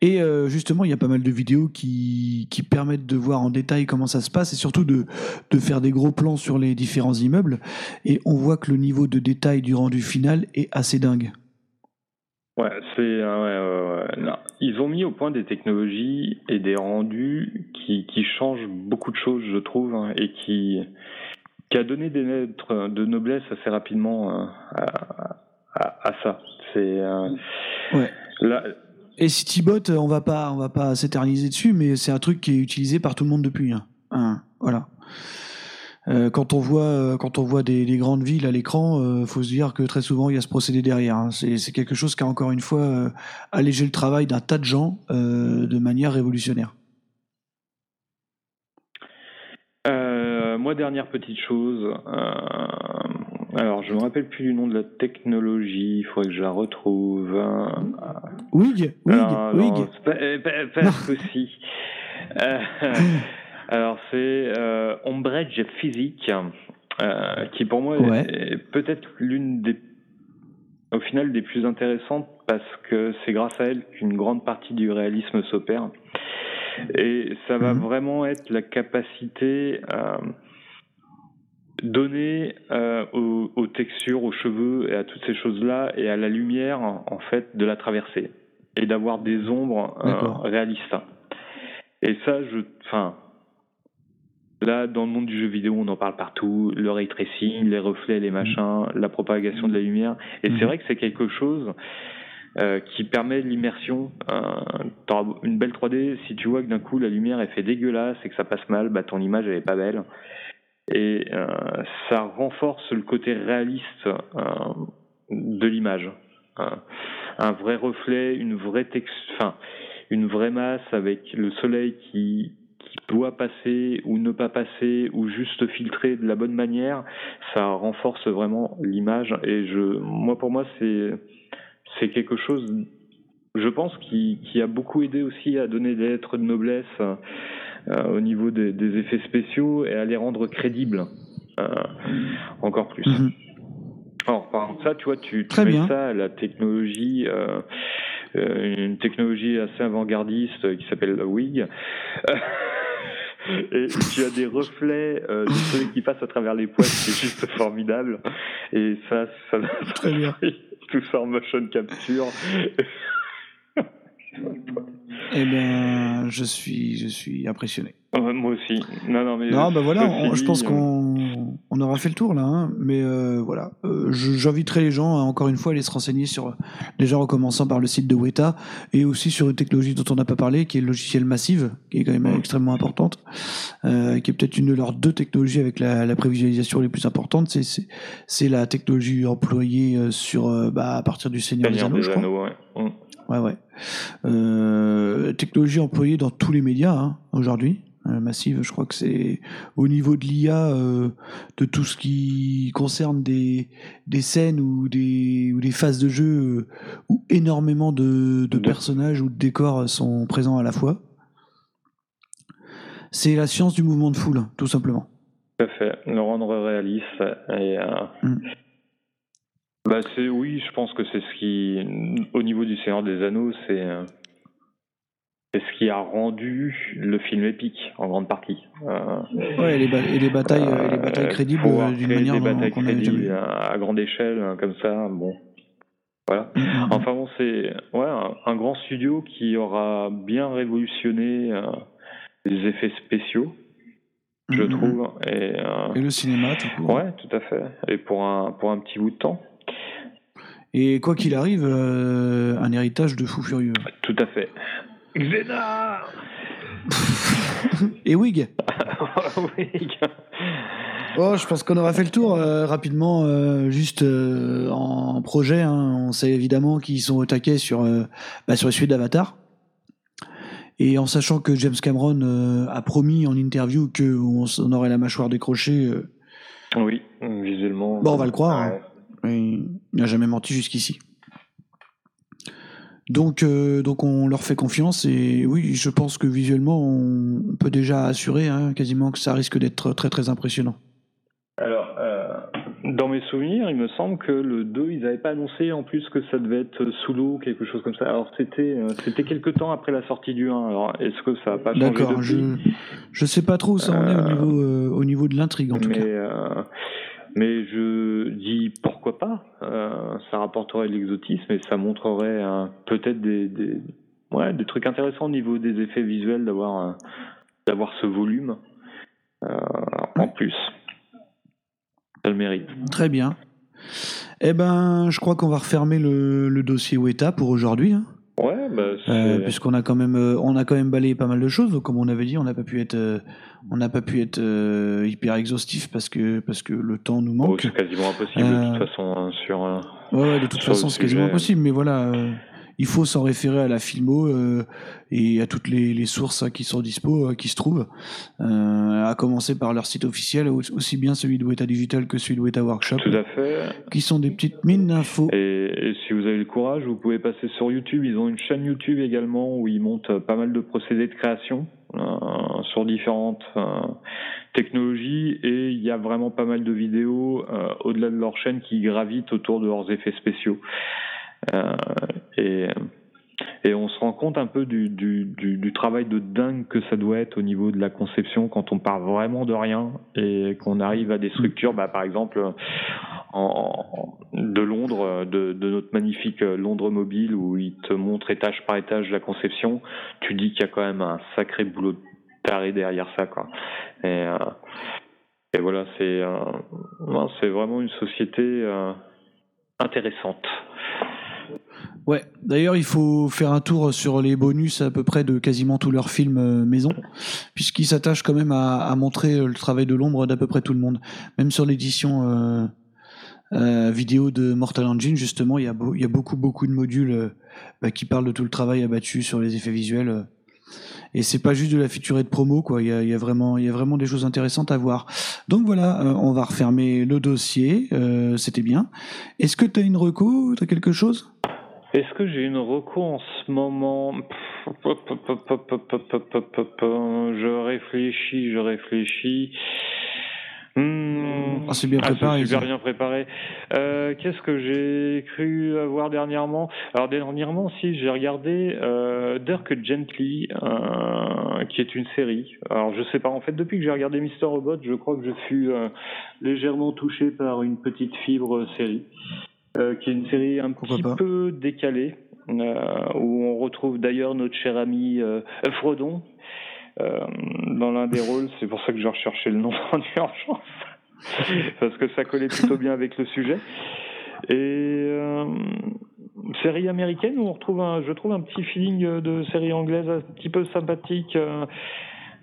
Et euh, justement, il y a pas mal de vidéos qui, qui permettent de voir en détail comment ça se passe et surtout de, de faire des gros plans sur les différents immeubles. Et on voit que le niveau de détail du rendu final est assez dingue. Ouais, c'est euh, ouais, ouais. Ils ont mis au point des technologies et des rendus qui, qui changent beaucoup de choses, je trouve, hein, et qui qui a donné des lettres de noblesse assez rapidement euh, à, à, à, ça. C'est ouais. Là, et Citybot, on va pas, on va pas s'éterniser dessus, mais c'est un truc qui est utilisé par tout le monde depuis. Hein. Hein, voilà. Euh, quand on voit, euh, quand on voit des, des grandes villes à l'écran, euh, faut se dire que très souvent il y a ce procédé derrière. Hein. C'est quelque chose qui a encore une fois euh, allégé le travail d'un tas de gens euh, de manière révolutionnaire. moi, dernière petite chose. Alors, je me rappelle plus du nom de la technologie. Il faudrait que je la retrouve. Wig, Wig, Wig. Presque aussi. Alors c'est euh, Ombrage Physique, euh, qui pour moi ouais. est, peut-être l'une des, au final, des plus intéressantes parce que c'est grâce à elle qu'une grande partie du réalisme s'opère. Et ça va Mhm. vraiment être la capacité euh, donnée euh, aux, aux textures, aux cheveux et à toutes ces choses-là et à la lumière en fait de la traversée et d'avoir des ombres euh, réalistes. Et ça, je, enfin, Là, dans le monde du jeu vidéo, on en parle partout, le ray tracing, les reflets, les machins, la propagation de la lumière. Et c'est vrai que c'est quelque chose euh, qui permet l'immersion. Euh, t'auras une belle 3D, si tu vois que d'un coup la lumière est fait dégueulasse et que ça passe mal, bah ton image elle est pas belle. Et euh, ça renforce le côté réaliste euh, de l'image. Euh, un vrai reflet, une vraie texture, enfin une vraie masse avec le soleil qui qui doit passer ou ne pas passer ou juste filtrer de la bonne manière, ça renforce vraiment l'image. Et je, moi pour moi c'est c'est quelque chose, je pense, qui, qui a beaucoup aidé aussi à donner des lettres de noblesse au niveau des, des, effets spéciaux et à les rendre crédibles euh, encore plus. Mhm. Alors par exemple ça, tu vois, tu, tu Très mets bien. ça à la technologie. Euh, euh, une technologie assez avant-gardiste qui s'appelle la WIG. Et tu as des reflets euh, soleil qui passe à travers les poils, c'est juste formidable. Et ça, ça, Très bien. tout ça en motion capture. Eh ben, je suis, je suis impressionné. Moi aussi. Non, non, mais Non, bah voilà, on- je pense euh, qu'on on aura fait le tour là, hein, mais euh, voilà. Euh, J'inviterai les gens, à, encore une fois, à aller se renseigner sur, déjà en commençant par le site de Weta, et aussi sur une technologie dont on n'a pas parlé, qui est le logiciel Massive, qui est quand même extrêmement importante, euh, qui est peut-être une de leurs deux technologies avec la, la prévisualisation les plus importantes. C'est- la technologie employée sur, bah, à partir du Seigneur des Anneaux, je crois. Anneaux, ouais. Mm. Ouais, ouais. Euh, technologie employée dans tous les médias hein, aujourd'hui. Euh, massive, je crois que c'est au niveau de l'IA, euh, de tout ce qui concerne des, des scènes ou des, ou des phases de jeu euh, où énormément de, de personnages ou de décors sont présents à la fois. C'est la science du mouvement de foule, tout simplement. Tout à fait. Le rendre réaliste. Et, euh, Mm. bah oui, je pense que c'est ce qui, au niveau du Seigneur des Anneaux, c'est c'est ce qui a rendu le film épique en grande partie. Euh, Ouais, et les, ba- et les batailles, et les batailles euh, crédibles euh, d'une manière des batailles crédibles à, à grande échelle comme ça, bon. Voilà. Enfin bon, c'est ouais, un, grand studio qui aura bien révolutionné euh, les effets spéciaux, je Mhm. trouve. Et, euh, Et le cinéma, tout court. Ouais, tout à fait. Et pour un, pour un petit bout de temps. Et quoi qu'il arrive, euh, un héritage de fou furieux. Tout à fait. Xena Et Wig Wig Oh, je pense qu'on aura fait le tour euh, rapidement, euh, juste euh, en projet. hein. On sait évidemment qu'ils sont au taquet sur, euh, bah, sur les suites d'Avatar. Et en sachant que James Cameron euh, a promis en interview qu'on on aurait la mâchoire décrochée, euh, Oui, visuellement. bon, on va le croire. Ouais. hein. Il n'a jamais menti jusqu'ici. Donc, euh, donc on leur fait confiance et oui, je pense que visuellement, on peut déjà assurer hein, quasiment que ça risque d'être très très impressionnant. Alors, euh, dans mes souvenirs, il me semble que le 2, ils n'avaient pas annoncé en plus que ça devait être sous l'eau, quelque chose comme ça. Alors, c'était euh, c'était quelques temps après la sortie du 1. Alors, est-ce que ça n'a pas changé D'accord, je je sais pas trop où ça en est au niveau au niveau de l'intrigue en tout mais, cas. Mais je dis pourquoi pas. Euh, ça rapporterait de l'exotisme et ça montrerait euh, peut-être des, trucs intéressants au niveau des effets visuels d'avoir euh, d'avoir ce volume en plus. Ça le mérite. Très bien. Eh ben, je crois qu'on va refermer le, le dossier Weta pour aujourd'hui. hein. Ouais, bah, c'est- Euh, puisqu'on a quand même euh, on a quand même balayé pas mal de choses comme on avait dit on n'a pas pu être euh, on n'a pas pu être euh, hyper exhaustif parce que parce que le temps nous oh, manque c'est quasiment impossible de toute façon hein, sur. ouais, de toute façon c'est quasiment impossible mais voilà il faut s'en référer à la filmo euh, et à toutes les, les sources hein, qui sont dispo euh, qui se trouvent euh, à commencer par leur site officiel au- aussi bien celui de Weta Digital que celui de Weta Workshop Tout à fait. qui sont des petites mines d'infos Et, et si vous avez le courage, vous pouvez passer sur YouTube. Ils ont une chaîne YouTube également où ils montent pas mal de procédés de création sur différentes technologies. Et il y a vraiment pas mal de vidéos euh, au-delà de leur chaîne qui gravitent autour de leurs effets spéciaux. Euh, et, on se rend compte un peu du, travail de dingue que ça doit être au niveau de la conception quand on part vraiment de rien et qu'on arrive à des structures, bah, par exemple de Londres, de, notre magnifique Londres mobile où ils te montrent étage par étage la conception, tu dis qu'il y a quand même un sacré boulot de taré derrière ça. Euh, et voilà, c'est euh, c'est vraiment une société intéressante. Ouais, d'ailleurs, il faut faire un tour sur les bonus à peu près de quasiment tous leurs films euh, maison, puisqu'ils s'attachent quand même à, montrer euh, le travail de l'ombre d'à peu près tout le monde. Même sur l'édition euh, vidéo de Mortal Engine, justement, il y a, beaucoup, beaucoup de modules bah, qui parlent de tout le travail abattu sur les effets visuels. et c'est pas juste de la featurée de promo, quoi. Il y a, vraiment, y a vraiment des choses intéressantes à voir. Donc voilà, on va refermer le dossier. C'était bien. Est-ce que tu as une reco? T'as quelque chose? Est-ce que j'ai une reco en ce moment Je réfléchis, je réfléchis. Hmm. Ah, c'est bien Ah, préparé, super ça. bien préparé. Euh, Qu'est-ce que j'ai cru avoir dernièrement? Alors dernièrement, si j'ai regardé euh, Dirk Gently, euh, qui est une série. Alors je sais pas. En fait, depuis que j'ai regardé Mister Robot, je crois que je fus euh, légèrement touché par une petite fibre série, qui est une série un petit peu décalée, euh, où on retrouve d'ailleurs notre cher ami euh, Frodon. euh, dans l'un des rôles, c'est pour ça que j'ai recherché le nom en urgence, parce que ça collait plutôt bien avec le sujet. Et euh, série américaine où on retrouve un, je trouve un petit feeling de série anglaise un petit peu sympathique, euh, euh,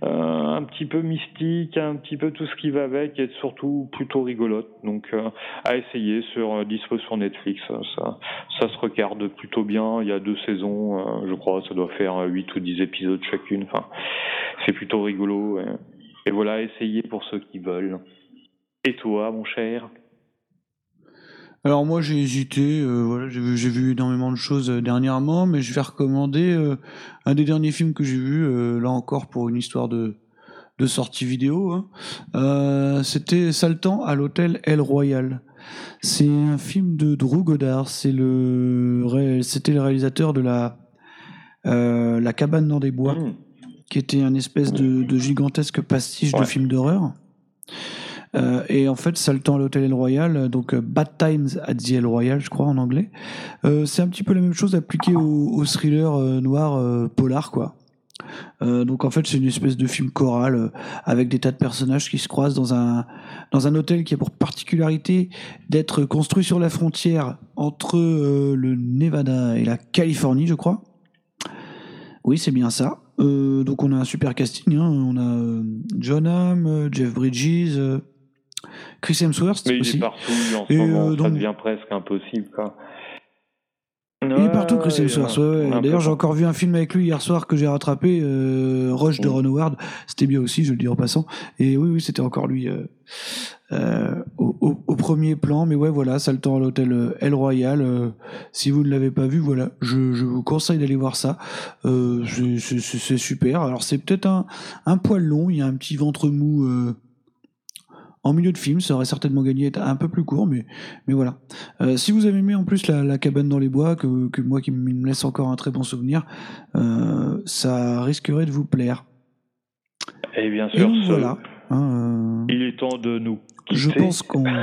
un petit peu mystique, un petit peu tout ce qui va avec, et surtout plutôt rigolote. Donc euh, à essayer sur euh, dispo sur Netflix, ça, ça se regarde plutôt bien. Il y a deux saisons, euh, je crois, ça doit faire 8 ou 10 épisodes chacune. Enfin, c'est plutôt rigolo. Et voilà, essayez pour ceux qui veulent. Et toi, mon cher? Alors moi j'ai hésité, euh, voilà, j'ai vu, vu énormément de choses euh, dernièrement, mais je vais recommander euh, un des derniers films que j'ai vu, euh, là encore pour une histoire de, de sortie vidéo. hein. C'était Saltan à l'hôtel El Royal. C'est un film de Drew Goddard. C'est le, ré- c'était le réalisateur de la, la cabane dans des bois, qui était un espèce de, de gigantesque pastiche de film d'horreur. Euh, et en fait, Saltan à l'hôtel El Royal, euh, donc euh, Bad Times at the El Royal, je crois en anglais. Euh, c'est un petit peu la même chose appliquée au, au thriller euh, noir euh, polar, quoi. Donc en fait, c'est une espèce de film choral avec des tas de personnages qui se croisent dans un dans un hôtel qui a pour particularité d'être construit sur la frontière entre le Nevada et la Californie, je crois. Oui, c'est bien ça. Euh, donc on a un super casting. hein. On a John Hamm, Jeff Bridges, Chris Hemsworth Mais il aussi. est partout en Et, moment, euh, ça devient presque impossible. Quoi. Il est partout, Chris Ouais, Hemsworth. ouais, ouais. D'ailleurs, j'ai encore vu un film avec lui hier soir que j'ai rattrapé, euh, Rush de Ron Howard. C'était bien aussi, je le dis en passant. Et oui, oui, c'était encore lui euh, euh, au, au- au premier plan. Mais ouais, voilà, ça le temps à l'hôtel euh, El Royal. euh, si vous ne l'avez pas vu, voilà, je, je vous conseille d'aller voir ça. Euh, c'est- super. Alors, c'est peut-être un, un poil long. Il y a un petit ventre mou. Euh, en milieu de film, ça aurait certainement gagné à être un peu plus court, mais, mais voilà. Euh, si vous avez aimé en plus la, la cabane dans les bois, que, que moi qui me laisse encore un très bon souvenir, euh, ça risquerait de vous plaire. Et bien Et sûr, ce- voilà. hein, il est temps de nous euh, je quitter. pense qu'on.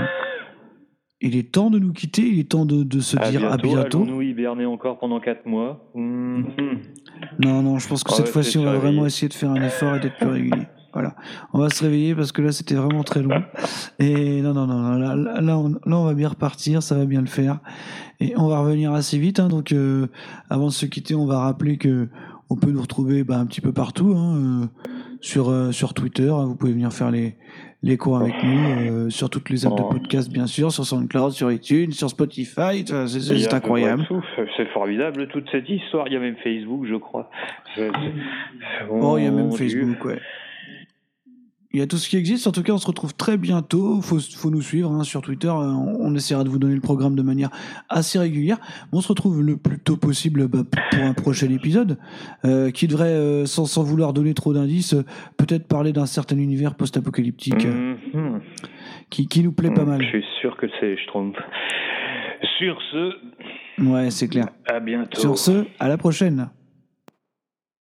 Il est temps de nous quitter, il est temps de, de se dire à bientôt. Allons-nous hiberner encore pendant 4 mois? Mhm. Non, non, je pense que Ah cette ouais, fois-ci, on va vraiment essayer de faire un effort et d'être plus régulier. Voilà. On va se réveiller parce que là, c'était vraiment très long. Et non, non, non, non, là, là, là, on, là, on va bien repartir, ça va bien le faire. Et on va revenir assez vite. Hein, donc, euh, avant de se quitter, on va rappeler que on peut nous retrouver bah, un petit peu partout. Hein, euh, sur, euh, sur Twitter, hein, vous pouvez venir faire les, les cours avec nous, sur toutes les apps de Oh. podcast, bien sûr, sur SoundCloud, sur iTunes, sur Spotify. C'est incroyable. C'est formidable toute cette histoire. Il y a même Facebook, je crois. C'est- Oh, il y a même Dieu. Facebook, ouais. Il y a tout ce qui existe. En tout cas, on se retrouve très bientôt. Faut, faut nous suivre hein, sur Twitter. Euh, On, on essaiera de vous donner le programme de manière assez régulière. On se retrouve le plus tôt possible bah, pour un prochain épisode euh, qui devrait, euh, sans, sans vouloir donner trop d'indices, euh, peut-être parler d'un certain univers post-apocalyptique Mhm. qui, qui nous plaît pas mal. Je suis sûr que c'est Schtroumpf. Sur ce, Ouais, c'est clair. à bientôt. Sur ce, à la prochaine.